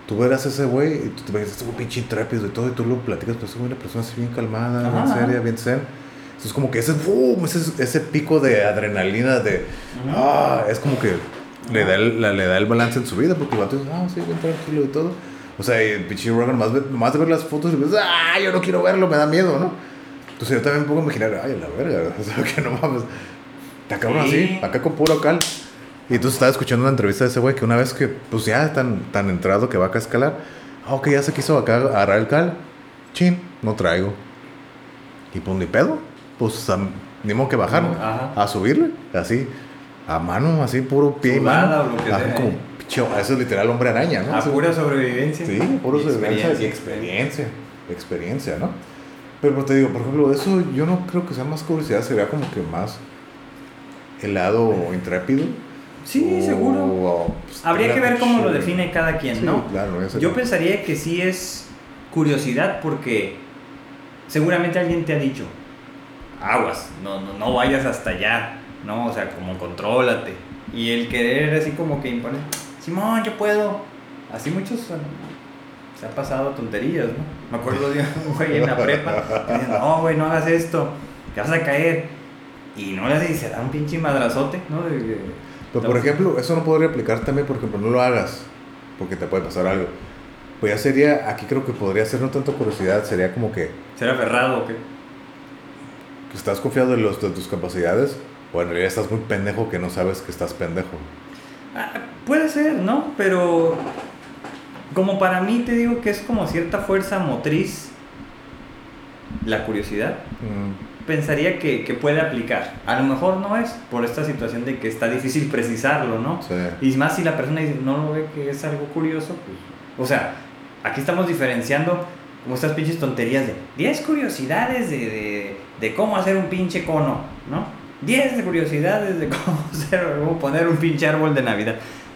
tú verás a ese güey y tú te ves, este güey pinche intrépido y todo, y tú lo platicas, pero es una persona así bien calmada, Ajá, bien ajá. seria, bien zen. Entonces, como que ese, ¡fum! ese, ese pico de adrenalina, de. Ah, es como que le da, el, la- le da el balance en su vida, porque el vato dice, ah, sí, bien tranquilo y todo. O sea, pinche Rogan, más, más de ver las fotos y ves, ah, yo no quiero verlo, me da miedo, ¿no? Entonces yo también me pongo a imaginar, ay, la verga, o sea, que no mames. Cabrón Sí. así, acá con puro cal. Y entonces estaba escuchando una entrevista de ese güey que una vez que, pues ya tan, tan entrado que va acá a escalar, ah, ok, ya se quiso acá agarrar el cal, chin, no traigo. Y pues ni pedo, pues ni modo que bajar, a subirle, así, a mano, así, puro pie y Sudada mano. que Ajá, sea, como, ¿eh? eso es literal hombre araña, ¿no? A Así- pura sobrevivencia. Sí, puro Y experiencia y experiencia. Experiencia, ¿no? Pero pues, te digo, por ejemplo, eso yo no creo que sea más curiosidad, sería como que más helado o intrépido. Sí, o- seguro. o, pues, Habría que ver cómo lo define cada quien, Sí, ¿no? claro, Yo pensaría que sí es curiosidad porque seguramente alguien te ha dicho, aguas, no, no, no vayas hasta allá, ¿no? O sea, como contrólate. Y el querer así como que impone, Simón, yo puedo. Así muchos son- se han pasado tonterías, ¿no? Me acuerdo de un güey en la prepa que decía, no, güey, no hagas esto, que vas a caer. Y no le hace y se da un pinche madrazote, ¿no? De- de- Pero por ejemplo, eso no podría aplicar también, por ejemplo, no lo hagas, porque te puede pasar algo. Pues ya sería, aquí creo que podría ser no tanto curiosidad, sería como que, ¿Ser aferrado o qué? que estás confiado de, los, de tus capacidades, o en realidad estás muy pendejo que no sabes que estás pendejo. Ah, puede ser, ¿no? Pero como para mí te digo que es como cierta fuerza motriz, la curiosidad, Mm, pensaría que, que puede aplicar. A lo mejor no es por esta situación de que está difícil precisarlo, ¿no? sí. Y más si la persona dice, no lo ve que es algo curioso, pues... O sea, aquí estamos diferenciando como estas pinches tonterías de 10 curiosidades de, de, de cómo hacer un pinche cono, ¿no? 10 de curiosidades de cómo, poner un pinche árbol de Navidad.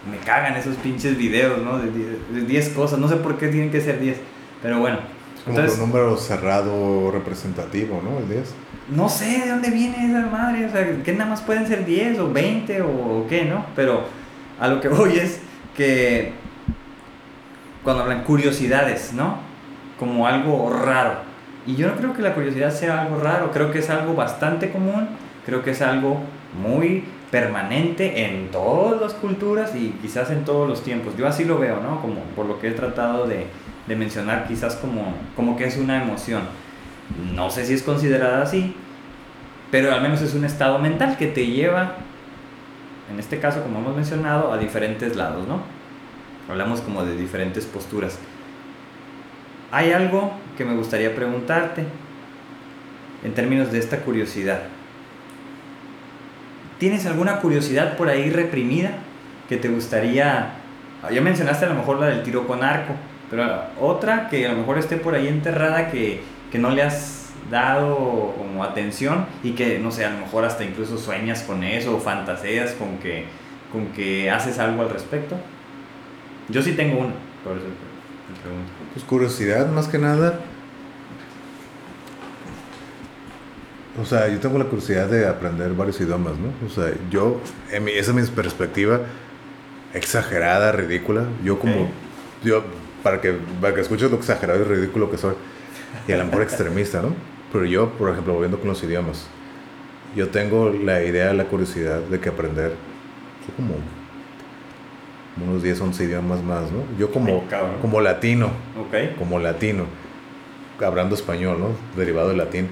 Me cagan esos pinches videos, ¿no? De 10 de 10 cosas. No sé por qué tienen que ser 10. Pero bueno. Es como Entonces, un número cerrado representativo, ¿no? El 10. no sé de dónde viene esa madre, o sea, que nada más pueden ser 10 o 20 o qué, ¿no? Pero a lo que voy es que cuando hablan curiosidades, ¿no? Como algo raro. Y yo no creo que la curiosidad sea algo raro, creo que es algo bastante común, creo que es algo muy permanente en todas las culturas y quizás en todos los tiempos. Yo así lo veo, ¿no? Como por lo que he tratado de, de mencionar, quizás como, como que es una emoción. No sé si es considerada así, pero al menos es un estado mental que te lleva, en este caso, como hemos mencionado, a diferentes lados, ¿no? Hablamos como de diferentes posturas. Hay algo que me gustaría preguntarte en términos de esta curiosidad. ¿Tienes alguna curiosidad por ahí reprimida? que te gustaría, ya mencionaste a lo mejor la del tiro con arco, pero otra que a lo mejor esté por ahí enterrada que, que no le has dado como atención y que, no sé, a lo mejor hasta incluso sueñas con eso o fantaseas con que, con que haces algo al respecto. Yo sí tengo una, por eso te pregunto. Pues curiosidad más que nada. O sea, yo tengo la curiosidad de aprender varios idiomas, ¿no? O sea, yo, en mi, esa es mi perspectiva exagerada, ridícula. Yo como, yo, para que, para que escuches lo exagerado y ridículo que soy, y a lo mejor extremista, ¿no? Pero yo, por ejemplo, volviendo con los idiomas, yo tengo la idea, la curiosidad de que aprender como unos 10, 11 idiomas más, ¿no? Yo como, como latino, como latino, hablando español, ¿no? Derivado del latín,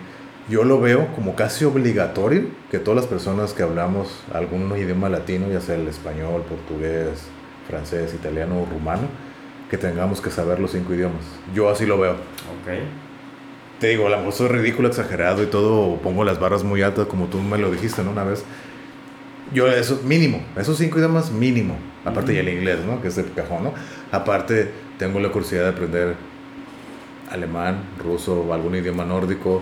yo lo veo como casi obligatorio que todas las personas que hablamos algún idioma latino, ya sea el español, portugués, francés, italiano o rumano, que tengamos que saber los cinco idiomas. Yo así lo veo. Ok. Te digo, la voz es ridículo, exagerado y todo, pongo las barras muy altas como tú me lo dijiste, ¿no? Una vez. Yo, eso, mínimo, esos cinco idiomas, mínimo. Aparte, ya el inglés, ¿no? Que es de cajón, ¿no? Aparte, tengo la curiosidad de aprender alemán, ruso, algún idioma nórdico,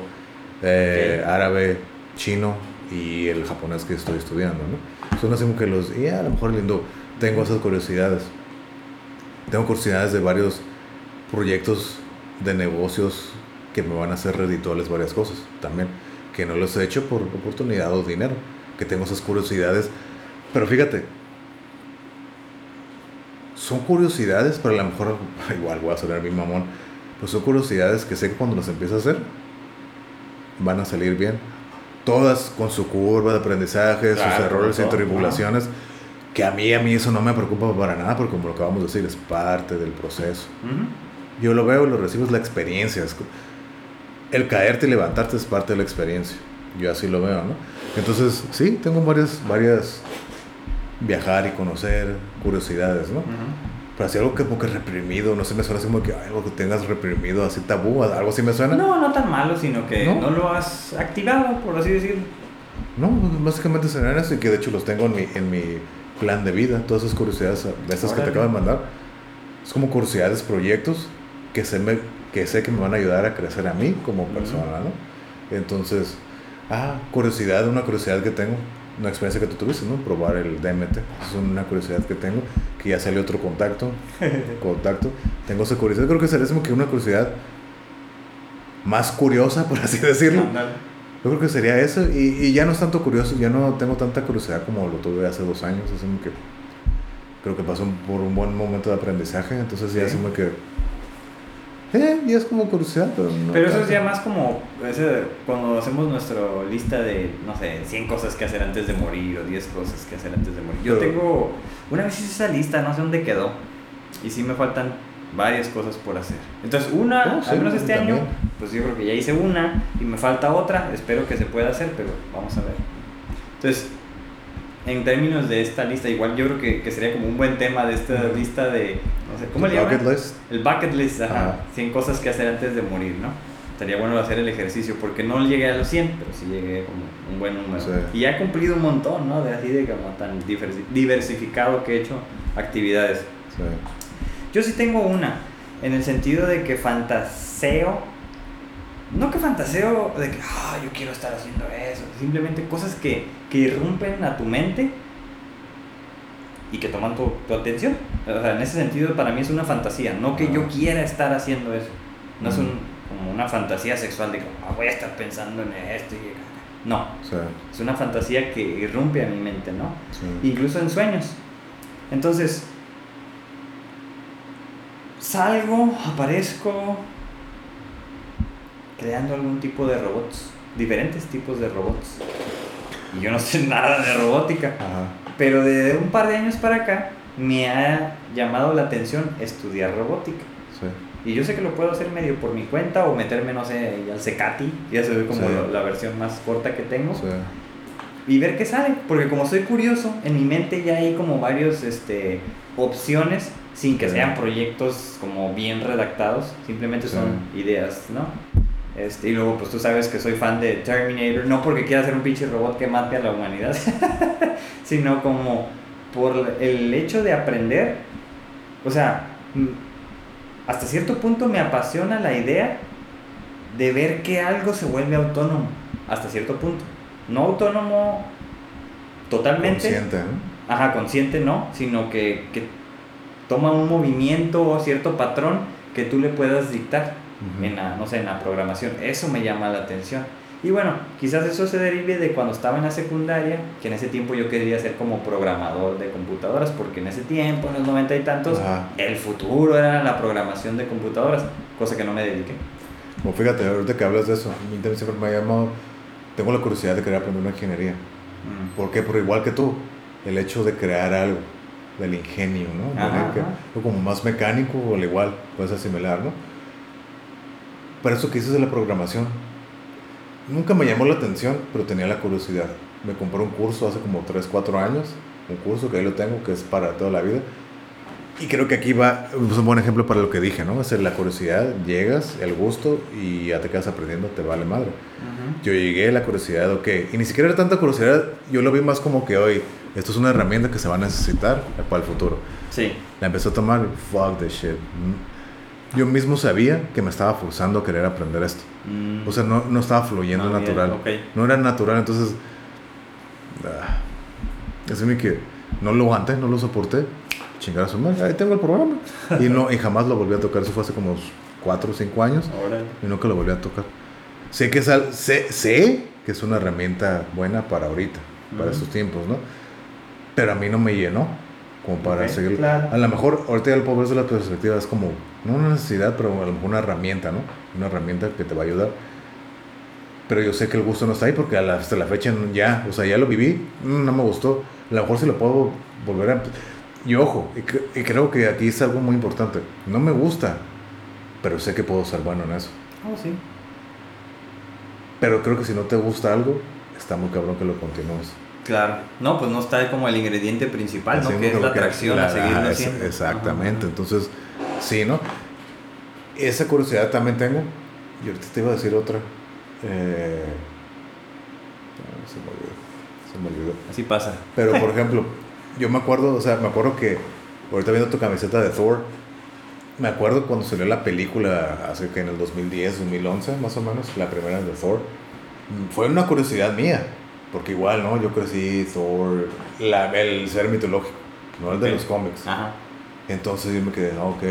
eh, árabe, chino y el japonés que estoy estudiando, ¿no? Son así como que los, y a lo mejor lindo, tengo esas curiosidades. Tengo curiosidades de varios proyectos de negocios que me van a hacer redituales varias cosas también, que no los he hecho por oportunidad o dinero, que tengo esas curiosidades. Pero fíjate, son curiosidades, pero a lo mejor, igual voy a sonar mi mamón, pues son curiosidades que sé que cuando las empiezo a hacer, van a salir bien. Todas con su curva de aprendizaje, sus errores y tribulaciones. Que a mí, a mí eso no me preocupa para nada, porque como lo acabamos de decir, es parte del proceso. Yo lo veo, lo recibo, es la experiencia. el caerte y levantarte es parte de la experiencia. Yo así lo veo, ¿no? Entonces, sí, tengo varias, varias viajar y conocer, curiosidades, ¿no? Pero así algo que como que reprimido, no sé, me suena así como que algo que tengas reprimido, así tabú, algo así me suena. No, no tan malo, sino que no, lo has activado, por así decirlo. No, básicamente eso y que de hecho los tengo en mi, en mi plan de vida, todas esas curiosidades de esas que te acabo de mandar. Es como curiosidades, proyectos que sé, me, que sé que me van a ayudar a crecer a mí como persona, ¿no? Entonces, ah, curiosidad, una curiosidad que tengo una experiencia que tú tuviste, ¿no? Probar el DMT. Es una curiosidad que tengo, que ya salió otro contacto. contacto. Tengo esa curiosidad. Creo que sería como que una curiosidad más curiosa, por así decirlo. Yo creo que sería eso. Y, y, ya no es tanto curioso, ya no tengo tanta curiosidad como lo tuve hace dos años. Como que creo que pasó por un buen momento de aprendizaje. Entonces ya es como que eh, y es como curiosidad, pero no. Pero eso es ya más como ese, cuando hacemos nuestra lista de, no sé, 100 cosas que hacer antes de morir o 10 cosas que hacer antes de morir. Yo tengo, una vez hice esa lista, no sé dónde quedó. Y sí me faltan varias cosas por hacer. Entonces, una, al menos este año, pues yo creo que ya hice una y me falta otra. Espero que se pueda hacer, pero vamos a ver. Entonces, en términos de esta lista, igual yo creo que, que sería como un buen tema de esta lista de, no sé, ¿cómo le llaman? Bucket list. El bucket list, ajá, 100 cosas que hacer antes de morir, ¿no? Estaría bueno hacer el ejercicio, porque no llegué a los 100, pero sí llegué como un buen número. Y he cumplido un montón, ¿no? De así de como tan diversificado que he hecho actividades. Sí. Yo sí tengo una, en el sentido de que fantaseo no que fantaseo de que, ah, yo quiero estar haciendo eso, simplemente cosas que, que irrumpen a tu mente y que toman tu, tu, atención. O sea, en ese sentido para mí es una fantasía, no que yo quiera estar haciendo eso. No es un, como una fantasía sexual de que ah, voy a estar pensando en esto y no. Es una fantasía que irrumpe a mi mente, ¿no? Incluso en sueños. Entonces, salgo, aparezco, creando algún tipo de robots, diferentes tipos de robots. Y yo no sé nada de robótica, pero de un par de años para acá me ha llamado la atención estudiar robótica. Y yo sé que lo puedo hacer medio por mi cuenta o meterme, no sé, al Secati, ya se ve como la, versión más corta que tengo. Y ver qué sale, porque como soy curioso, en mi mente ya hay como varios este, opciones sin que sean proyectos como bien redactados, simplemente son ideas, ¿no? Este, y luego, pues tú sabes que soy fan de Terminator, no porque quiera hacer un pinche robot que mate a la humanidad, sino como por el hecho de aprender, o sea, hasta cierto punto me apasiona la idea de ver que algo se vuelve autónomo, hasta cierto punto. No autónomo totalmente. Consciente, Ajá, consciente no, sino que, que toma un movimiento o cierto patrón que tú le puedas dictar en la, no sé, en la programación. Eso me llama la atención. Y bueno, quizás eso se derive de cuando estaba en la secundaria, que en ese tiempo yo quería ser como programador de computadoras, porque en ese tiempo, en los noventa y tantos, el futuro era la programación de computadoras, cosa que no me dediqué. Bueno, fíjate, ahorita que hablas de eso, a mí también siempre me ha llamado, tengo la curiosidad de querer aprender una ingeniería. Mm. ¿Por qué? Porque igual que tú, el hecho de crear algo, del ingenio, ¿no? como más mecánico o al igual, puedes asimilar, ¿no? Para eso que dices de la programación, nunca me llamó la atención, pero tenía la curiosidad. Me compré un curso hace como 3, 4 años, un curso que ahí lo tengo, que es para toda la vida. Y creo que aquí va, es un buen ejemplo para lo que dije, ¿no? Es la curiosidad, llegas, el gusto y ya te quedas aprendiendo, te vale madre. Yo llegué, la curiosidad, ok. Y ni siquiera era tanta curiosidad, yo lo vi más como que hoy, esto es una herramienta que se va a necesitar para el futuro. Sí. La empezó a tomar, fuck the shit yo mismo sabía que me estaba forzando a querer aprender esto. Mm. O sea, no, no estaba fluyendo ah, natural. No era natural, entonces... Ah, así que no lo aguanté, no lo soporté. Chingar a su madre, ahí tengo el programa. y, no, y jamás lo volví a tocar, eso fue hace como 4 o 5 años. Y nunca lo volví a tocar. Sé que, es sé, sé que es una herramienta buena para ahorita, para estos tiempos, ¿no? Pero a mí no me llenó como para seguir. A lo mejor, ahorita puedo ver desde la perspectiva, es como, no una necesidad, pero a lo mejor una herramienta, ¿no? Una herramienta que te va a ayudar. Pero yo sé que el gusto no está ahí porque hasta la fecha ya, o sea, ya lo viví, no me gustó. A lo mejor si lo puedo volver a. Y ojo, y, creo que aquí es algo muy importante. No me gusta, pero sé que puedo ser bueno en eso. Oh, sí. Pero creo que si no te gusta algo, está muy cabrón que lo continúes. Claro, no, pues no está como el ingrediente principal, ¿no? Que es la atracción a seguirlo haciendo. Exactamente, entonces, sí, ¿no? Esa curiosidad también tengo. Y ahorita te iba a decir otra. Eh, se me olvidó. Se me olvidó. Así pasa. Pero, por ejemplo, yo me acuerdo, o sea, me acuerdo que, ahorita viendo tu camiseta de Thor, me acuerdo cuando salió la película, hace que en el 2010, 2011, más o menos, la primera de Thor. Fue una curiosidad mía porque igual, ¿no? Yo crecí Thor, la, el ser mitológico, no el de los cómics. Ajá. Entonces yo me quedé, ah, ok,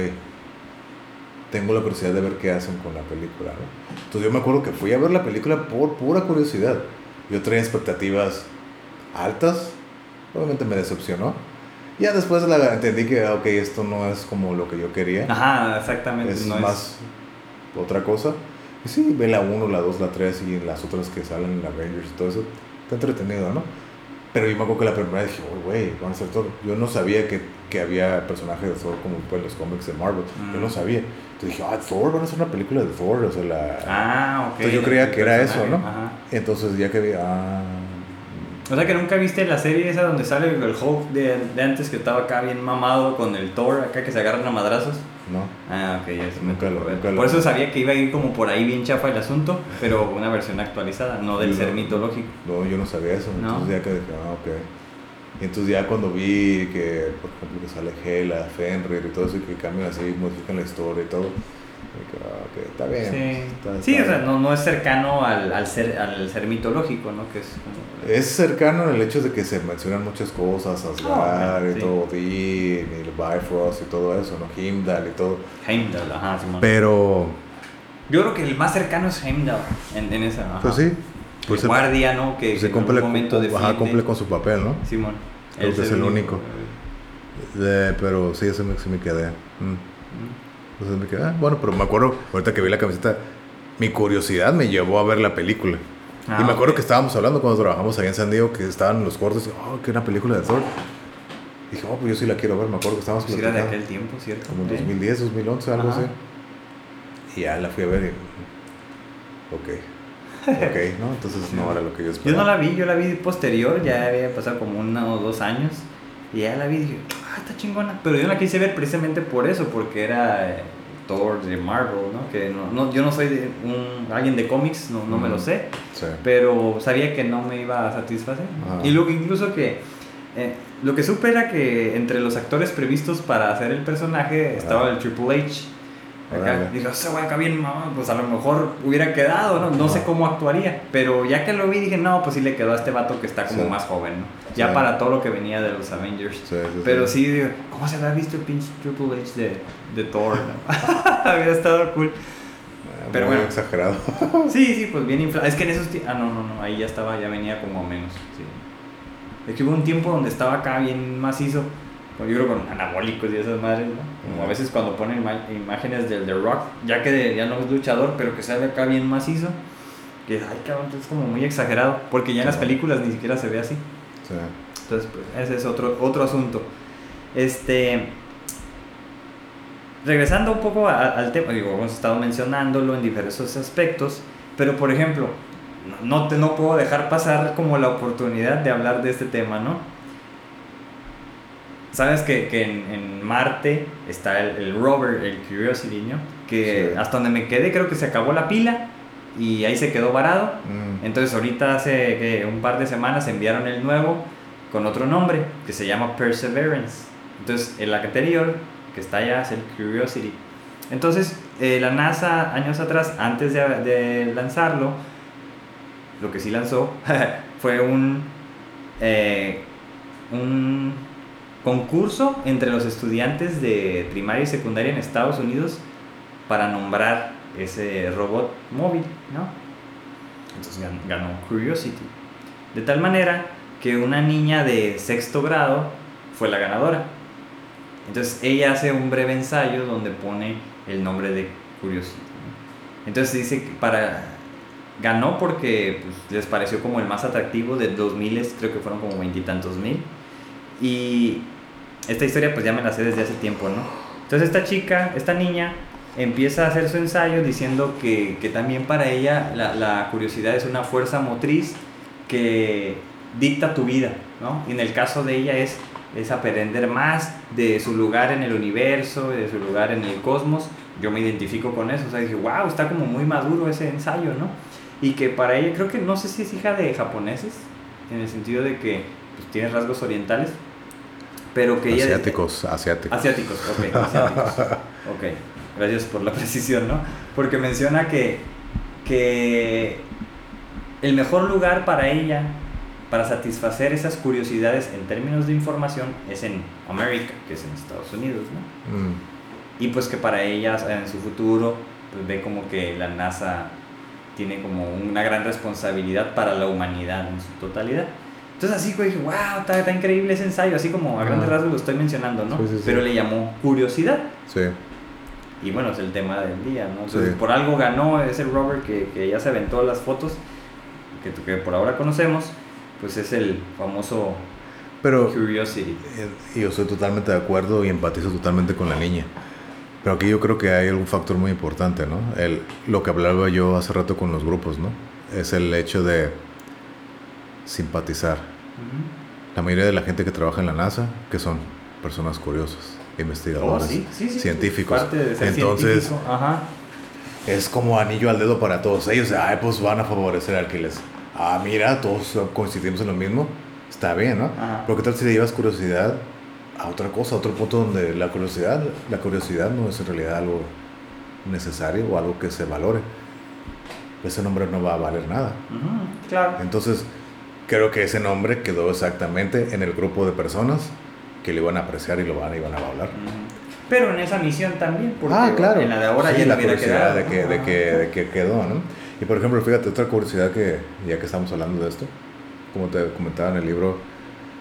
tengo la curiosidad de ver qué hacen con la película, ¿no? Entonces yo me acuerdo que fui a ver la película por pura curiosidad. Yo traía expectativas altas, obviamente me decepcionó. Ya después la entendí que, ah, ok, esto no es como lo que yo quería. Ajá, exactamente. Es más otra cosa. Y sí, ve la 1, la 2, la 3 y las otras que salen en Avengers y todo eso entretenido, ¿no? Pero yo me acuerdo que la primera dije, oh, güey, van a ser Thor. Yo no sabía que, que había personajes de Thor como pues, los cómics de Marvel. Yo no mm. sabía. Entonces dije, ah, Thor, van a hacer una película de Thor. O sea, la... Ah, ok. Entonces yo creía que era eso, ¿no? Ajá. Entonces ya que vi, ah. O sea que nunca viste la serie esa donde sale el Hulk de, de antes que estaba acá bien mamado con el Thor acá que se agarran a madrazos. No. Ah, ok, ya se me nunca Por eso sabía que iba a ir como por ahí bien chafa el asunto, pero una versión actualizada, no del ser mitológico. No, yo no sabía eso. Entonces ya que dije, ah, ok. Y entonces ya cuando vi que, por ejemplo, que sale Hela, Fenrir y todo eso, y que cambian así, modifican la historia y todo, Okay, está bien. Sí, o sea, no, no es cercano al, al, ser, al ser mitológico, ¿no? Que es, es cercano en el hecho de que se mencionan muchas cosas, Asgard y todo, Odin, y el Bifrost y todo eso, ¿no? Heimdall y todo. Heimdall, ajá, Simón. Pero... Yo creo que el más cercano es Heimdall en, en esa, Pues sí. Pues el guardia, ¿no? Que, se cumple, momento de ajá, cumple con su papel, ¿no? Simón. Creo que es el único. De, pero sí, ese me, me quedé. Mm. Entonces me quedé, ah, bueno, pero me acuerdo, ahorita que vi la camiseta, mi curiosidad me llevó a ver la película. Ah, y me acuerdo que estábamos hablando cuando trabajamos ahí en San Diego, que estaban los cortes, oh, que una película de Thor. dije, oh, pues yo sí la quiero ver, me acuerdo que estábamos pues era de aquel tiempo, ¿cierto? Como en 2010, 2011, algo así. Y ya la fui a ver y... Ok. Ok, ¿no? Entonces no era lo que yo esperaba. Yo no la vi, yo la vi posterior, ya había pasado como uno o dos años. Y ya la vi y dije, ah, está chingona. Pero yo la quise ver precisamente por eso, porque era eh, Thor de Marvel, ¿no? Que no, no, yo no soy de un, alguien de cómics, no, no me lo sé. Pero sabía que no me iba a satisfacer. Y luego incluso que Eh, lo que supe era que entre los actores previstos para hacer el personaje estaba el Triple H. Acá, dije, ese güey acá bien, pues a lo mejor hubiera quedado, ¿no? No sé cómo actuaría. Pero ya que lo vi, dije, no, pues sí le quedó a este vato que está como más joven, ¿no? Ya para todo lo que venía de los Avengers. pero sí, digo, ¿cómo se había visto el pinche Triple H de, de Thor, no? había estado cool. Ah, pero bueno. exagerado. sí, sí, pues bien inflado. Es que en esos Ah, no, no, no, ahí ya estaba, ya venía como menos. Sí. Es que hubo un tiempo donde estaba acá bien macizo yo creo con anabólicos y esas madres, ¿no? Como a veces cuando ponen imágenes del The Rock, ya que ya no es luchador, pero que sale acá bien macizo, que ay cabrón, es como muy exagerado, porque ya en las películas ni siquiera se ve así. Sí. Entonces, pues ese es otro, otro asunto. Este. Regresando un poco al tema, digo, hemos estado mencionándolo en diversos aspectos, pero por ejemplo, no, te, no puedo dejar pasar como la oportunidad de hablar de este tema, ¿no? Sabes que, que en, en, Marte está el, el, rover, el Curiosity, ¿no? Que hasta donde me quedé creo que se acabó la pila y ahí se quedó varado. Mm. Entonces ahorita hace un par de semanas enviaron el nuevo con otro nombre que se llama Perseverance. Entonces el anterior que está allá es el Curiosity. Entonces eh, la NASA años atrás, antes de, de, lanzarlo, lo que sí lanzó fue un... Eh, un concurso entre los estudiantes de primaria y secundaria en Estados Unidos para nombrar ese robot móvil, ¿no? Entonces ganó Curiosity. De tal manera que una niña de sexto grado fue la ganadora. Entonces ella hace un breve ensayo donde pone el nombre de Curiosity. Entonces dice que para ganó porque pues, les pareció como el más atractivo de 2000, creo que fueron como veintitantos mil. Y esta historia pues ya me la sé desde hace tiempo, ¿no? Entonces esta chica, esta niña, empieza a hacer su ensayo diciendo que, que también para ella la, la, curiosidad es una fuerza motriz que dicta tu vida, ¿no? Y en el caso de ella es, es aprender más de su lugar en el universo, de su lugar en el cosmos. Yo me identifico con eso, o sea, dije, wow, está como muy maduro ese ensayo, ¿no? Y que para ella, creo que no sé si es hija de japoneses, en el sentido de que pues, tiene rasgos orientales, pero que asiáticos, asiáticos. Asiáticos, ok, asiáticos. ok, gracias por la precisión, ¿no? Porque menciona que, que el mejor lugar para ella, para satisfacer esas curiosidades en términos de información, es en América, que es en Estados Unidos, ¿no? Mm. Y pues que para ella, en su futuro, pues ve como que la NASA tiene como una gran responsabilidad para la humanidad en su totalidad. Entonces así dije, wow, está, increíble ese ensayo, así como a grandes rasgos lo estoy mencionando, ¿no? Pero le llamó curiosidad. Sí. Y bueno, es el tema del día, ¿no? Entonces por algo ganó ese Robert que, que ya se aventó las fotos, que, que por ahora conocemos, pues es el famoso pero, Curiosity. Eh, yo estoy totalmente de acuerdo y empatizo totalmente con la niña. Pero aquí yo creo que hay algún factor muy importante, ¿no? El, lo que hablaba yo hace rato con los grupos, ¿no? Es el hecho de simpatizar. La mayoría de la gente que trabaja en la NASA, que son personas curiosas, investigadores, oh, científicos. Entonces, es como anillo al dedo para todos ellos. Ay, pues van a favorecer al que les. Ah, mira, todos coincidimos en lo mismo. Está bien, ¿no? Pero ¿qué tal si le llevas curiosidad a otra cosa, a otro punto donde la curiosidad, la curiosidad no es en realidad algo necesario o algo que se valore? Ese nombre no va a valer nada. claro. Entonces, creo que ese nombre quedó exactamente en el grupo de personas que le iban a apreciar y lo van, iban a hablar. Pero en esa misión también, porque ah, claro. en la de ahora ya la curiosidad de, que, de, que, de que quedó, ¿no? Y por ejemplo, fíjate, otra curiosidad que, ya que estamos hablando de esto, como te comentaba en el libro,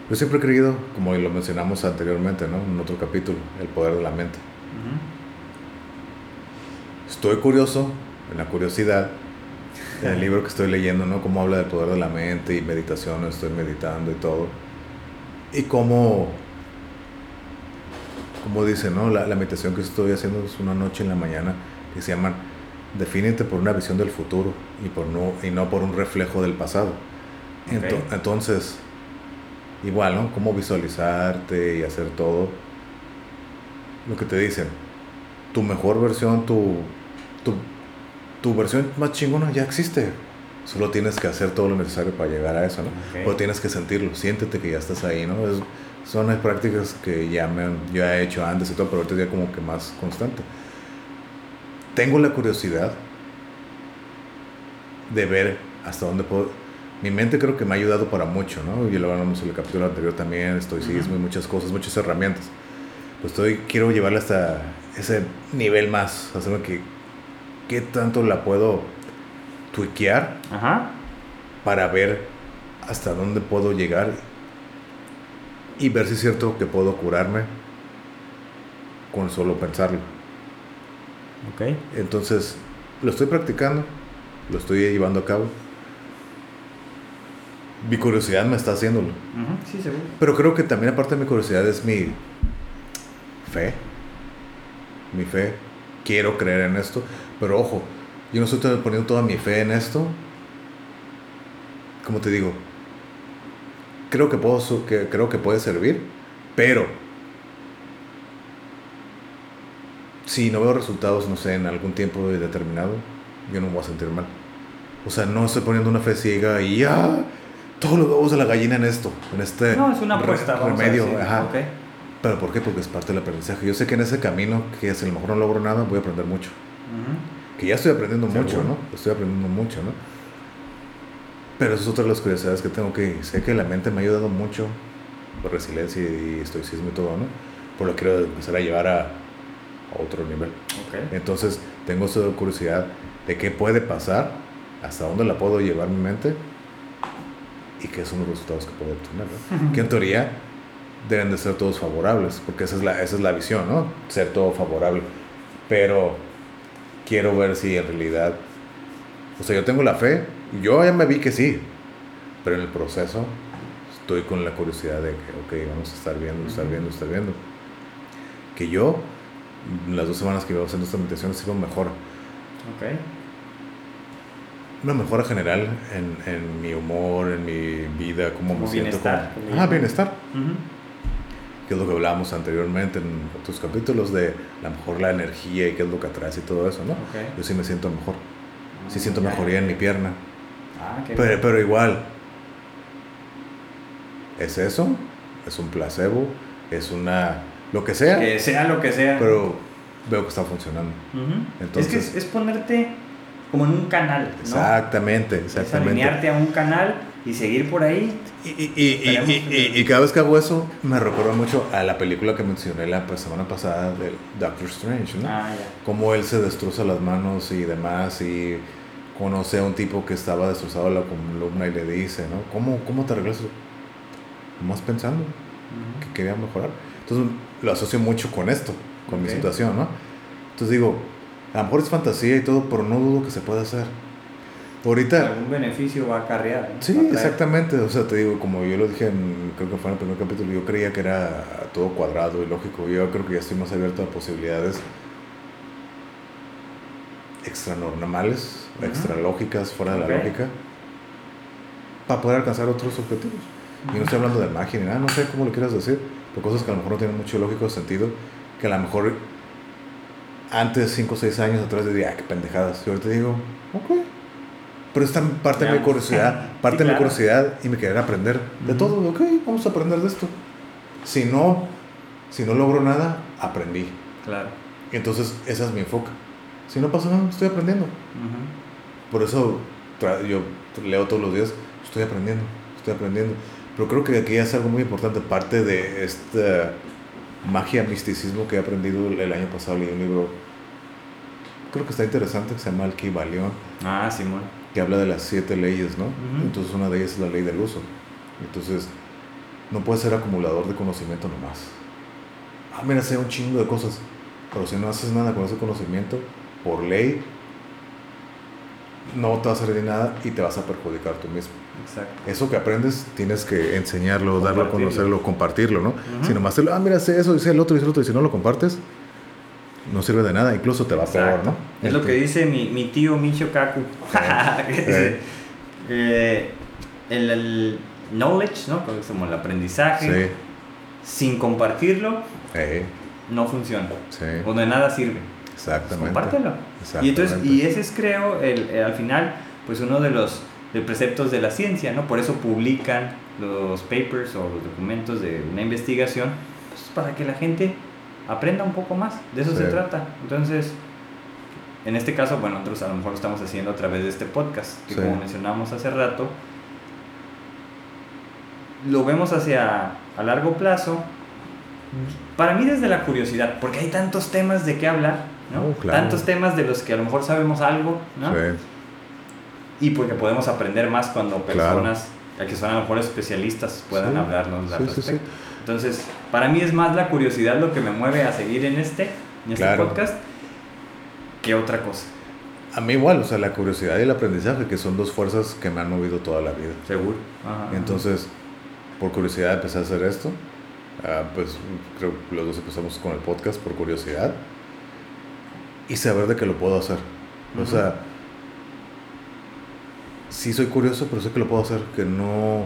yo siempre he creído, como lo mencionamos anteriormente, ¿no? En otro capítulo, el poder de la mente. Estoy curioso, en la curiosidad, en el libro que estoy leyendo, ¿no? Cómo habla del poder de la mente y meditación, estoy meditando y todo. Y cómo, como dice, ¿no? La, meditación que estoy haciendo es una noche en la mañana que se llama Defínete por una visión del futuro y, por no, y no por un reflejo del pasado. entonces, igual, ¿no? Cómo visualizarte y hacer todo. Lo que te dicen, tu mejor versión, tu, tu tu versión más chingona ya existe. Solo tienes que hacer todo lo necesario para llegar a eso, ¿no? Pero tienes que sentirlo, siéntete que ya estás ahí, ¿no? Es, son las prácticas que ya, me, ya he hecho antes y todo, pero ahorita ya como que más constante. Tengo la curiosidad de ver hasta dónde puedo... Mi mente creo que me ha ayudado para mucho, ¿no? Y lo hablamos en el capítulo anterior también, estoicismo y muchas cosas, muchas herramientas. Pues estoy, quiero llevarla hasta ese nivel más, hacerme que qué tanto la puedo tuiquear para ver hasta dónde puedo llegar y ver si es cierto que puedo curarme con solo pensarlo. Ok. Entonces, lo estoy practicando, lo estoy llevando a cabo. Mi curiosidad me está haciéndolo. Sí, seguro. Pero creo que también aparte de mi curiosidad es mi fe. Mi fe. Quiero creer en esto. Pero ojo, yo no estoy poniendo toda mi fe en esto. Como te digo, creo que, puedo, que, creo que puede servir, pero si no veo resultados, no sé, en algún tiempo determinado, yo no me voy a sentir mal. O sea, no estoy poniendo una fe ciega y ya todos los huevos de la gallina en esto, en este no, es una apuesta, remedio. Ajá. Pero ¿por qué? Porque es parte del aprendizaje. Yo sé que en ese camino, que si a lo mejor no logro nada, voy a aprender mucho. Que ya estoy aprendiendo mucho, ¿no? Estoy aprendiendo mucho, ¿no? Pero eso es otra de las curiosidades que tengo que... Sé que la mente me ha ayudado mucho por resiliencia y estoicismo y todo, ¿no? Por lo que quiero empezar a llevar a, otro nivel. Entonces, tengo esa curiosidad de qué puede pasar, hasta dónde la puedo llevar mi mente y qué son los resultados que puedo obtener, ¿no? Que en teoría deben de ser todos favorables, porque esa es la, esa es la visión, ¿no? Ser todo favorable. Pero quiero ver si en realidad... O sea, yo tengo la fe, yo ya me vi que sí, pero en el proceso estoy con la curiosidad de que, ok, vamos a estar viendo, estar viendo, estar viendo. Que yo, las dos semanas que llevo haciendo esta meditación, sido mejor. Ok. Una mejora general en, en mi humor, en mi vida, cómo me siento. Bienestar. ah, bienestar. Que es lo que hablábamos anteriormente en otros capítulos de la mejor la energía y qué es lo que atrae y todo eso, ¿no? Yo sí me siento mejor. Sí ah, siento mejoría en mi pierna Ah, pero, pero igual, ¿es eso? ¿Es un placebo? ¿Es una... lo que sea? Que sea lo que sea. Pero veo que está funcionando. Entonces, es que es, ponerte como en un canal. ¿no? Exactamente, exactamente. Es alinearte a un canal y seguir por ahí. Y, y, y, y, cada vez que hago eso, me recuerda mucho a la película que mencioné la semana pasada del Doctor Strange, ¿no? Ah, Cómo él se destroza las manos y demás y conoce a un tipo que estaba destrozado la columna y le dice, ¿no? ¿Cómo, cómo te regreso? Más pensando que quería mejorar. Entonces lo asocio mucho con esto, con mi situación, ¿no? Entonces digo, a lo mejor es fantasía y todo, pero no dudo que se pueda hacer. Ahorita... Algún beneficio va a acarrear. Sí, exactamente. O sea, te digo, como yo lo dije, en, creo que fue en el primer capítulo, yo creía que era todo cuadrado y lógico. Yo creo que ya estoy más abierto a posibilidades extra normales, extra lógicas, fuera de la lógica, para poder alcanzar otros objetivos. Y no estoy hablando de magia ni nada, no sé cómo lo quieras decir, pero cosas que a lo mejor no tienen mucho lógico sentido, que a lo mejor antes, 5 o 6 años atrás, decía, ah, qué pendejadas. Y ahorita digo, ok. Pero es parte de mi curiosidad, parte de mi curiosidad y me querer aprender de todo. Ok, vamos a aprender de esto. Si no, si no logro nada, aprendí. Claro. Entonces, ese es mi enfoque. Si no pasa nada, estoy aprendiendo. Por eso yo leo todos los días, estoy aprendiendo, estoy aprendiendo. Pero creo que aquí es algo muy importante, parte de esta magia, misticismo que he aprendido el año pasado, leí un libro, creo que está interesante, que se llama Alquibalión. Ah, Simón. Que habla de las siete leyes, ¿no? Entonces una de ellas es la ley del uso. Entonces, no puedes ser acumulador de conocimiento nomás. Ah, mira, sé un chingo de cosas, pero si no haces nada con ese conocimiento, por ley, no te va a servir de nada y te vas a perjudicar tú mismo. Exacto. Eso que aprendes tienes que enseñarlo, darlo a conocerlo, compartirlo, ¿no? Si nomás te lo, ah, mira, sé eso, dice el otro, dice el otro, y si no lo compartes, no sirve de nada, incluso te va a peor, ¿no? Es lo que dice mi, mi tío Michio Kaku. Eh, el, knowledge, ¿no? Como el aprendizaje, sin compartirlo, no funciona. O de nada sirve. Exactamente. compártelo. Y, entonces, y ese es, creo, el, al final, pues uno de los de preceptos de la ciencia, ¿no? Por eso publican los papers o los documentos de una investigación, pues, para que la gente aprenda un poco más. De eso se trata. Entonces, en este caso, bueno, nosotros a lo mejor lo estamos haciendo a través de este podcast, que como mencionamos hace rato, lo vemos hacia a largo plazo. Para mí desde la curiosidad, porque hay tantos temas de qué hablar, ¿no? Oh, tantos temas de los que a lo mejor sabemos algo, ¿no? Y porque podemos aprender más cuando personas que son a lo mejor especialistas puedan hablarnos al respecto. Entonces, para mí es más la curiosidad lo que me mueve a seguir en este, en este podcast que otra cosa. A mí igual, o sea, la curiosidad y el aprendizaje, que son dos fuerzas que me han movido toda la vida. Seguro. Entonces, por curiosidad empecé a hacer esto. Ah, pues creo que los dos empezamos con el podcast por curiosidad. Y saber de que lo puedo hacer. O sea, sí soy curioso, pero sé que lo puedo hacer, que no,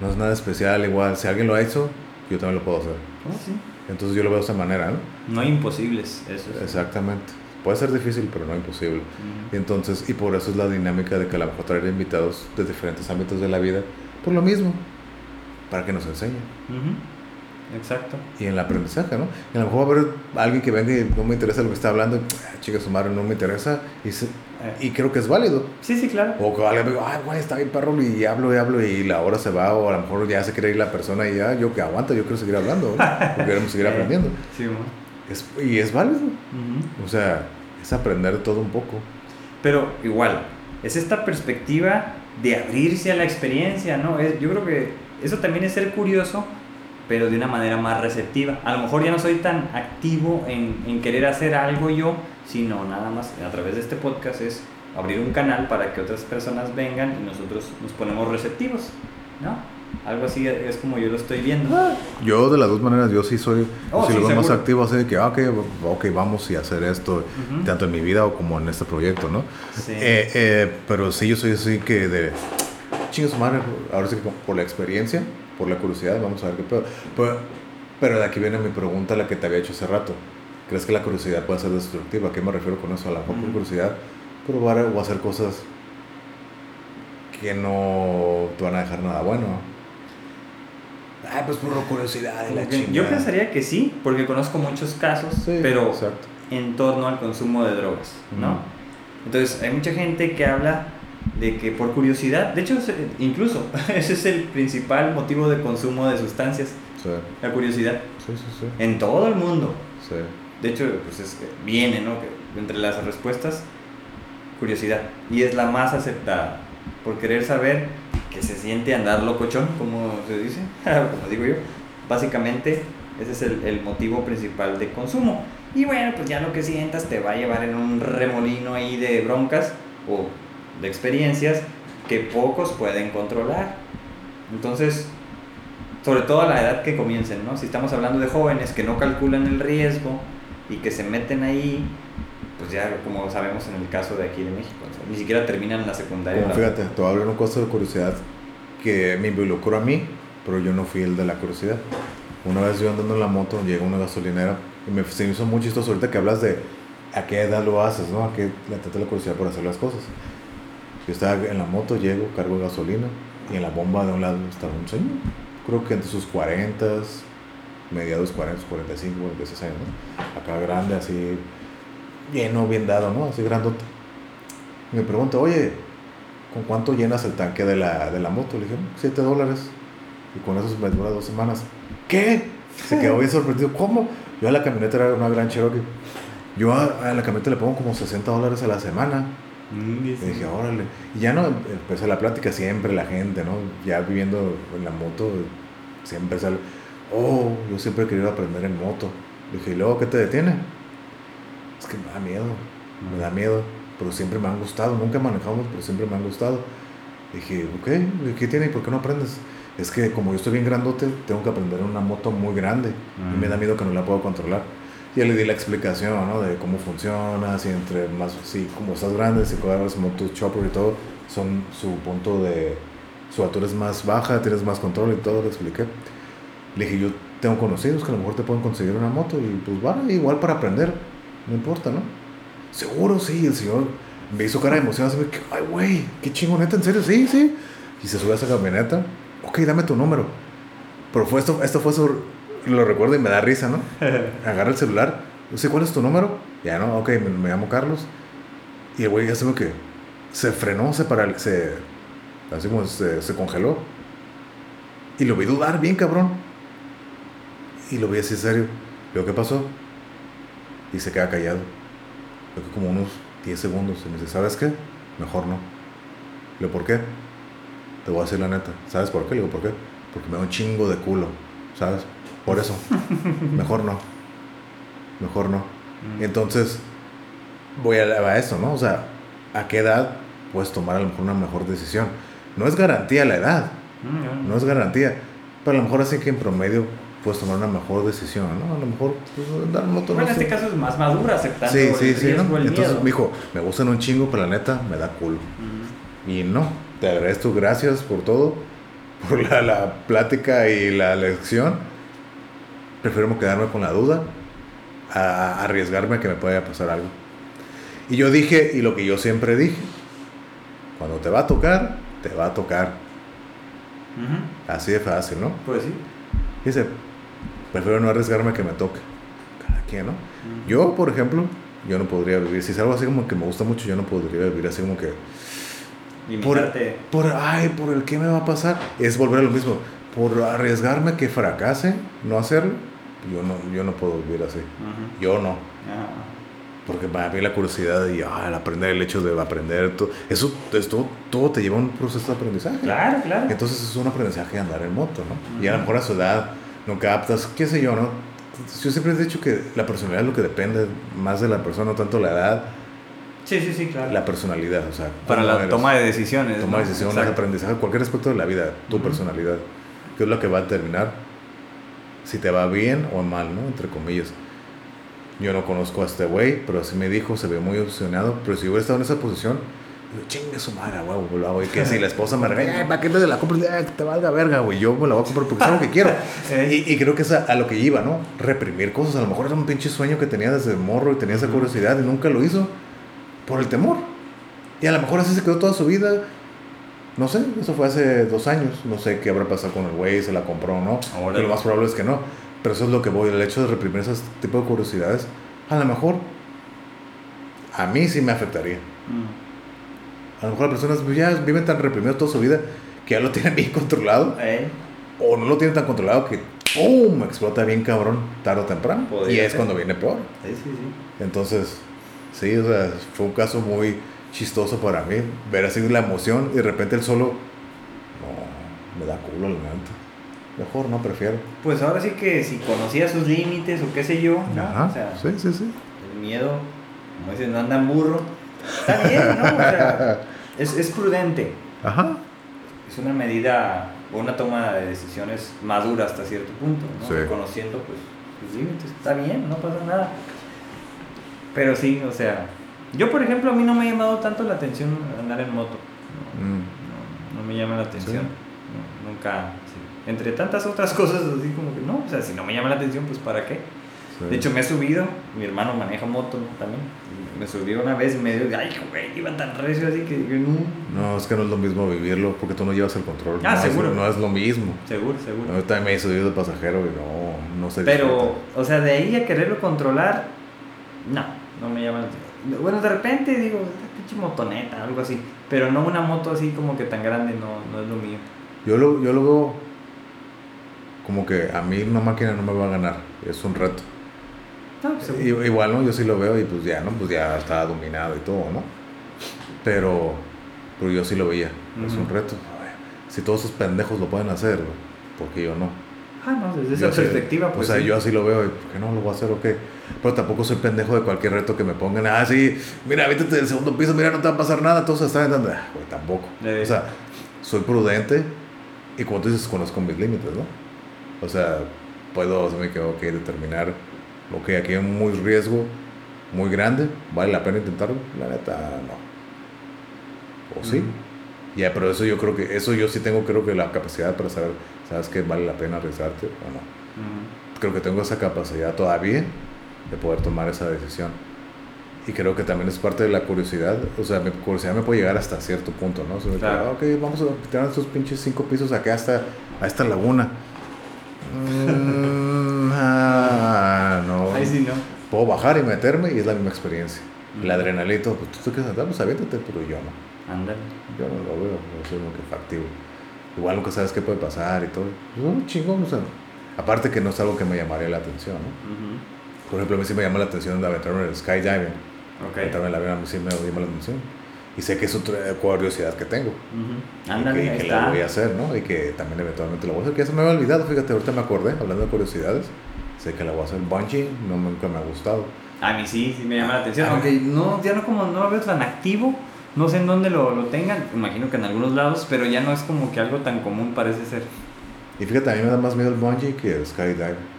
no es nada especial. Igual, si alguien lo ha hecho, yo también lo puedo hacer. Oh, sí. Entonces yo lo veo de esa manera, ¿no? No hay imposibles, eso. Exactamente. Puede ser difícil, pero no imposible. y entonces, y por eso es la dinámica de que a lo mejor traer invitados de diferentes ámbitos de la vida, por lo mismo, para que nos enseñen. Exacto. Y en el aprendizaje, ¿no? Y a lo mejor va a haber alguien que venga y no me interesa lo que está hablando, ah, chica, su madre no me interesa, y, eh. y creo que es válido. Sí, sí, claro. O que alguien me diga, ay, güey, está bien perro, y hablo y hablo, y la hora se va, o a lo mejor ya se quiere ir la persona y ya, yo que aguanta, yo quiero seguir hablando, ¿no? queremos seguir aprendiendo. Sí, es, y es válido. O sea, es aprender todo un poco. Pero igual, es esta perspectiva de abrirse a la experiencia, ¿no? Es, yo creo que eso también es ser curioso, pero de una manera más receptiva. A lo mejor ya no soy tan activo en, en querer hacer algo yo, sino nada más a través de este podcast es abrir un canal para que otras personas vengan y nosotros nos ponemos receptivos, ¿no? Algo así es como yo lo estoy viendo. Yo de las dos maneras, yo sí soy oh, lo más activo, así de que, ah, okay, ok, vamos y hacer esto, tanto en mi vida o como en este proyecto, ¿no? Sí. Eh, eh, pero sí, yo soy así que de, chingos madre, ahora sí que por la experiencia, por la curiosidad, vamos a ver qué pedo. Pero, pero de aquí viene mi pregunta, la que te había hecho hace rato. ¿Crees que la curiosidad puede ser destructiva? ¿A qué me refiero con eso? A la mejor por curiosidad, probar o hacer cosas que no te van a dejar nada bueno. Ah, pues por curiosidad. la yo pensaría que sí, porque conozco muchos casos, pero en torno al consumo de drogas, ¿no? Entonces, hay mucha gente que habla de que por curiosidad, de hecho, incluso ese es el principal motivo de consumo de sustancias, la curiosidad. En todo el mundo. De hecho, pues es, viene, ¿no? entre las respuestas, curiosidad. Y es la más aceptada, por querer saber que se siente andar locochón, como se dice, como digo yo. Básicamente, ese es el, el, motivo principal de consumo. Y bueno, pues ya lo que sientas te va a llevar en un remolino ahí de broncas o de experiencias que pocos pueden controlar. Entonces, sobre todo a la edad que comiencen, ¿no? Si estamos hablando de jóvenes que no calculan el riesgo y que se meten ahí, pues ya como sabemos en el caso de aquí de México, ni siquiera terminan la secundaria. fíjate, te voy a hablar un caso de curiosidad que me involucró a mí, pero yo no fui el de la curiosidad. Una vez yo andando en la moto, llega una gasolinera y me, se me hizo muy chistoso ahorita que hablas de a qué edad lo haces, ¿no? A qué le trata la curiosidad por hacer las cosas. Yo estaba en la moto, llego, cargo gasolina y en la bomba de un lado estaba un señor, creo que entre sus 40, mediados 40, 45, 46 años, ¿no? Acá grande, así, lleno, bien dado, ¿no? Así grandote. Me pregunta, oye, ¿con cuánto llenas el tanque de la, de la moto? Le dije, 7 dólares. Y con eso me dura dos semanas. ¿Qué? Se quedó bien sorprendido. ¿Cómo? Yo a la camioneta era una gran Cherokee. Yo a, a la camioneta le pongo como 60 dólares a la semana. Mm, y dije, órale. Y ya no, empecé la plática siempre, la gente, ¿no? Ya viviendo en la moto, siempre sale, oh, yo siempre he querido aprender en moto. dije, ¿y luego qué te detiene? Es que me da miedo, me da miedo, pero siempre me han gustado, nunca manejamos, pero siempre me han gustado. dije, ok, ¿qué tiene y por qué no aprendes? Es que como yo estoy bien grandote, tengo que aprender en una moto muy grande y me da miedo que no la puedo controlar ya le di la explicación, ¿no? De cómo funciona, si entre más, si como estás grande, si juegas motos chopper y todo, son su punto de, su altura es más baja, tienes más control y todo, le expliqué. Le dije, yo tengo conocidos que a lo mejor te pueden conseguir una moto y pues bueno, igual para aprender, no importa, ¿no? Seguro, sí, el señor me hizo cara de emoción, así que, ay, güey, qué chingoneta, en serio, sí, sí. Y se sube a esa camioneta, ok, dame tu número. Pero fue esto, esto fue su, lo recuerdo y me da risa, ¿no? Agarra el celular, no sé, ¿cuál es tu número? Ya, ¿no? Ok, me, llamo Carlos. Y el güey ya se que se frenó, se paralizó, se, así como se, se congeló. Y lo vi dudar bien, cabrón. Y lo vi así serio. Digo, ¿qué pasó? Y se queda callado. Creo que como unos 10 segundos. Y me dice, ¿sabes qué? Mejor no. Le digo, ¿por qué? Te voy a decir la neta. ¿Sabes por qué? Le digo, ¿por qué? Porque me da un chingo de culo. ¿Sabes? Por eso. Mejor no. Mejor no. Mm. Entonces, voy a, a eso, ¿no? O sea, ¿a qué edad puedes tomar a lo mejor una mejor decisión? No es garantía la edad. Mm, no es garantía. Pero a lo mejor así que en promedio puedes tomar una mejor decisión, ¿no? A lo mejor pues, dar moto. Bueno, en este caso es más madura aceptando sí, sí, sí, ¿no? Entonces me dijo, me gustan un chingo, pero la neta me da culo. Y no, te agradezco, gracias por todo, por la, la plática y la lección. Prefiero quedarme con la duda a arriesgarme a que me pueda pasar algo. Y yo dije, y lo que yo siempre dije, cuando te va a tocar, te va a tocar. Así de fácil, ¿no? Pues sí. Dice, prefiero no arriesgarme a que me toque. Cada quien, ¿no? Yo, por ejemplo, yo no podría vivir. Si es algo así como que me gusta mucho, yo no podría vivir así como que. Por, por, ay, por el que me va a pasar. Es volver a lo mismo. Por arriesgarme a que fracase, no hacerlo, yo no, yo no puedo vivir así. Yo no. Porque para mí la curiosidad y ah, el aprender, el hecho de aprender, todo, eso, esto, todo te lleva a un proceso de aprendizaje. Claro, claro. Entonces es un aprendizaje de andar en moto, ¿no? Y a lo mejor a su edad no captas, qué sé yo, ¿no? Yo siempre he dicho que la personalidad es lo que depende más de la persona, no tanto la edad. Sí, sí, sí, claro. La personalidad, o sea. Para la toma de decisiones. Toma de decisiones, aprendizaje, cualquier aspecto de la vida, tu personalidad, que es lo que va a determinar si te va bien o mal, ¿no? Entre comillas. Yo no conozco a este güey, pero así me dijo, se ve muy obsesionado. Pero si hubiera estado en esa posición, yo, chingue su madre, güey, Y que si la esposa me regaña, ¿para qué te la compras? Que te valga verga, güey. Yo me la voy a comprar porque es lo que quiero. y, y, creo que es a, lo que iba, ¿no? Reprimir cosas. A lo mejor era un pinche sueño que tenía desde morro y tenía esa curiosidad y nunca lo hizo por el temor. Y a lo mejor así se quedó toda su vida. No sé, eso fue hace dos años. No sé qué habrá pasado con el güey, se la compró o no. Ahora lo más probable es que no. Pero eso es lo que voy, el hecho de reprimir ese tipo de curiosidades, a lo mejor a mí sí me afectaría. Mm. A lo mejor las personas ya viven tan reprimidos toda su vida que ya lo tienen bien controlado. ¿Eh? O no lo tienen tan controlado que ¡pum! explota bien cabrón tarde o temprano. y es cuando viene peor. Sí, sí, sí. Entonces, sí, o sea, fue un caso muy chistoso para mí. Ver así la emoción y de repente el solo. No, me da culo el momento. Mejor no, prefiero. Pues ahora sí que si conocía sus límites o qué sé yo, ¿no? o sea, sí, sí, sí. El miedo, como dicen, no anda burro. Está bien, ¿no? O sea, es, es prudente. Ajá. Es una medida o una toma de decisiones madura hasta cierto punto, ¿no? Sí. Conociendo pues sus límites. Está bien, no pasa nada. Pero sí, o sea, yo por ejemplo a mí no me ha llamado tanto la atención andar en moto. No, mm. no, me llama la atención. nunca entre tantas otras cosas, así como que no, o sea, si no me llama la atención, pues ¿para qué? De hecho, me he subido, mi hermano maneja moto también, me subió una vez y me dio, ay, güey, iba tan recio así que no. No, es que no es lo mismo vivirlo porque tú no llevas el control. Ah, seguro. no es lo mismo. Seguro, seguro. Yo también me he subido de pasajero y no, no sé. Pero, o sea, de ahí a quererlo controlar, no, no me llama la atención. Bueno, de repente digo, pinche motoneta, algo así, pero no una moto así como que tan grande, no, no es lo mío. Yo lo, yo lo veo como que a mí una máquina no me va a ganar, es un reto. Pues, igual, ¿no? Yo sí lo veo y pues ya, ¿no? Pues ya está dominado y todo, ¿no? Pero, pero yo sí lo veía, es un reto. Si todos esos pendejos lo pueden hacer, porque yo no. Ah, no, desde esa perspectiva, pues. O sea, yo así lo veo, y ¿por qué no lo voy a hacer o qué? Pero tampoco soy pendejo de cualquier reto que me pongan. Ah, sí, mira, vete del segundo piso, mira, no te va a pasar nada, todos están dando. Ah, pues tampoco. O sea, soy prudente y como tú dices, conozco mis límites, ¿no? O sea, puedo, se me quedó que determinar, ok, aquí hay muy riesgo muy grande, ¿vale la pena intentarlo? La neta, no. ¿O sí? Ya, pero eso yo creo que, eso yo sí tengo creo que la capacidad para saber, ¿sabes qué? ¿Vale la pena arriesgarte o no? Creo que tengo esa capacidad todavía de poder tomar esa decisión. Y creo que también es parte de la curiosidad. O sea, mi curiosidad me puede llegar hasta cierto punto, ¿no? O sea, claro. ok, vamos a tirar estos pinches cinco pisos acá hasta a esta laguna. Mm, ah, no. Ahí sí, ¿no? Puedo bajar y meterme y es la misma experiencia. El adrenalito, pues tú te quedas, pues aviéntate, pero yo no. Ándale. Yo no lo veo, no soy que factivo. Igual nunca sabes qué puede pasar y todo. Pues un chingón, o sea, aparte que no es algo que me llamaría la atención, ¿no? Por ejemplo, a mí sí me llama la atención de aventarme en el skydiving. Okay. Aventarme en la avión a mí sí me llama la atención. Y sé que es otra curiosidad que tengo. Ándale, y que, y la voy a hacer, ¿no? Y que también eventualmente lo voy a hacer. Que ya se me había olvidado, fíjate, ahorita me acordé, hablando de curiosidades. Sé que la voy a hacer bungee, no, nunca me ha gustado. A mí sí, sí me llama la atención. Aunque no, ya no, como, no lo veo tan activo, no sé en dónde lo, lo tengan, imagino que en algunos lados, pero ya no es como que algo tan común parece ser. Y fíjate, a mí me da más miedo el bungee que el skydive.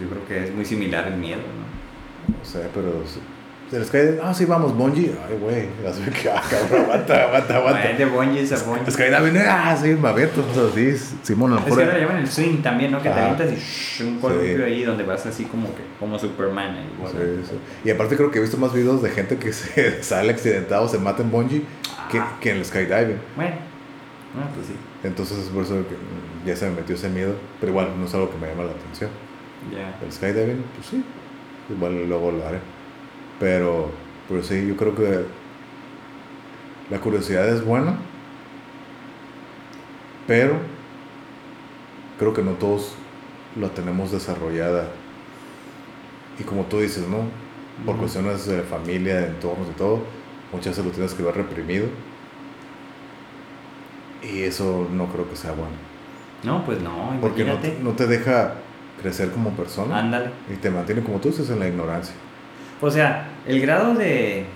Yo creo que es muy similar el miedo, ¿no? No sé, pero el skydiving, ah, sí, vamos, bungee. Ay, güey, así que, ah, cabrón, aguanta, aguanta, aguanta. de bungee a bungee. Skydiving, ah, sí, me abierto, o sea, sí, Simón, a lo Es que ahora llaman el swing también, ¿no? Que te avientas y shh, un columpio ahí donde vas así como que, como Superman. Ahí. Sí, sí. Y aparte creo que he visto más videos de gente que se sale accidentado, se mata en bungee, que, Ah. que en el skydiving. Bueno, bueno, pues sí. Entonces es por eso que mm, ya se me metió ese miedo, pero igual no es algo que me llama la atención. Ya. El skydiving, pues sí, igual luego lo haré. Pero, pero sí, yo creo que la curiosidad es buena, pero creo que no todos la tenemos desarrollada. Y como tú dices, ¿no? Por cuestiones de familia, de entornos y todo, muchas veces lo tienes que ver reprimido. Y eso no creo que sea bueno. No, pues no, Porque no no te deja crecer como persona Ándale. y te mantiene, como tú dices, en la ignorancia. O sea, el grado de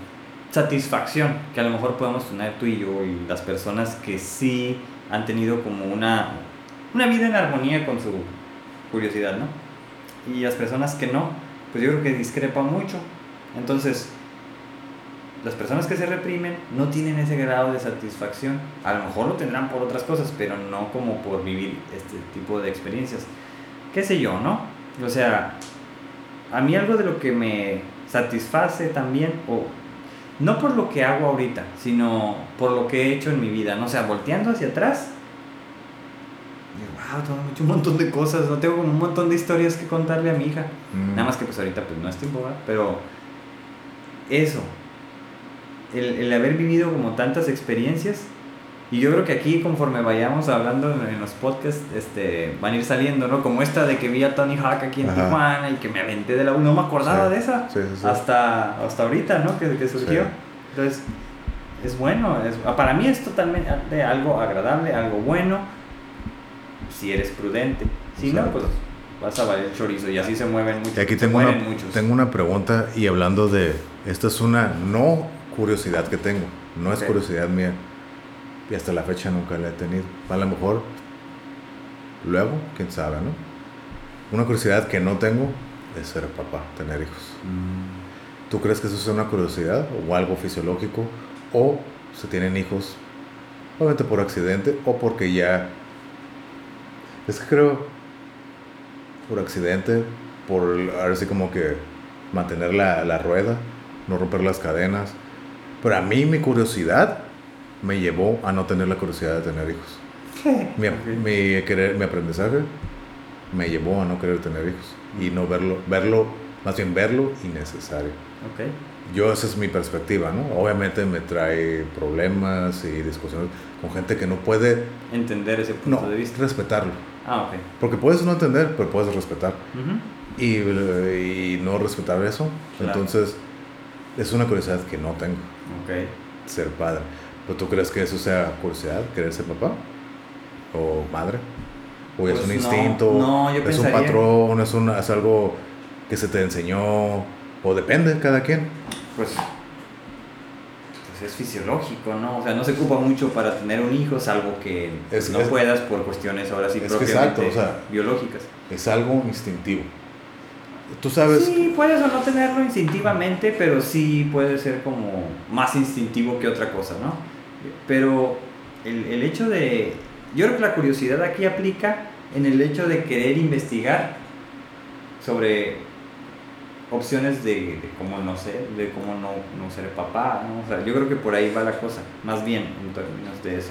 satisfacción que a lo mejor podemos tener tú y yo y las personas que sí han tenido como una, una vida en armonía con su curiosidad, ¿no? Y las personas que no, pues yo creo que discrepa mucho. Entonces, las personas que se reprimen no tienen ese grado de satisfacción. A lo mejor lo tendrán por otras cosas, pero no como por vivir este tipo de experiencias. ¿Qué sé yo, no? O sea, a mí algo de lo que me satisface también, o no por lo que hago ahorita, sino por lo que he hecho en mi vida, ¿no? O sea, volteando hacia atrás, digo, wow, tengo hecho un montón de cosas, no tengo un montón de historias que contarle a mi hija. Mm. Nada más que pues ahorita pues no es tiempo, ¿verdad? Pero eso, el, el haber vivido como tantas experiencias, y yo creo que aquí conforme vayamos hablando en, los podcasts, este, van a ir saliendo, ¿no? Como esta de que vi a Tony Hawk aquí en Ajá. Tijuana y que me aventé de la... No me acordaba Sí, de esa. sí, sí. Hasta, hasta ahorita, ¿no? Que, que surgió. Entonces, es bueno. Es, para mí es totalmente algo agradable, algo bueno, si eres prudente. Si no, pues vas a valer chorizo y así se mueven muchos. Y aquí tengo una, muchos. tengo una pregunta y hablando de, esta es una no curiosidad que tengo, no es Ok. curiosidad mía y hasta la fecha nunca la he tenido. A lo mejor luego, quién sabe, ¿no? Una curiosidad que no tengo es ser papá, tener hijos. Mm, ¿Tú crees que eso es una curiosidad o algo fisiológico o se tienen hijos obviamente por accidente o porque ya es que creo por accidente por ahora sí como que mantener la, la rueda no romper las cadenas pero a mí mi curiosidad me llevó a no tener la curiosidad de tener hijos mi, mi, querer, mi aprendizaje me llevó a no querer tener hijos y no verlo verlo más bien verlo innecesario Ok. yo esa es mi perspectiva, ¿no? Obviamente me trae problemas y discusiones con gente que no puede, Entender ese punto no, de vista. respetarlo. Ah, ok. Porque puedes no entender, pero puedes respetar. Ujú. Y, y no respetar eso, Claro. entonces es una curiosidad que no tengo, Ok. ser padre. ¿Pero tú crees que eso sea curiosidad, querer ser papá? ¿O madre? ¿O es Pues un no, instinto? no, yo ¿Es un pensaría- patrón? ¿Es, un, ¿Es algo que se te enseñó? ¿O depende cada quien? Pues, pues es fisiológico, ¿no? O sea, no se ocupa mucho para tener un hijo, salvo que Es- no es- puedas por cuestiones ahora sí propiamente exacto, o sea, biológicas. Es algo instintivo. Tú sabes... Sí, puedes o no tenerlo instintivamente, pero sí puede ser como más instintivo que otra cosa, ¿no? Pero el, el hecho de... Yo creo que la curiosidad aquí aplica en el hecho de querer investigar sobre opciones de, cómo no ser, de cómo no, no ser papá, ¿no? O sea, yo creo que por ahí va la cosa, más bien en términos de eso.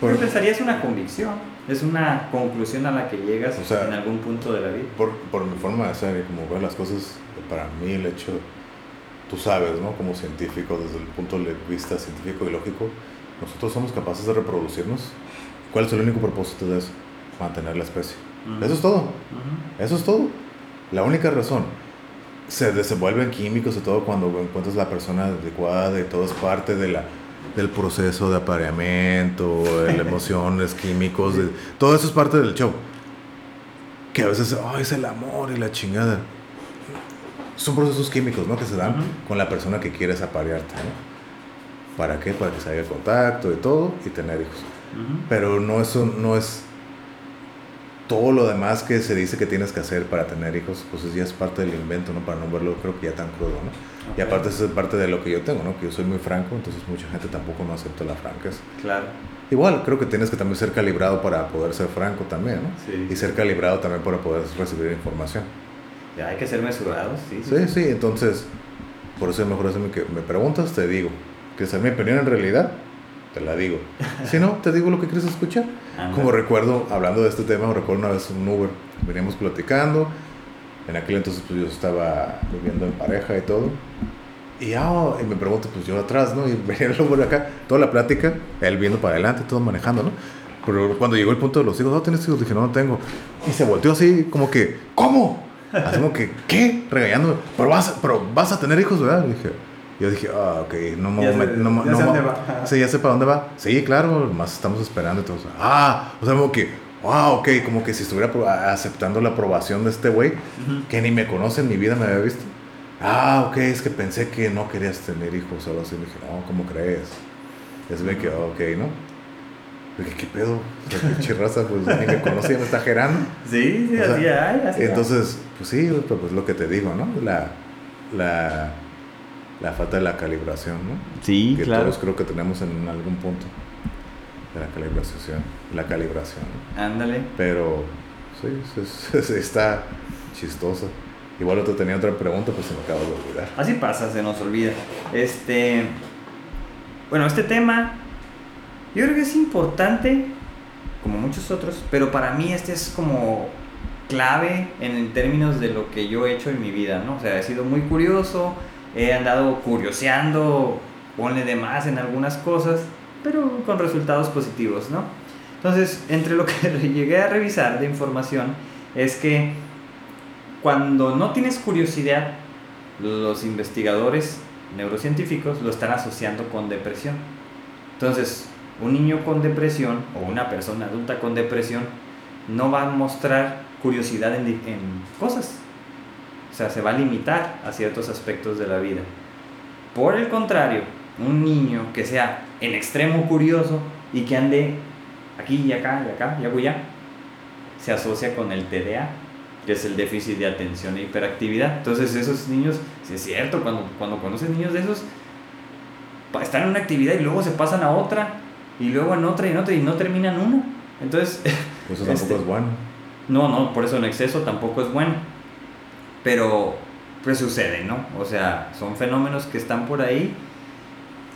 Por, yo pensaría es una convicción, es una conclusión a la que llegas en algún punto de la vida. Por, por mi forma de ser y como ver las cosas, para mí el hecho, tú sabes, ¿no? Como científico, desde el punto de vista científico y lógico, nosotros somos capaces de reproducirnos. ¿Cuál es el único propósito de eso? Mantener la especie. Eso es todo. Eso es todo. La única razón. Se desenvuelven químicos y todo cuando encuentras la persona adecuada y todo es parte de la, del proceso de apareamiento, de emociones, químicos, todo eso es parte del show. Que a veces, oh, es el amor y la chingada. Son procesos químicos, ¿no? Que se dan con la persona que quieres aparearte, ¿no? ¿Para qué? Para que se haga contacto y todo y tener hijos. Pero no, eso no es todo lo demás que se dice que tienes que hacer para tener hijos, pues ya es parte del invento, ¿no? Para no verlo, creo que ya tan crudo, ¿no? Y aparte eso es parte de lo que yo tengo, ¿no? Que yo soy muy franco, entonces mucha gente tampoco no acepta la franqueza. Claro. Igual, creo que tienes que también ser calibrado para poder ser franco también, ¿no? Sí. Y ser calibrado también para poder recibir información. Ya hay que ser mesurados, sí. Sí, sí, entonces, por eso es mejor hacerme que me preguntas, te digo. Que es mi opinión en realidad, te la digo. Si no, te digo lo que quieres escuchar. Como recuerdo, hablando de este tema, recuerdo una vez un Uber, veníamos platicando, en aquel entonces pues yo estaba viviendo en pareja y todo, y, oh, y me pregunto, pues yo atrás, ¿no? Y venía el Uber acá, toda la plática, él viendo para adelante, todo manejando, ¿no? Pero cuando llegó el punto de los hijos, ¿no tienes hijos? Dije, no, no tengo. Y se volteó así, como que, ¿cómo? Así como que, ¿qué? Regañándome, pero vas, pero vas a tener hijos, ¿verdad? Y dije, yo dije, ah, ok, no me... No, no, ya sé dónde va. Sí, ya sé para dónde va. Sí, claro, más estamos esperando y todo. Ah, o sea, como que, wow, ok, como que si estuviera aceptando la aprobación de este güey, que ni me conoce en mi vida, me había visto. Ah, ok, es que pensé que no querías tener hijos o algo así. Me dije, no, ¿cómo crees? Es ve que, ok, ¿no? Dije, ¿qué pedo? qué chirraza, pues ni me conoce, me está gerando. Sí, sí, así hay, así Entonces, pues sí, pues, pues lo que te digo, ¿no? La, la la falta de la calibración, ¿no? Sí, que claro. todos creo que tenemos en algún punto de la calibración, la calibración. Ándale. Pero sí, está chistoso. Igual otro tenía otra pregunta, pues se me acaba de olvidar. Así pasa, se nos olvida. Este, bueno, este tema yo creo que es importante, como muchos otros, pero para mí este es como clave en términos de lo que yo he hecho en mi vida, ¿no? O sea, he sido muy curioso, he andado curioseando, ponle de más en algunas cosas, pero con resultados positivos, ¿no? Entonces, entre lo que llegué a revisar de información es que cuando no tienes curiosidad, los investigadores neurocientíficos lo están asociando con depresión. Entonces, un niño con depresión o una persona adulta con depresión no va a mostrar curiosidad en, en cosas, o sea, se va a limitar a ciertos aspectos de la vida. Por el contrario, un niño que sea en extremo curioso y que ande aquí y acá y acá y allá, se asocia con el TDA, que es el déficit de atención e hiperactividad. Entonces esos niños, si es cierto, cuando, cuando conoces niños de esos, están en una actividad y luego se pasan a otra, y luego en otra y en otra y no terminan una. Entonces... Eso tampoco este, es bueno. No, no, por eso en exceso tampoco es bueno pero pues sucede, ¿no? O sea, son fenómenos que están por ahí.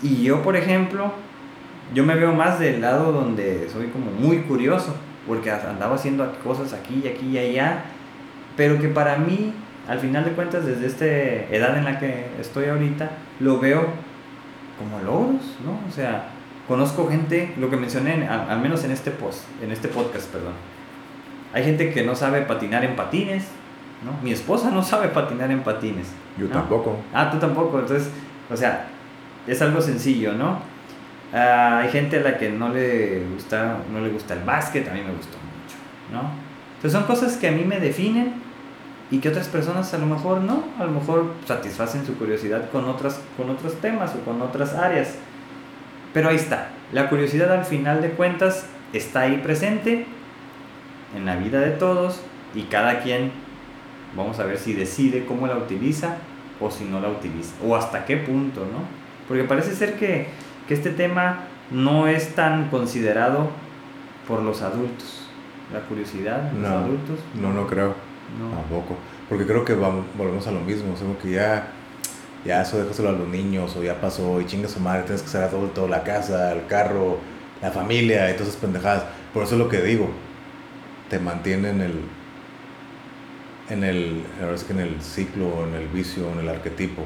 Y yo, por ejemplo, yo me veo más del lado donde soy como muy curioso, porque andaba haciendo cosas aquí y aquí y allá, pero que para mí, al final de cuentas, desde esta edad en la que estoy ahorita, lo veo como logros, ¿no? O sea, conozco gente, lo que mencioné, al, menos en este post, en este podcast, perdón. Hay gente que no sabe patinar en patines, ¿no? Mi esposa no sabe patinar en patines. Yo tampoco. Ah, tú tampoco. Entonces, o sea, es algo sencillo, ¿no? Ah, hay gente a la que no le gusta, no le gusta el básquet, a mí me gustó mucho, ¿no? Entonces son cosas que a mí me definen y que otras personas a lo mejor no, a lo mejor satisfacen su curiosidad con, otras, con otros temas o con otras áreas. Pero ahí está, la curiosidad al final de cuentas está ahí presente en la vida de todos y cada quien Vamos a ver si decide cómo la utiliza o si no la utiliza. O hasta qué punto, ¿no? Porque parece ser que, que este tema no es tan considerado por los adultos. La curiosidad de los adultos. No, no creo. No. Tampoco. Porque creo que vamos, volvemos a lo mismo. O que ya, ya eso déjaselo a los niños o ya pasó y chinga su madre, tienes que ser adulto, la casa, el carro, la familia y todas esas pendejadas. Por eso es lo que digo. Te mantiene en el. En el, que en el ciclo, en el vicio, en el arquetipo.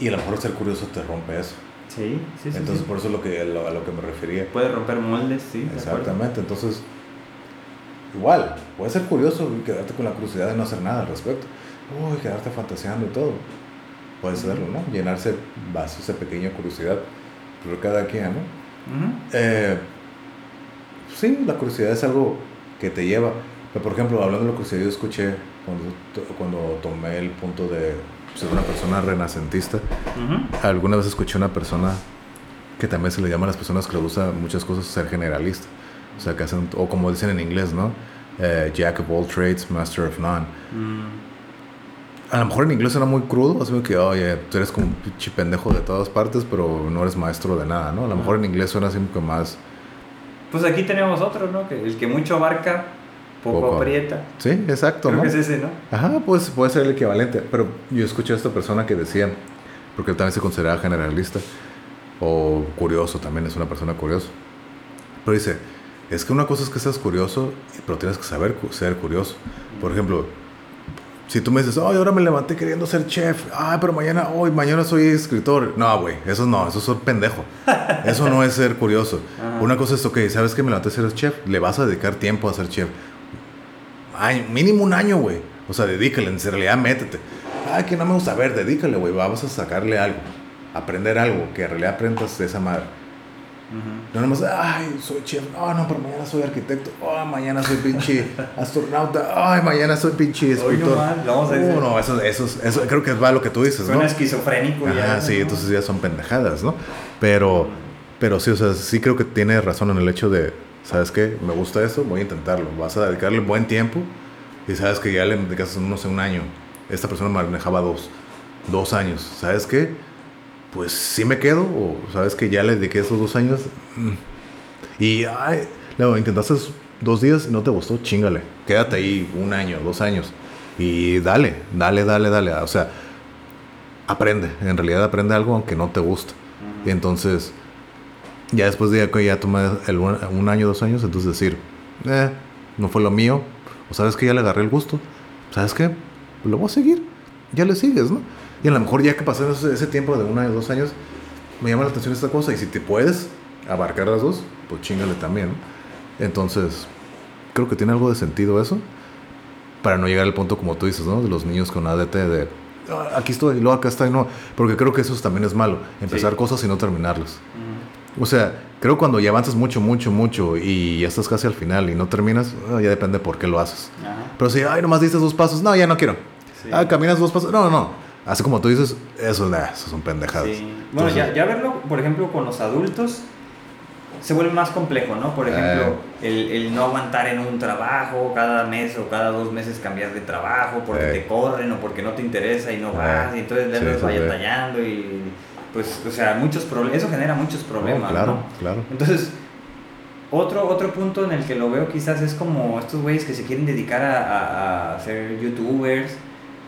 Y a lo mejor ser curioso te rompe eso. Sí, sí, sí. Entonces, por eso es lo que, a lo que me refería. Puede romper moldes, sí. Exactamente. Entonces, igual, puede ser curioso y quedarte con la curiosidad de no hacer nada al respecto. Uy, quedarte fantaseando y todo. Puede serlo, ¿no? Llenarse vasos de pequeña curiosidad. Pero cada quien, ¿no? eh, sí, la curiosidad es algo que te lleva. Pero, por ejemplo, hablando de la curiosidad, yo escuché cuando, cuando tomé el punto de ser una persona renacentista. Alguna vez escuché una persona que también se le llama a las personas que le gusta muchas cosas ser generalista. O sea, que hacen, o como dicen en inglés, ¿no? Eh, Jack of all trades, master of none. Mm. A lo mejor en inglés era muy crudo, así que, oye, tú eres como un pinche pendejo de todas partes, pero no eres maestro de nada, ¿no? A lo mejor en inglés suena así como más... Pues aquí tenemos otro, ¿no? Que el que mucho abarca, poco, aprieta. Sí, exacto, Creo que es ese, ¿no? Ajá, pues puede ser el equivalente. Pero yo escuché a esta persona que decía, porque él también se consideraba generalista, o curioso también, es una persona curiosa. Pero dice, es que una cosa es que seas curioso, pero tienes que saber ser curioso. Por ejemplo, si tú me dices, ay, ahora me levanté queriendo ser chef, ay, pero mañana, hoy, mañana soy escritor. No, güey, eso no, eso es pendejo. Eso no es ser curioso. Una cosa es, ok, ¿sabes que me levanté a ser chef? Le vas a dedicar tiempo a ser chef. Ay, mínimo un año, güey. O sea, dedícale, en realidad métete. Ay, que no me gusta ver, dedícale, güey. Vamos a sacarle algo. Aprender algo, que en realidad aprendas de esa madre. No nomás, ay, soy chef, oh no, pero mañana soy arquitecto, oh, mañana soy pinche astronauta, ay, mañana soy pinche escritor. no, vamos a decir. Uh, no, eso, eso, eso, creo que va lo que tú dices, Suena esquizofrénico ya. sí, entonces ya son pendejadas, ¿no? Pero, pero sí, o sea, sí creo que tiene razón en el hecho de, ¿sabes qué? Me gusta eso, voy a intentarlo. Vas a dedicarle buen tiempo y sabes que ya le dedicas, no sé, un año. Esta persona manejaba dos, dos años, ¿sabes qué? pues sí me quedo, o sabes que ya le dediqué esos dos años. Mm. Y, ay, luego intentaste dos días y no te gustó, chingale. Quédate ahí un año, dos años. Y dale, dale, dale, dale. O sea, aprende. En realidad aprende algo aunque no te guste. Y entonces, ya después de que ya tomé el, un año, dos años, entonces decir, eh, no fue lo mío. O sabes que ya le agarré el gusto. ¿Sabes qué? Lo voy a seguir. Ya le sigues, ¿no? Y a lo mejor ya que pasó ese, tiempo de uno o dos años, me llama la atención esta cosa. Y si te puedes abarcar las dos, pues chingale también. Entonces, creo que tiene algo de sentido eso. Para no llegar al punto, como tú dices, ¿no? De los niños con ADT de ah, aquí estoy, y luego acá estoy, no. Porque creo que eso también es malo. Empezar cosas y no terminarlas. O sea, creo cuando ya avanzas mucho, mucho, mucho y ya estás casi al final y no terminas, ah, ya depende por qué lo haces. Pero si, ay, nomás diste dos pasos, no, ya no quiero. Ah, caminas dos pasos, no, no. Así como tú dices, eso, eso son pendejadas. Bueno, ya, ya, verlo, por ejemplo, con los adultos, se vuelve más complejo, ¿no? Por ejemplo, eh. el, el, no aguantar en un trabajo cada mes o cada dos meses cambiar de trabajo porque te corren o porque no te interesa y no vas, y entonces le sí, vaya tallando y pues, o sea, muchos problemas, eso genera muchos problemas, claro, claro. Entonces, otro, otro punto en el que lo veo quizás es como estos güeyes que se quieren dedicar a, a ser youtubers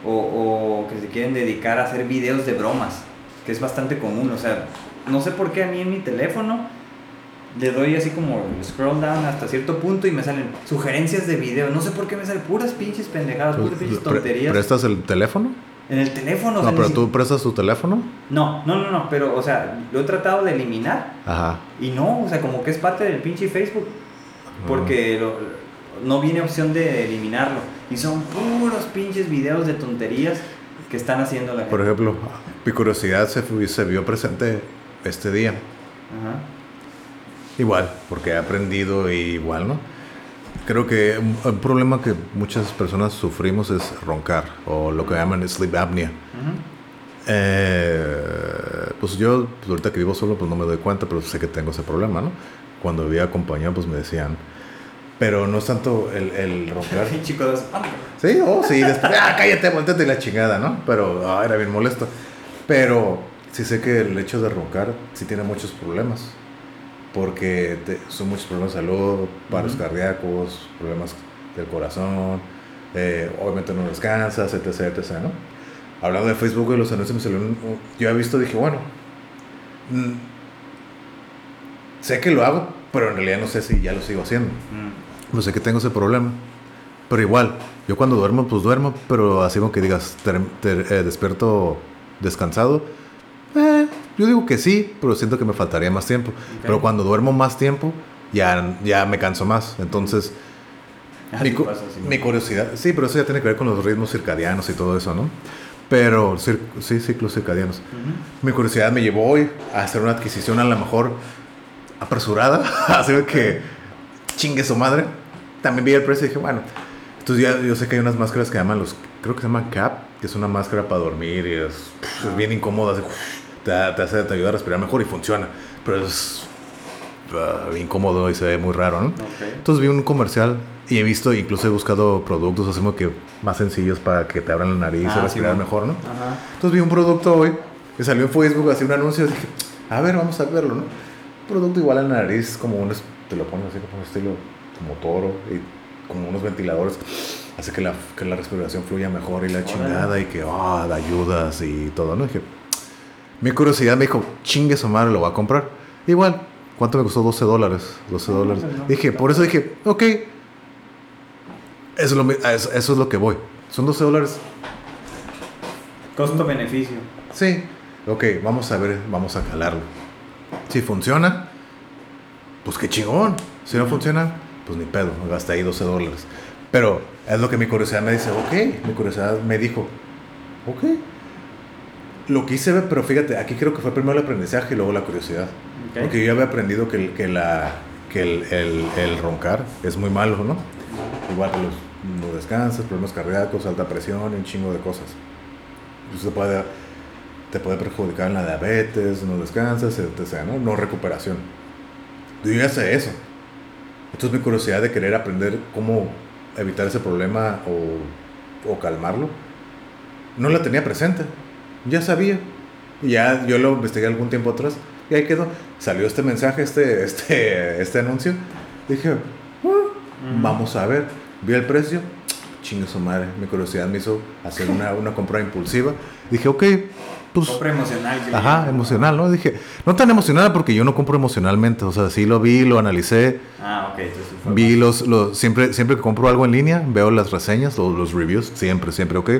o, o, que se quieren dedicar a hacer videos de bromas, que es bastante común. O sea, no sé por qué a mí en mi teléfono le doy así como scroll down hasta cierto punto y me salen sugerencias de video. No sé por qué me salen puras pinches pendejadas, puras pinches tonterías. ¿Prestas el teléfono? En el teléfono. No, pero tú prestas tu teléfono. No, no, no, no, pero, o sea, lo he tratado de eliminar. Ajá. Y no, o sea, como que es parte del pinche Facebook. Porque lo, no viene opción de eliminarlo. Y son puros pinches videos de tonterías que están haciendo la gente. Por ejemplo, mi curiosidad se, se vio presente este día. Ajá. Igual, porque he aprendido igual, ¿no? Creo que un, problema que muchas personas sufrimos es roncar, o lo que llaman sleep apnea. Eh, pues yo, pues ahorita que vivo solo, pues no me doy cuenta, pero sé que tengo ese problema, ¿no? Cuando vivía acompañado, pues me decían, pero no es tanto el, el roncar. Sí, chicos. Sí, oh, sí, después, ah, cállate, volteate la chingada, ¿no? Pero ah, era bien molesto. Pero sí sé que el hecho de roncar sí tiene muchos problemas. Porque son muchos problemas de salud, paros cardíacos, problemas del corazón. eh, obviamente no descansas, etc, etc, ¿no? Hablando de Facebook y los anuncios, me salió un, yo he visto, dije, bueno, mm, sé que lo hago, pero en realidad no sé si ya lo sigo haciendo. Mm. No sé que tengo ese problema. Pero igual, yo cuando duermo, pues duermo, pero así como que digas, te, eh, despierto descansado. Yo digo que sí, pero siento que me faltaría más tiempo. Pero cuando duermo más tiempo, ya, ya me canso más. Entonces, ah, mi, mi, curiosidad, sí, pero eso ya tiene que ver con los ritmos circadianos y todo eso, ¿no? Pero, sí, ciclos circadianos. Mi curiosidad me llevó hoy a hacer una adquisición a lo mejor apresurada, así que chingue su madre. También vi el precio y dije, bueno, entonces ya yo sé que hay unas máscaras que llaman los, creo que se llaman CAP, que es una máscara para dormir y es, bien incómoda, te, te, hace, te ayuda a respirar mejor y funciona, pero es uh, incómodo y se ve muy raro, ¿no? Entonces vi un comercial y he visto, incluso he buscado productos así como que más sencillos para que te abran la nariz y ah, respirar mejor, ¿no? Entonces vi un producto hoy que salió en Facebook, así un anuncio, y dije, a ver, vamos a verlo, ¿no? Un producto igual en la nariz, como un, te lo pones así como un estilo como toro y como unos ventiladores, hace que la, que la respiración fluya mejor y la chingada y que, ah, da ayudas y todo, ¿no? Dije, mi curiosidad me dijo, chingue su madre, lo voy a comprar. Igual, ¿cuánto me costó? 12 dólares. 12 dólares. dije, por eso dije, ok, eso es, lo, eso es lo que voy. Son 12 dólares. Costo-beneficio. Sí. Ok, vamos a ver, vamos a calarlo. Si funciona, pues qué chingón. Si no funciona, pues ni pedo, me gasté ahí 12 dólares. Pero es lo que mi curiosidad me dice, ok, mi curiosidad me dijo, ok. Lo quise ver, pero fíjate, aquí creo que fue primero el aprendizaje y luego la curiosidad. Porque yo ya había aprendido que, que, la, que el, el, el, roncar es muy malo, ¿no? Igual que los, no descansas, problemas cardíacos, alta presión, un chingo de cosas. Eso te puede, te puede perjudicar en la diabetes, no descansas, etc. ¿no? no recuperación. Yo ya sé eso. Entonces mi curiosidad de querer aprender cómo evitar ese problema o, o calmarlo, no la tenía presente. Ya sabía. Ya yo lo investigué algún tiempo atrás y ahí quedó. Salió este mensaje, este, este, este anuncio. Dije, ah, vamos a ver. Vi el precio. Chingue su madre. Mi curiosidad me hizo hacer una, una compra impulsiva. Dije, ok, pues, compra emocional. Ajá, emocional, ¿no? Dije, no tan emocional porque yo no compro emocionalmente, o sea, sí lo vi, lo analicé. Ah, ok. Entonces vi los, los, siempre, siempre que compro algo en línea, veo las reseñas o los reviews, siempre, siempre, ok.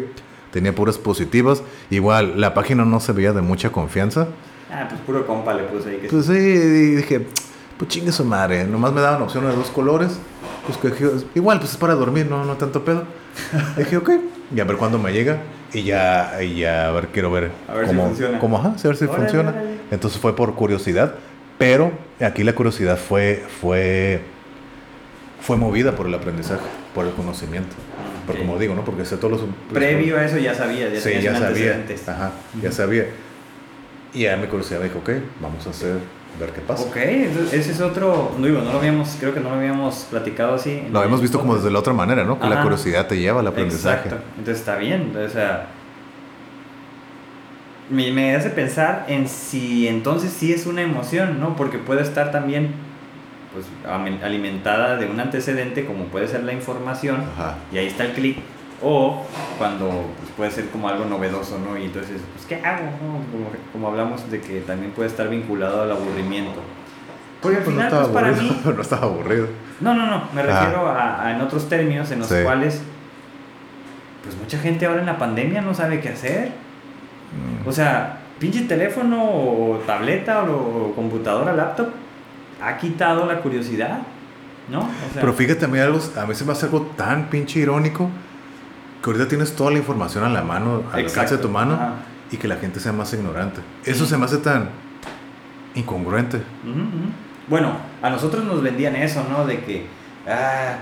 Tenía puras positivas. Igual, la página no se veía de mucha confianza. Ah, pues puro compa le puse ahí. Que pues sí, dije, pues chingue su madre, nomás me daban opción de dos colores. Pues que, igual, pues es para dormir, no, no tanto pedo. dije, ok, y a ver cuándo me llega y ya, y ya a ver, quiero ver, a ver cómo, si funciona. Cómo, ajá, a ver si funciona. Entonces fue por curiosidad, pero aquí la curiosidad fue, fue, fue movida por el aprendizaje, por el conocimiento. Pero como digo, ¿no? Porque sé todos los... Previo a eso ya sabía, ya sí, ya sabía. Ajá, ya sabía. Y ya mi curiosidad me dijo, ok, vamos a hacer ver qué pasa. Ok, entonces ese es otro, no digo, no lo habíamos, creo que no lo habíamos platicado así. Lo habíamos visto como desde la otra manera, ¿no? Que la curiosidad te lleva al aprendizaje. Exacto, entonces está bien, o sea, me, me hace pensar en si entonces sí es una emoción, ¿no? Porque puede estar también pues alimentada de un antecedente como puede ser la información y ahí está el clic o cuando pues, puede ser como algo novedoso, ¿no? Y entonces, pues, ¿qué hago? Como, como, hablamos de que también puede estar vinculado al aburrimiento. Porque al pues final, no pues para mí... no estaba aburrido. No, no, no, me refiero a, en otros términos en los cuales, pues mucha gente ahora en la pandemia no sabe qué hacer. Mm. O sea, pinche teléfono o tableta o, computadora, laptop, ha quitado la curiosidad, ¿no? Pero fíjate, a mí, a mí se me hace algo tan pinche irónico que ahorita tienes toda la información a la mano, al alcance de tu mano, y que la gente sea más ignorante. Eso se me hace tan incongruente. Bueno, a nosotros nos vendían eso, ¿no? De que ah,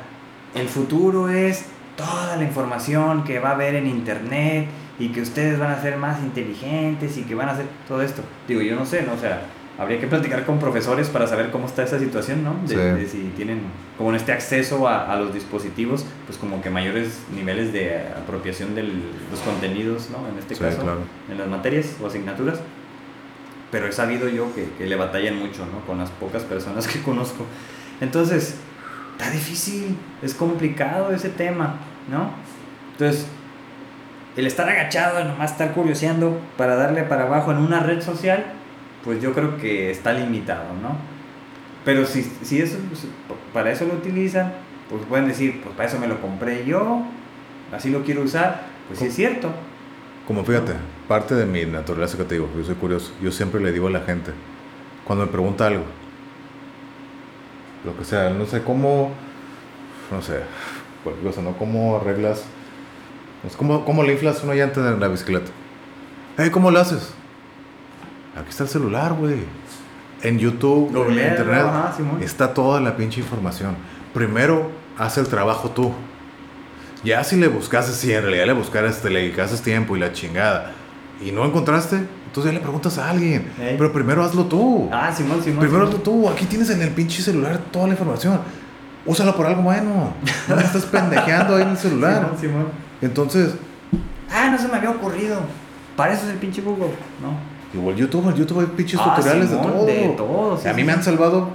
el futuro es toda la información que va a haber en internet y que ustedes van a ser más inteligentes y que van a hacer todo esto. Digo, yo no sé, ¿no? O sea, habría que platicar con profesores para saber cómo está esa situación, ¿no? De, si tienen como en este acceso a, a, los dispositivos, pues como que mayores niveles de apropiación de los contenidos, ¿no? En este caso, en las materias o asignaturas. Pero he sabido yo que, que, le batallan mucho, ¿no? Con las pocas personas que conozco. Entonces, está difícil, es complicado ese tema, ¿no? Entonces, el estar agachado, nomás estar curioseando para darle para abajo en una red social, pues yo creo que está limitado, ¿no? Pero si, si eso, para eso lo utilizan, pues pueden decir, pues para eso me lo compré yo, así lo quiero usar, pues sí es cierto. Como fíjate, parte de mi naturaleza que te digo, yo soy curioso, yo siempre le digo a la gente, cuando me pregunta algo, lo que sea, no sé cómo, no sé, cualquier cosa, ¿no? ¿Cómo arreglas es como, ¿Cómo le inflas una llanta en la bicicleta? Hey, ¿Cómo lo haces? Aquí está el celular, güey. En YouTube, en Internet, está toda la pinche información. Primero, haz el trabajo tú. Ya si le buscaste, si en realidad le buscaras, te le tiempo y la chingada, y no encontraste, entonces ya le preguntas a alguien. Pero primero hazlo tú. Ah, Simón, Simón. Primero hazlo tú. Aquí tienes en el pinche celular toda la información. Úsalo por algo bueno. No me estás pendejeando ahí en el celular. Simón, Simón. Entonces. Ah, no se me había ocurrido. Para eso es el pinche Google, ¿no? Igual YouTube, YouTube hay pinches ah, tutoriales de todo. De todo a mí me han salvado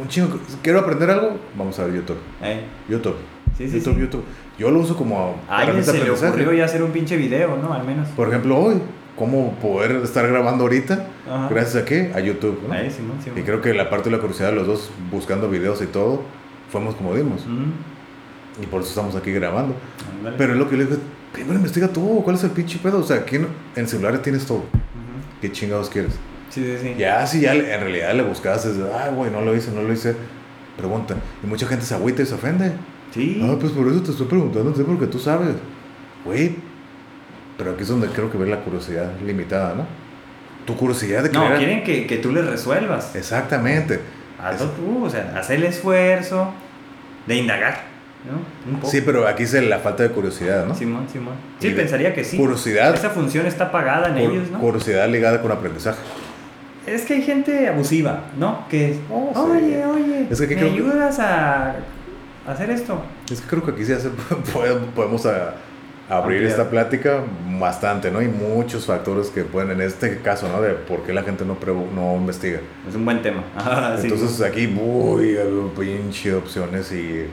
un chingo. Quiero aprender algo, vamos a ver YouTube. Eh. YouTube. Sí, sí, YouTube, YouTube. Yo lo uso como. A alguien se le ocurrió ya hacer un pinche video, ¿no? Al menos. Por ejemplo, hoy, cómo poder estar grabando ahorita, gracias a qué? A YouTube, ¿no? Ahí, Simón, Simón. Y creo que la parte de la curiosidad de los dos buscando videos y todo, fuimos como dimos. Y por eso estamos aquí grabando. Pero es lo que le digo, primero investiga tú, ¿cuál es el pinche pedo? O sea, aquí en, celulares tienes todo. ¿Qué chingados quieres? Sí, sí, sí. Ya, si ya en realidad le buscas, es, ay, güey, no lo hice, no lo hice. Pregunta. Y mucha gente se agüita y se ofende. Sí. Ah, pues por eso te estoy preguntando, porque tú sabes. Güey, pero aquí es donde creo que ver la curiosidad limitada, ¿no? Tu curiosidad de que. No, quieren que, que, tú les resuelvas. Exactamente. Hazlo tú, o sea, haz el esfuerzo de indagar. Sí, pero aquí es la falta de curiosidad, ¿no? Simón, Simón. Sí, pensaría que sí. Curiosidad. Esa función está pagada en ellos, ¿no? Curiosidad ligada con aprendizaje. Es que hay gente abusiva, ¿no? Que, oh, oye, oye, es que ¿me ayudas a hacer esto? Es que creo que aquí sí podemos abrir esta plática bastante, ¿no? Y muchos factores que pueden, en este caso, ¿no? De por qué la gente no, no investiga. Es un buen tema. Entonces aquí, muy pinche opciones y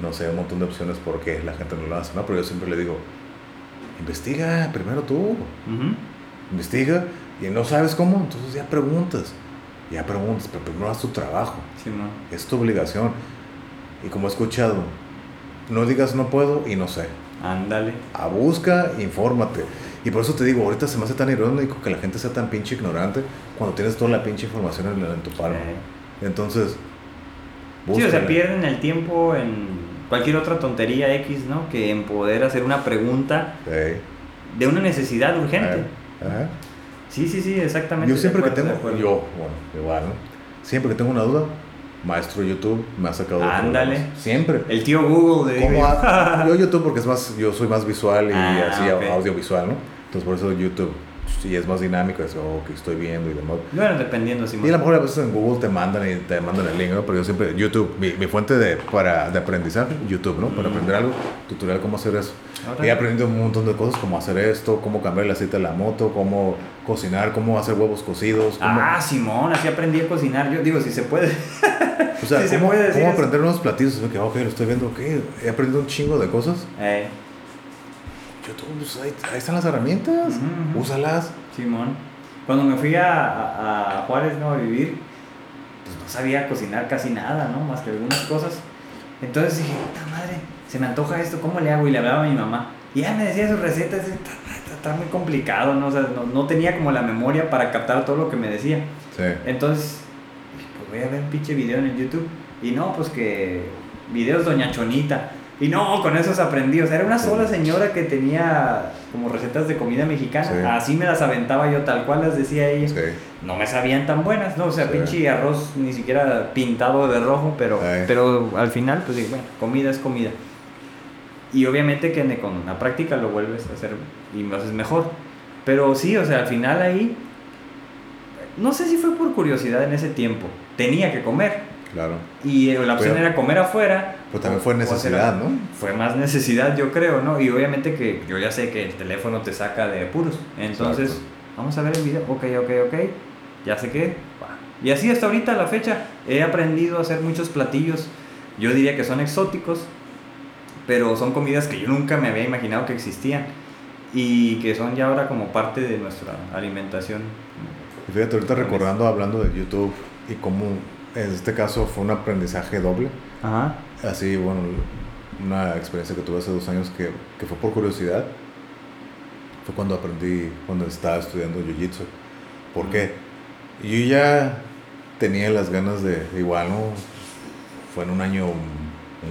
no sé, un montón de opciones por qué la gente no lo hace, ¿no? Pero yo siempre le digo, investiga primero tú, investiga y no sabes cómo, entonces ya preguntas, ya preguntas, pero primero haz tu trabajo, sí, no. es tu obligación. Y como he escuchado, no digas no puedo y no sé. Ándale. A busca, infórmate. Y por eso te digo, ahorita se me hace tan irónico que la gente sea tan pinche ignorante cuando tienes toda la pinche información en, tu palma. Entonces, Sí, o sea, pierden el tiempo en cualquier otra tontería X, ¿no? Que en poder hacer una pregunta de una necesidad urgente. Sí, sí, sí, exactamente. Yo siempre que tengo, yo, bueno, igual, ¿no? Siempre que tengo una duda, maestro YouTube me ha sacado Ándale. Siempre. El tío Google de Yo YouTube porque es más, yo soy más visual y ah, así audiovisual, ¿no? Entonces por eso YouTube si es más dinámico, es oh, que estoy viendo y demás. Bueno, dependiendo. Si y a lo mejor a veces en Google te mandan y te mandan el link, ¿no? Pero yo siempre, YouTube, mi, mi fuente de, para, de aprendizaje, YouTube, ¿no? Para mm. aprender algo, tutorial cómo hacer eso. He aprendido un montón de cosas, cómo hacer esto, cómo cambiar el aceite de la moto, cómo cocinar, cómo hacer huevos cocidos. Ah, Simón, así aprendí a cocinar. Yo digo, si se puede. O sea, ¿cómo, ¿cómo aprender unos platillos? Que, ok, lo estoy viendo, ok, he aprendido un chingo de cosas. Eh. YouTube, pues ahí, ahí, están las herramientas, úsalas. Simón. Cuando me fui a, a, Juárez ¿no? a vivir, pues no sabía cocinar casi nada, ¿no? Más que algunas cosas. Entonces dije, puta madre, se me antoja esto, ¿cómo le hago? Y le hablaba a mi mamá. Y ella me decía sus recetas, está, muy complicado, ¿no? O sea, no, no, tenía como la memoria para captar todo lo que me decía. Sí. Entonces, pues voy a ver un pinche video en el YouTube. Y no, pues que videos Doña Chonita. Y no, con esos aprendí. O sea, era una sola señora que tenía como recetas de comida mexicana. Así me las aventaba yo, tal cual las decía ella. No me sabían tan buenas, ¿no? O sea, pinche arroz ni siquiera pintado de rojo, pero, pero al final, pues digo, bueno, comida es comida. Y obviamente que con la práctica lo vuelves a hacer y lo haces mejor. Pero sí, o sea, al final ahí, no sé si fue por curiosidad en ese tiempo. Tenía que comer Claro. Y la opción era comer afuera. Pues también fue necesidad, ¿no? Fue más necesidad, yo creo, ¿no? Y obviamente que yo ya sé que el teléfono te saca de puros. Entonces, vamos a ver el video. Ok, ok, ok. Ya sé que. Y así hasta ahorita la fecha he aprendido a hacer muchos platillos. Yo diría que son exóticos. pero son comidas que yo nunca me había imaginado que existían y que son ya ahora como parte de nuestra alimentación. Y fíjate, ahorita recordando, hablando de YouTube y cómo en este caso fue un aprendizaje doble. Ajá. Así, bueno, una experiencia que tuve hace dos años que, que fue por curiosidad. Fue cuando aprendí, cuando estaba estudiando Jiu-Jitsu. ¿Por qué? Yo ya tenía las ganas de, igual, ¿no? Fue en un año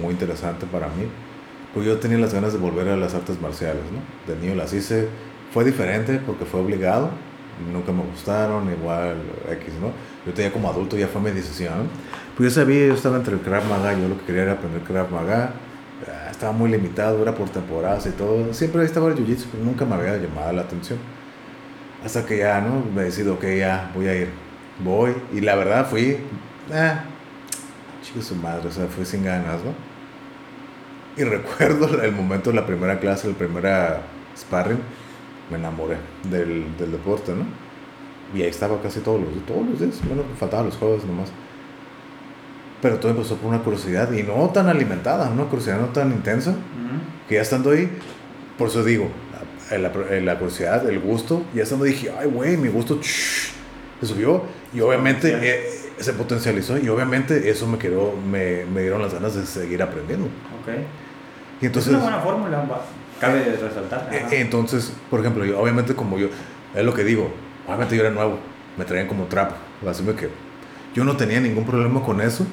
muy interesante para mí. Pues yo tenía las ganas de volver a las artes marciales, ¿no? De niño las hice. Fue diferente porque fue obligado. Nunca me gustaron, igual X, ¿no? Yo tenía como adulto, ya fue mi decisión. Pues yo sabía, yo estaba entre el Krav Maga, yo lo que quería era aprender Krav Maga. Ah, estaba muy limitado, era por temporadas y todo. Siempre estaba el Jiu-Jitsu, pero nunca me había llamado la atención. Hasta que ya, ¿no? Me decido, que ya, voy a ir. Voy. Y la verdad fui, ah, chico su madre, o sea, fui sin ganas, ¿no? Y recuerdo el momento de la primera clase, la primera sparring, me enamoré del, del deporte, ¿no? Y ahí estaba casi todos los, todos los días, menos faltaban los jueves nomás. Pero todo empezó por una curiosidad y no tan alimentada, una curiosidad no tan intensa, que ya estando ahí, por eso digo, la, la, curiosidad, el gusto, ya estando dije, ay, güey, mi gusto se subió y obviamente eh, se potencializó y obviamente eso me quedó, me, me, dieron las ganas de seguir aprendiendo. Okay. Y entonces, es una buena fórmula, cabe resaltar. Eh, entonces, por ejemplo, yo, obviamente como yo, es lo que digo, obviamente yo era nuevo, me traían como trapo, así que yo no tenía ningún problema con eso,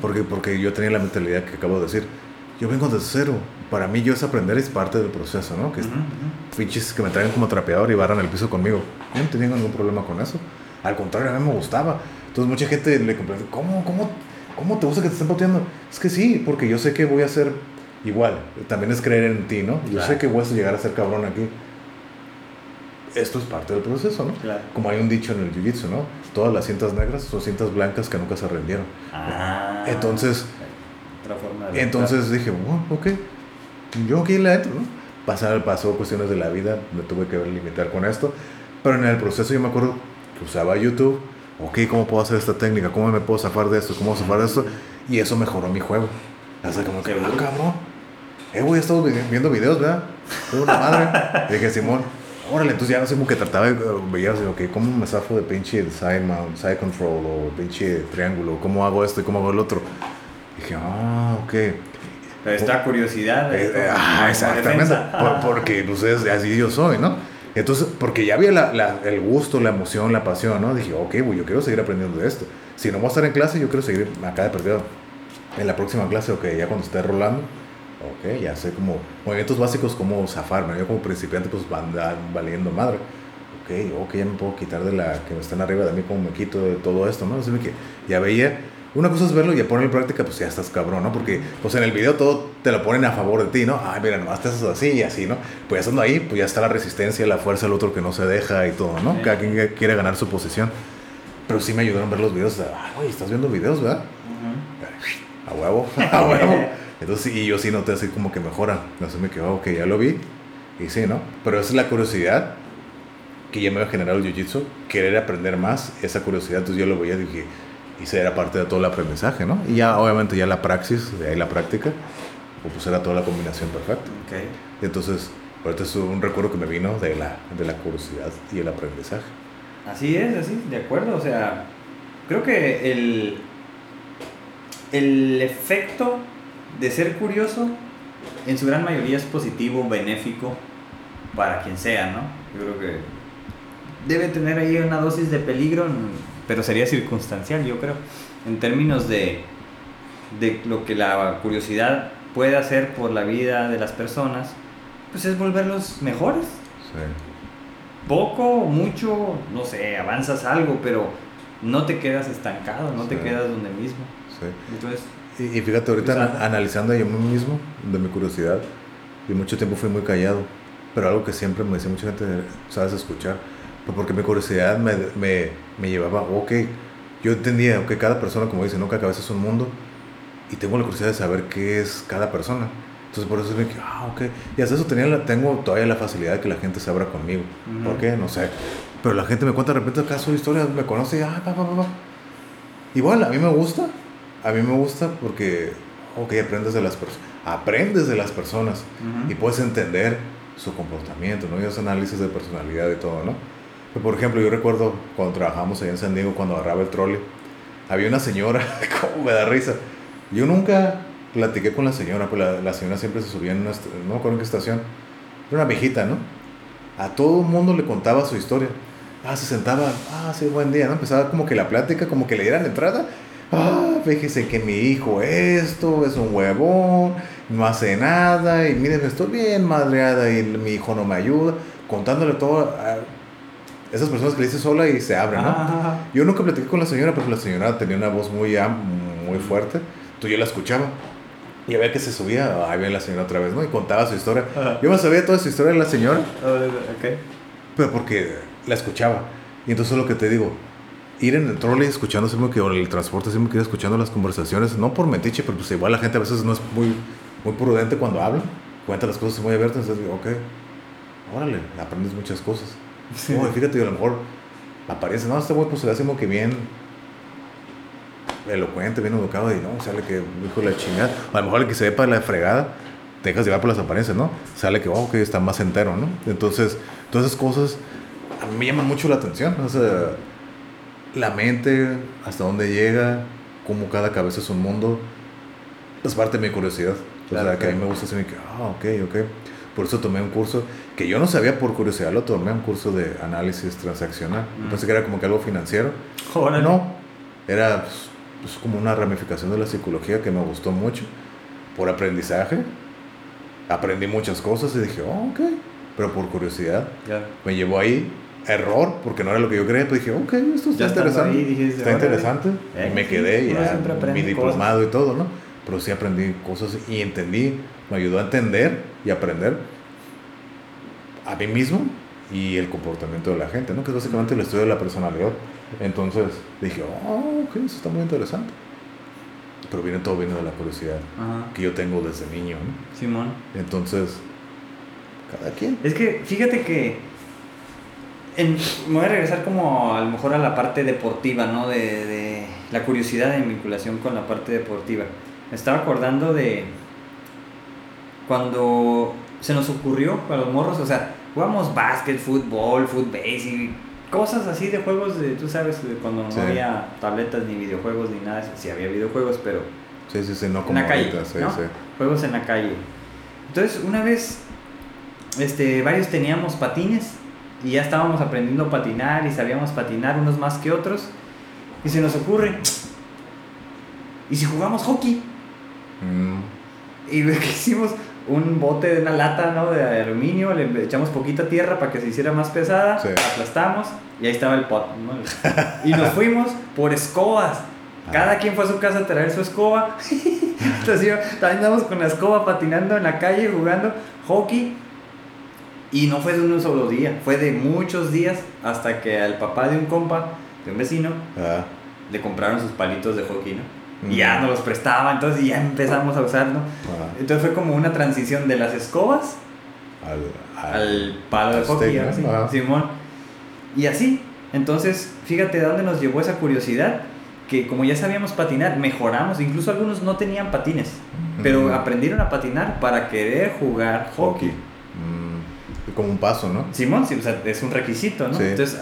porque, porque yo tenía la mentalidad que acabo de decir, yo vengo de cero, para mí yo es aprender es parte del proceso, ¿no? Que pinches que me traen como trapeador y barran el piso conmigo, yo no tenía ningún problema con eso, al contrario, a mí me gustaba, entonces mucha gente le comprende, ¿cómo, cómo, cómo te gusta que te estén pateando? Es que sí, porque yo sé que voy a ser igual, también es creer en ti, ¿no? Yo sé que voy a llegar a ser cabrón aquí esto es parte del proceso, ¿no? Como hay un dicho en el jiu-jitsu, ¿no? Todas las cintas negras son cintas blancas que nunca se rendieron. Ah, entonces, entonces dije, bueno, ok, yo aquí la entro, ¿no? Pasar, pasó cuestiones de la vida, me tuve que limitar con esto, pero en el proceso yo me acuerdo que usaba YouTube, ok, ¿cómo puedo hacer esta técnica? ¿Cómo me puedo zafar de esto? ¿Cómo zafar de esto? Y eso mejoró mi juego. Hasta como que, ah, cabrón, eh, güey, he estado viendo videos, ¿verdad? Una madre. dije, Simón, órale, entonces ya no sé cómo que trataba eh, ver, sino que cómo me zafo de pinche side mount, side control o pinche triángulo, cómo hago esto y cómo hago el otro. dije, ah, ok. Esta curiosidad. Eh, eh, ah, exactamente. porque pues así yo soy, ¿no? Entonces, porque ya había la, la, el gusto, la emoción, la pasión, ¿no? Dije, ok, yo quiero seguir aprendiendo de esto. Si no voy a estar en clase, yo quiero seguir acá de perdido. En la próxima clase, ok, ya cuando esté rolando, ok, ya sé como movimientos básicos como zafarme, yo como principiante pues van valiendo madre, ok, ok, ya me puedo quitar de la que me están arriba de mí, como me quito de todo esto, ¿no? Así que ya veía, una cosa es verlo y ponerlo en práctica, pues ya estás cabrón, ¿no? Porque pues en el video todo te lo ponen a favor de ti, ¿no? Ay, mira, nomás te haces así y así, ¿no? Pues ya estando ahí, pues ya está la resistencia, la fuerza del otro que no se deja y todo, ¿no? Cada quien quiere ganar su posición. Pero sí me ayudaron a ver los videos, ah, güey, estás viendo videos, ¿verdad? A huevo, a huevo. Entonces, y yo sí noté así como que mejora. Entonces me quedó, ok, ya lo vi. Y sí, ¿no? Pero esa es la curiosidad que ya me había generado el jiu-jitsu, querer aprender más, esa curiosidad. Entonces yo lo veía y dije, y esa era parte de todo el aprendizaje, ¿no? Y ya, obviamente, ya la praxis, de ahí la práctica, pues era toda la combinación perfecta. Okay. Entonces, ahorita es un recuerdo que me vino de la, de la curiosidad y el aprendizaje. Así es, así, de acuerdo. O sea, creo que el, el efecto de ser curioso, en su gran mayoría es positivo, benéfico para quien sea, ¿no? Yo creo que debe tener ahí una dosis de peligro, pero sería circunstancial, yo creo, en términos de, de lo que la curiosidad puede hacer por la vida de las personas, pues es volverlos mejores. Sí. Poco, mucho, no sé, avanzas algo, pero no te quedas estancado, no te quedas donde mismo. Sí. Entonces, y, fíjate, ahorita analizando yo mismo, de mi curiosidad, y mucho tiempo fui muy callado, pero algo que siempre me decía mucha gente, sabes escuchar, pues porque mi curiosidad me, me, me llevaba, ok, yo entendía que cada persona, como dice, ¿no? cada cabeza es un mundo, y tengo la curiosidad de saber qué es cada persona. Entonces por eso me dije, ah, ok. Y hasta eso tenía la, tengo todavía la facilidad de que la gente se abra conmigo. ¿Por qué? No sé. Pero la gente me cuenta de repente acaso historias, me conoce y, ah, pa, pa, pa, Igual, a mí me gusta, a mí me gusta porque, Ok, aprendes de las personas. Aprendes de las personas y puedes entender su comportamiento, ¿no? Y esos análisis de personalidad y todo, ¿no? por ejemplo, yo recuerdo cuando trabajamos allá en San Diego, cuando agarraba el trolley, había una señora, como me da risa. Yo nunca platiqué con la señora, pues la, la señora siempre se subía en una, no me acuerdo en qué estación, era una viejita, ¿no? A todo el mundo le contaba su historia. Ah, se sentaba, ah, sí, buen día, ¿no? Empezaba como que la plática, como que le dieran entrada. Ah, fíjese que mi hijo esto, es un huevón, no hace nada, y miren, estoy bien madreada y mi hijo no me ayuda, contándole todo a esas personas que le dice sola y se abren, ¿no? Yo nunca platiqué con la señora, pero la señora tenía una voz muy, muy fuerte, entonces yo la escuchaba. Y a ver que se subía, ahí viene la señora otra vez, ¿no? Y contaba su historia. Yo me sabía toda su historia de la señora. Okay. Pero porque la escuchaba. Y entonces lo que te digo, ir en el trolley escuchando siempre que, o en el transporte siempre que ir escuchando las conversaciones, no por metiche, pero pues igual la gente a veces no es muy, muy prudente cuando habla, cuenta las cosas muy abiertas, entonces ok, órale, aprendes muchas cosas. Sí. fíjate, a lo mejor aparece, no, este güey pues se ve así como que bien elocuente, bien educado, y no, sale que dijo la chingada. A lo mejor el que se ve para la fregada, te dejas llevar por las apariencias, ¿no? Sale que, oh, que está más entero, ¿no? Entonces, todas esas cosas a mí me llaman mucho la atención. O sea, la mente, hasta dónde llega, cómo cada cabeza es un mundo, es parte de mi curiosidad. o sea, que a mí me gusta decir que, ah, ok, ok. Por eso tomé un curso que yo no sabía por curiosidad, lo tomé un curso de análisis transaccional. Mm. Pensé que era como que algo financiero. No, era pues, es como una ramificación de la psicología que me gustó mucho por aprendizaje. Aprendí muchas cosas y dije, oh, ok, pero por curiosidad. Me llevó ahí, error, porque no era lo que yo creía, pero dije, ok, esto está interesante. está interesante. y me quedé ya, mi diplomado y todo, ¿no? Pero sí aprendí cosas y entendí, me ayudó a entender y aprender a mí mismo y el comportamiento de la gente, ¿no? Que es básicamente el estudio de la personalidad. Entonces dije, oh, ok, eso está muy interesante. Pero viene todo viene de la curiosidad que yo tengo desde niño, ¿no? Simón. Entonces, cada quien. Es que, fíjate que en, me voy a regresar como a lo mejor a la parte deportiva, ¿no? De, de la curiosidad de vinculación con la parte deportiva. Me estaba acordando de cuando se nos ocurrió a los morros, o sea, jugamos básquet, fútbol, fútbol y cosas así de juegos, de, tú sabes, cuando no había tabletas ni videojuegos ni nada, sí había videojuegos, pero... Sí, sí, sí, no como en la calle, Juegos en la calle. Entonces, una vez, este, varios teníamos patines y ya estábamos aprendiendo a patinar y sabíamos patinar unos más que otros. Y se nos ocurre, ¿y si jugamos hockey? Mm. Y lo que hicimos, un bote de una lata ¿no? de aluminio, le echamos poquita tierra para que se hiciera más pesada, aplastamos y ahí estaba el pot. y nos fuimos por escobas. Cada ah. quien fue a su casa a traer su escoba. Entonces también andamos con la escoba patinando en la calle, jugando hockey. Y no fue de un solo día, fue de muchos días hasta que al papá de un compa, de un vecino, ah. le compraron sus palitos de hockey, ¿no? Y ya nos los prestaba, entonces ya empezamos a usarlo. Entonces fue como una transición de las escobas al, palo de hockey, Simón. Y así, entonces, fíjate de dónde nos llevó esa curiosidad, que como ya sabíamos patinar, mejoramos, incluso algunos no tenían patines, pero aprendieron a patinar para querer jugar hockey. Mm. Como un paso, ¿no? Simón, sí, o sea, es un requisito, ¿no? Entonces,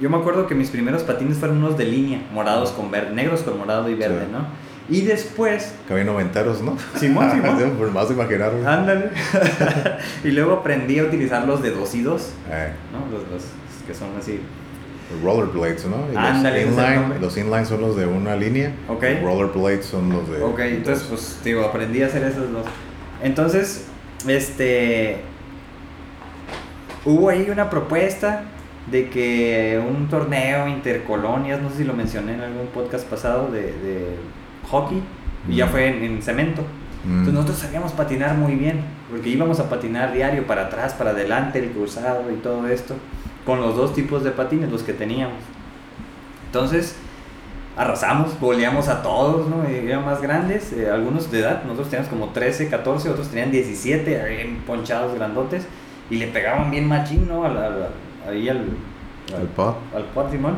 yo me acuerdo que mis primeros patines fueron unos de línea, morados con verde, negros con morado y verde, ¿no? Y después... Que había noventeros, ¿no? Simón, Simón. Por más imaginar. Ándale. y luego aprendí a utilizar los de dos y dos, eh. ¿no? Los, los, que son así... Rollerblades, ¿no? Ándale. Los inline, los inline son los de una línea. Ok. Rollerblades son los de... Ok, entonces pues digo, aprendí a hacer esos dos. Entonces, este... Hubo ahí una propuesta de que un torneo intercolonias, no sé si lo mencioné en algún podcast pasado, de, de hockey, y ya mm. fue en, cemento. Mm. Entonces nosotros sabíamos patinar muy bien, porque íbamos a patinar diario, para atrás, para adelante, el cruzado y todo esto, con los dos tipos de patines, los que teníamos. Entonces, arrasamos, goleamos a todos, ¿no? Eran más grandes, eh, algunos de edad, nosotros teníamos como 13, 14, otros tenían 17, bien ponchados, grandotes, y le pegaban bien machín, ¿no? A la, ahí al, al, pod. al Simón.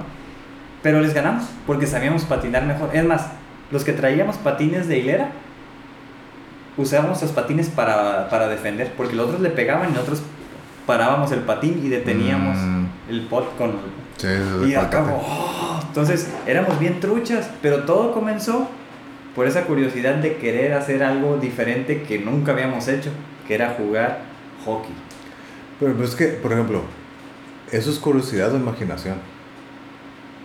Pero les ganamos porque sabíamos patinar mejor. Es más, los que traíamos patines de hilera usábamos los patines para, para defender, porque los otros le pegaban y nosotros parábamos el patín y deteníamos Mm. el pot con... Sí, Y pacate. ¡oh! entonces éramos bien truchas, pero todo comenzó por esa curiosidad de querer hacer algo diferente que nunca habíamos hecho, que era jugar hockey. Pero, pero es que, por ejemplo, ¿eso es curiosidad o imaginación?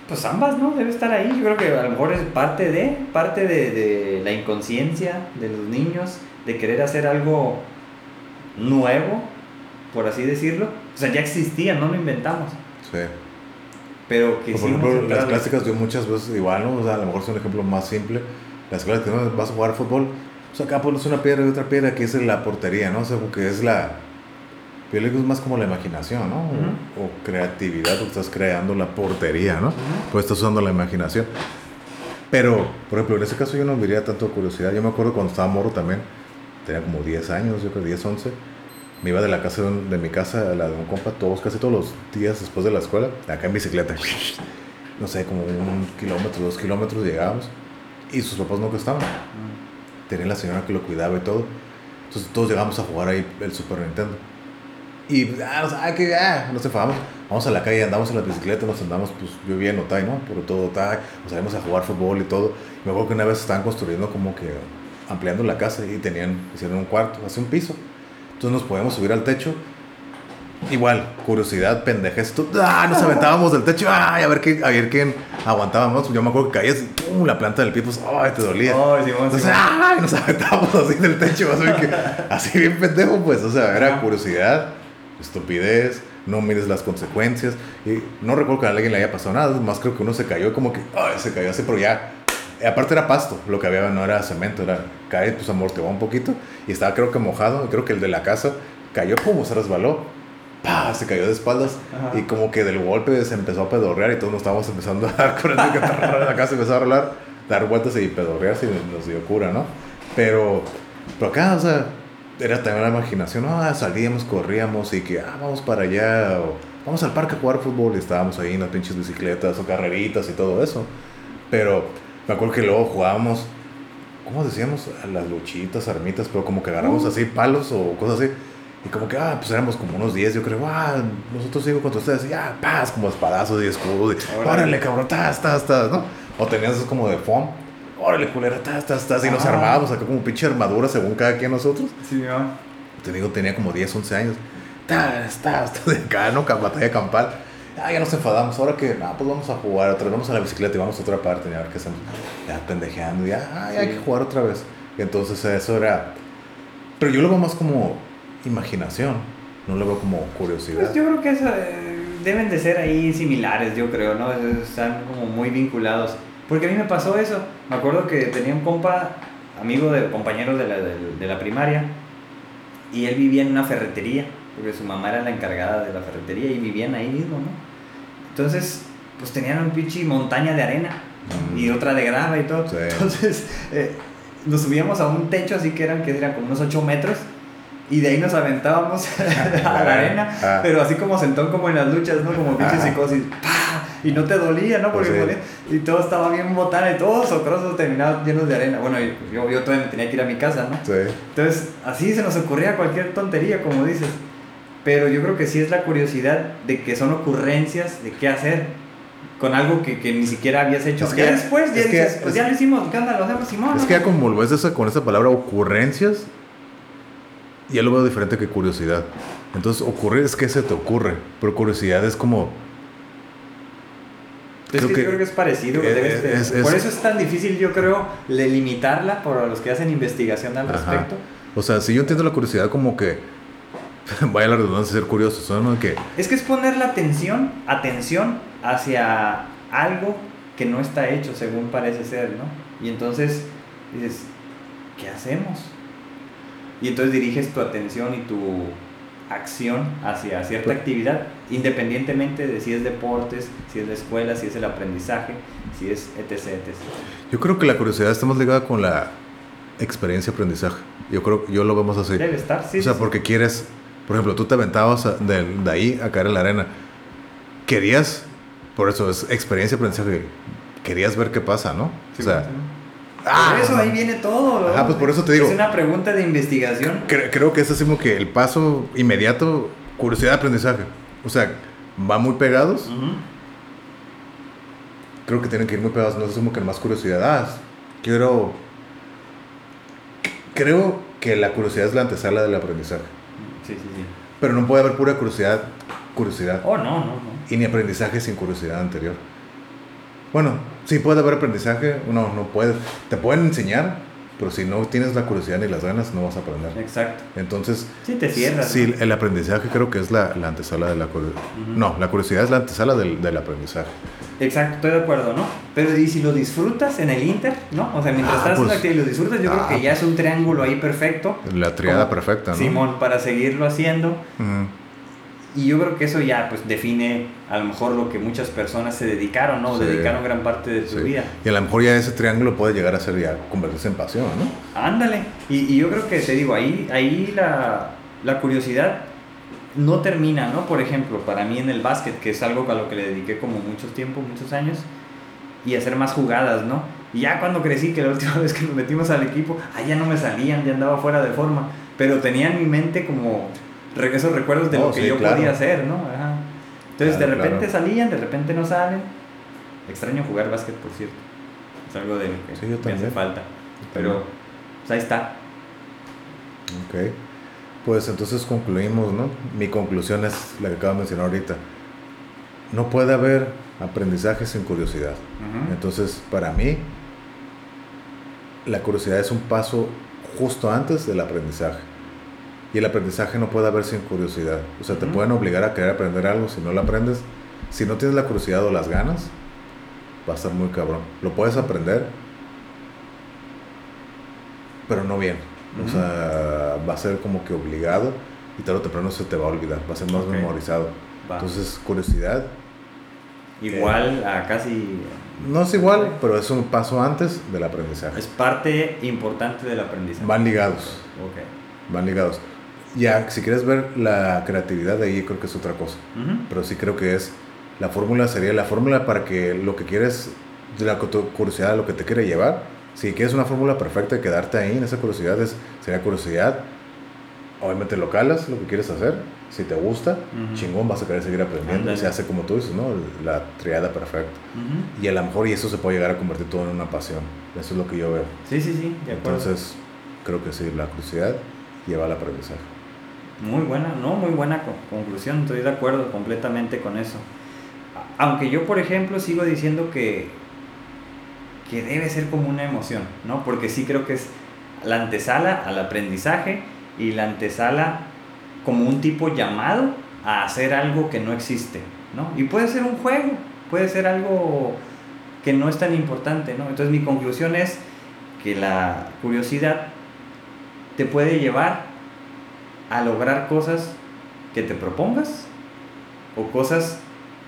Pues ambas, ¿no? Debe estar ahí. Yo creo que a lo mejor es parte de, parte de, de la inconsciencia de los niños, de querer hacer algo nuevo, por así decirlo. O sea, ya existía, no lo inventamos. Sí. Pero O que por ejemplo, las clásicas yo muchas veces igual, ¿no? O sea, a lo mejor es un ejemplo más simple. Las clásicas, ¿no? Vas a jugar fútbol, pues acá pones una piedra y otra piedra, que es la portería, ¿no? O sea, porque es la... Yo le digo, es más como la imaginación, ¿no? O- Ujú. o, creatividad, porque estás creando la portería, ¿no? Pues estás usando la imaginación. Pero, por ejemplo, en ese caso yo no diría tanto curiosidad. Yo me acuerdo cuando estaba morro también, tenía como 10 años, yo creo 10, 11. Me iba de la casa de, un- de mi casa a la de un compa todos, casi todos los días después de la escuela, acá en bicicleta. No sé, como un kilómetro, dos kilómetros llegábamos. Y sus papás nunca estaban. Tenía la señora que lo cuidaba y todo. Entonces todos llegamos a jugar ahí el Super Nintendo. Y, ah, o sea, ah, que, ah, nos enfadamos. Vamos a la calle, andamos en la bicicleta, nos andamos, pues, yo vivía en Otay, ¿no? Por todo Otay, nos salimos a jugar fútbol y todo. Me acuerdo que una vez estaban construyendo como que, ampliando la casa y tenían, hicieron un cuarto, hace un piso. Entonces nos podíamos subir al techo. Igual, curiosidad, pendejes. ¡Ah! Nos aventábamos del techo. ¡Ay! A ver, qué, a ver quién aguantábamos. Yo me acuerdo que caías ¡pum! La planta del pie, pues, ¡ay! Te dolía. Entonces, Simón. ¡ay! Nos aventábamos así del techo. Así, que, así bien pendejo, pues. O sea, era curiosidad, estupidez, no mires las consecuencias. Y no recuerdo que a alguien le haya pasado nada. Más creo que uno se cayó como que, ¡ay! Se cayó así, pero ya. Aparte era pasto, lo que había no era cemento, era caer, pues amortiguaba un poquito y estaba creo que mojado. y Creo que el de la casa cayó, como se resbaló. ¡Pah! Se cayó de espaldas Ajá. y como que del golpe se empezó a pedorrear y todos nos estábamos empezando a dar con el que la casa empezó a rolar, dar vueltas y pedorrearse y nos dio cura, ¿no? Pero, pero acá, o sea, era también la imaginación, ah, salíamos, corríamos y que, ah, vamos para allá, o vamos al parque a jugar fútbol y estábamos ahí en las pinches bicicletas o carreritas y todo eso. Pero me acuerdo que luego jugábamos, ¿cómo decíamos? A las luchitas, armitas, pero como que agarramos así palos o cosas así. Y como que, ah, pues éramos como unos 10, yo creo, ah, nosotros sigo contra ustedes, y ya, paz, como espadazos y escudos, y Órale. cabrón, tas, tas, tas, ¿no? O tenías esos como de foam, órale, culera, tas, y nos Ah. armábamos acá como pinche armadura según cada quien nosotros. Simón. Te digo, tenía como 10, 11 años. Tas, tas, de acá, ¿no? Batalla campal. Ah, ya nos enfadamos. Ahora que, ah, pues vamos a jugar otra vez. Vamos a la bicicleta y vamos a otra parte. y A ver qué hacemos. Ya pendejeando. Ya, ah, ya hay Sí. que jugar otra vez. Y entonces eso era. Pero yo lo veo más como imaginación. No lo veo como curiosidad. Pues yo creo que eso, eh, deben de ser ahí similares, yo creo, ¿no? Es- Están como muy vinculados. Porque a mí me pasó eso. Me acuerdo que tenía un compa, amigo de compañero de la, de, de la primaria, y él vivía en una ferretería, porque su mamá era la encargada de la ferretería y vivían ahí mismo, ¿no? Entonces, pues tenían un pinche montaña de arena Mm. y otra de grava y todo. Sí. Entonces, eh, nos subíamos a un techo así que eran, que eran como unos 8 metros. Y de ahí nos aventábamos a la arena, Ah. pero así como sentón como en las luchas, ¿no? Como pinche psicosis, ¡pah! Y no te dolía, ¿no? Porque Pues sí. y todo estaba bien botana y todos socrosos terminados llenos de arena. Bueno, yo, yo todavía tenía que ir a mi casa, ¿no? Sí. Entonces, así se nos ocurría cualquier tontería, como dices. Pero yo creo que sí es la curiosidad de que son ocurrencias de qué hacer con algo que, que ni siquiera habías hecho. Es ya que- después, ya es que- dices, pues ya lo hicimos, ¿qué onda? Lo hacemos, Simón. Es ¿no? que ya esa, con esa palabra ocurrencias, ya lo veo diferente que curiosidad. Entonces, ocurrir es que se te ocurre, pero curiosidad es como... Es creo que, que- creo que es parecido. debes de- es- es- por eso es tan difícil, yo creo, de limitarla por los que hacen investigación al Ajá. respecto. O sea, si yo entiendo la curiosidad como que... Vaya la redundancia, ser curioso, ¿no? Que... Es que es poner la atención, atención hacia algo que no está hecho según parece ser, ¿no? Y entonces dices, ¿qué hacemos? Y entonces diriges tu atención y tu acción hacia cierta Pues- actividad, independientemente de si es deportes, si es la escuela, si es el aprendizaje, si es etc. etc. Yo creo que la curiosidad está más ligada con la experiencia aprendizaje. Yo creo yo lo vemos así. Debe estar, sí. o sea, sí, porque quieres, por ejemplo, tú te aventabas de, de ahí a caer en la arena. Querías, por eso es experiencia aprendizaje, querías ver qué pasa, ¿no? Sí, o sea, sí. Ah, eso ahí viene todo. Ah, pues por eso te digo. Es una pregunta de investigación. creo que es así como que el paso inmediato, curiosidad aprendizaje. O sea, van muy pegados. Creo que tienen que ir muy pegados. No es como que más curiosidad. Ah, quiero. Creo que la curiosidad es la antesala del aprendizaje. Sí, sí, sí. Pero no puede haber pura curiosidad. Curiosidad. Oh, no, no, no. Y ni aprendizaje sin curiosidad anterior. Bueno, sí puede haber aprendizaje, no, no puede. Te pueden enseñar, pero si no tienes la curiosidad ni las ganas, no vas a aprender. Exacto. Entonces, sí, te cierras. Sí, el aprendizaje creo que es la, la antesala de la curiosidad. No, la curiosidad es la antesala del, del, aprendizaje. Exacto, estoy de acuerdo, ¿no? Pero y si lo disfrutas en el Inter, ¿no? O sea, mientras ah, estás en la pues, y lo disfrutas, yo creo que ah, ya es un triángulo ahí perfecto. La triada perfecta, ¿no? Simón, para seguirlo haciendo. Y yo creo que eso ya pues define a lo mejor lo que muchas personas se dedicaron, ¿no? Dedicaron gran parte de su vida. Y a lo mejor ya ese triángulo puede llegar a ser ya convertirse en pasión, ¿no? Ándale. Y, y yo creo que te digo, ahí, ahí la, la, curiosidad no termina, ¿no? Por ejemplo, para mí en el básquet, que es algo a lo que le dediqué como mucho tiempo, muchos años, y hacer más jugadas, ¿no? Y ya cuando crecí, que la última vez que nos metimos al equipo, ah, ya no me salían, ya andaba fuera de forma, pero tenía en mi mente como esos recuerdos de lo oh, que yo podía hacer, ¿no? Entonces de repente salían, de repente no salen. Extraño jugar básquet, por cierto. Es algo de lo que me hace falta. Pero pues, ahí está. Ok. Pues entonces concluimos, ¿no? Mi conclusión es la que acabo de mencionar ahorita. No puede haber aprendizaje sin curiosidad. Entonces, para mí, la curiosidad es un paso justo antes del aprendizaje. Y el aprendizaje no puede haber sin curiosidad. O sea, te pueden obligar a querer aprender algo si no lo aprendes. Si no tienes la curiosidad o las ganas, va a estar muy cabrón. Lo puedes aprender, pero no bien. O sea, va a ser como que obligado y tarde o temprano se te va a olvidar. Va a ser más memorizado. Entonces, curiosidad. Igual a casi... No es igual, pero es un paso antes del aprendizaje. Es parte importante del aprendizaje. Van ligados. Ok. Van ligados ya, si quieres ver la creatividad de ahí, creo que es otra cosa. Pero sí creo que es, la fórmula sería la fórmula para que lo que quieres, de la curiosidad, lo que te quiere llevar, si quieres una fórmula perfecta de quedarte ahí en esa curiosidad, es, sería curiosidad, obviamente lo calas, lo que quieres hacer, si te gusta, chingón, vas a querer seguir aprendiendo, y se hace como tú dices, ¿no? La triada perfecta. Y a lo mejor y eso se puede llegar a convertir todo en una pasión. Eso es lo que yo veo. Sí, sí, sí. Entonces, creo que sí, la curiosidad lleva al aprendizaje. Muy buena, no, muy buena conclusión, estoy de acuerdo completamente con eso. Aunque yo, por ejemplo, sigo diciendo que, que debe ser como una emoción, ¿no? Porque sí creo que es la antesala al aprendizaje y la antesala como un tipo llamado a hacer algo que no existe, ¿no? Y puede ser un juego, puede ser algo que no es tan importante, ¿no? Entonces mi conclusión es que la curiosidad te puede llevar a lograr cosas que te propongas o cosas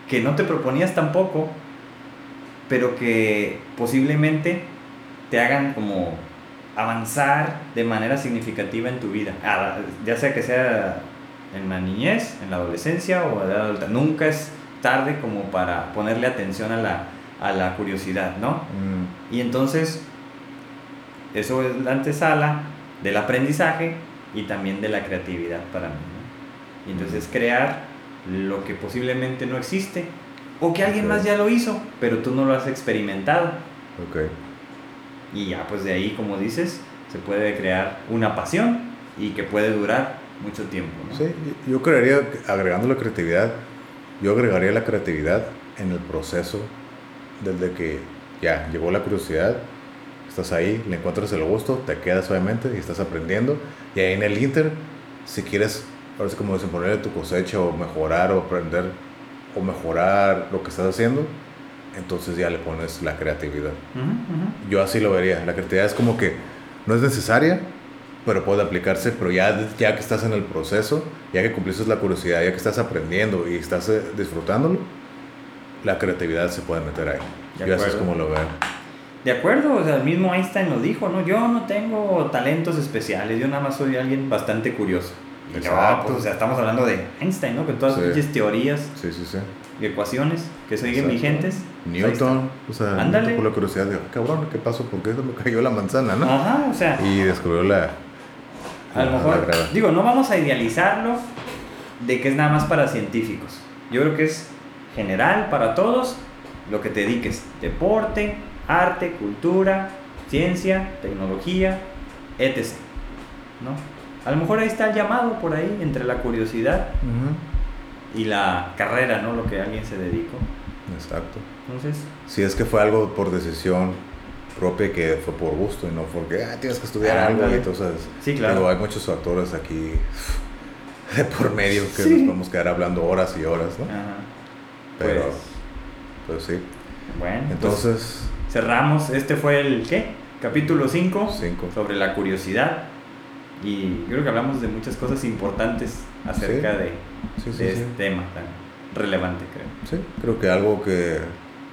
que no te proponías tampoco, pero que posiblemente te hagan como avanzar de manera significativa en tu vida, ya sea que sea en la niñez, en la adolescencia o en la adulta. Nunca es tarde como para ponerle atención a la, a la curiosidad, ¿no? Mm. Y entonces, eso es la antesala del aprendizaje y también de la creatividad para mí. Y entonces crear lo que posiblemente no existe o que alguien más ya lo hizo, pero tú no lo has experimentado. Okay. Y ya pues de ahí, como dices, se puede crear una pasión y que puede durar mucho tiempo. ¿no? Sí, yo creería, agregando la creatividad, yo agregaría la creatividad en el proceso desde que ya llegó la curiosidad, estás ahí, le encuentras el gusto, te quedas obviamente y estás aprendiendo. Y ahí en el Inter, si quieres, ahora sí como dicen, ponerle tu cosecha o mejorar o aprender o mejorar lo que estás haciendo, entonces ya le pones la creatividad. Yo así lo vería. La creatividad es como que no es necesaria, pero puede aplicarse, pero ya, ya que estás en el proceso, ya que cumpliste la curiosidad, ya que estás aprendiendo y estás eh, disfrutándolo, la creatividad se puede meter ahí. Yo así es como lo veo. De acuerdo, o sea, el mismo Einstein lo dijo, ¿no? Yo no tengo talentos especiales, yo nada más soy alguien bastante curioso, Exacto. pues, o sea, estamos hablando de Einstein, ¿no? Con todas las teorías. Sí, sí, sí. Y ecuaciones que siguen vigentes. Pues Newton, o sea, Ándale. por la curiosidad de, cabrón, ¿qué pasó? ¿Por qué me cayó la manzana, no? Ajá, o sea. Y descubrió la. A lo mejor, digo, no vamos a idealizarlo de que es nada más para científicos. Yo creo que es general para todos lo que te dediques. Deporte, arte, cultura, ciencia, tecnología, etc. ¿No? A lo mejor ahí está el llamado por ahí entre la curiosidad y la carrera, ¿no? Lo que alguien se dedicó. Exacto. Entonces. Si es que fue algo por decisión propia que fue por gusto y no porque ah, tienes que estudiar algo y entonces. Sí, claro. hay muchos factores aquí de por medio que nos podemos quedar hablando horas y horas, ¿no? Ajá. Pero, pues, pues sí. Bueno. Pues entonces. Cerramos. Este fue el, ¿qué? Capítulo 5. Sobre la curiosidad. Y creo que hablamos de muchas cosas importantes acerca de, este tema tan relevante, creo. Sí, creo que algo que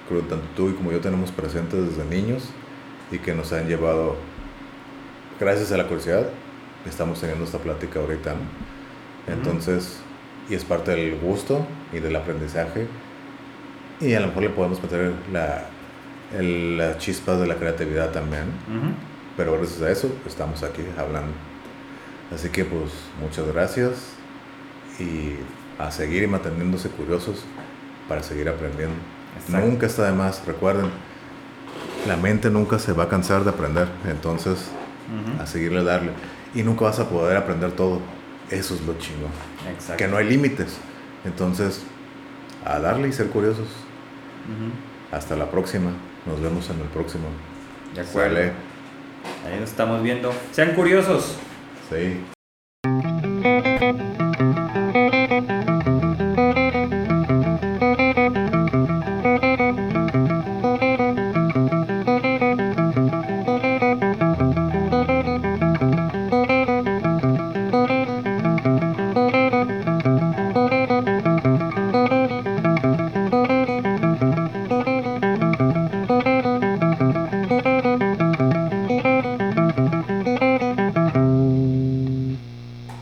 creo tanto tú y como yo tenemos presentes desde niños y que nos han llevado, gracias a la curiosidad, estamos teniendo esta plática ahorita. Entonces, y es parte del gusto y del aprendizaje. Y a lo mejor le podemos meter la, el, las chispas de la creatividad también. Pero gracias a eso estamos aquí hablando. Así que pues muchas gracias y a seguir y manteniéndose curiosos para seguir aprendiendo. Nunca está de más, recuerden, la mente nunca se va a cansar de aprender, entonces a seguirle darle. Y nunca vas a poder aprender todo, eso es lo chingo. Que no hay límites, entonces a darle y ser curiosos. Hasta la próxima, nos vemos en el próximo. De acuerdo. Ahí nos estamos viendo. Sean curiosos. Sí.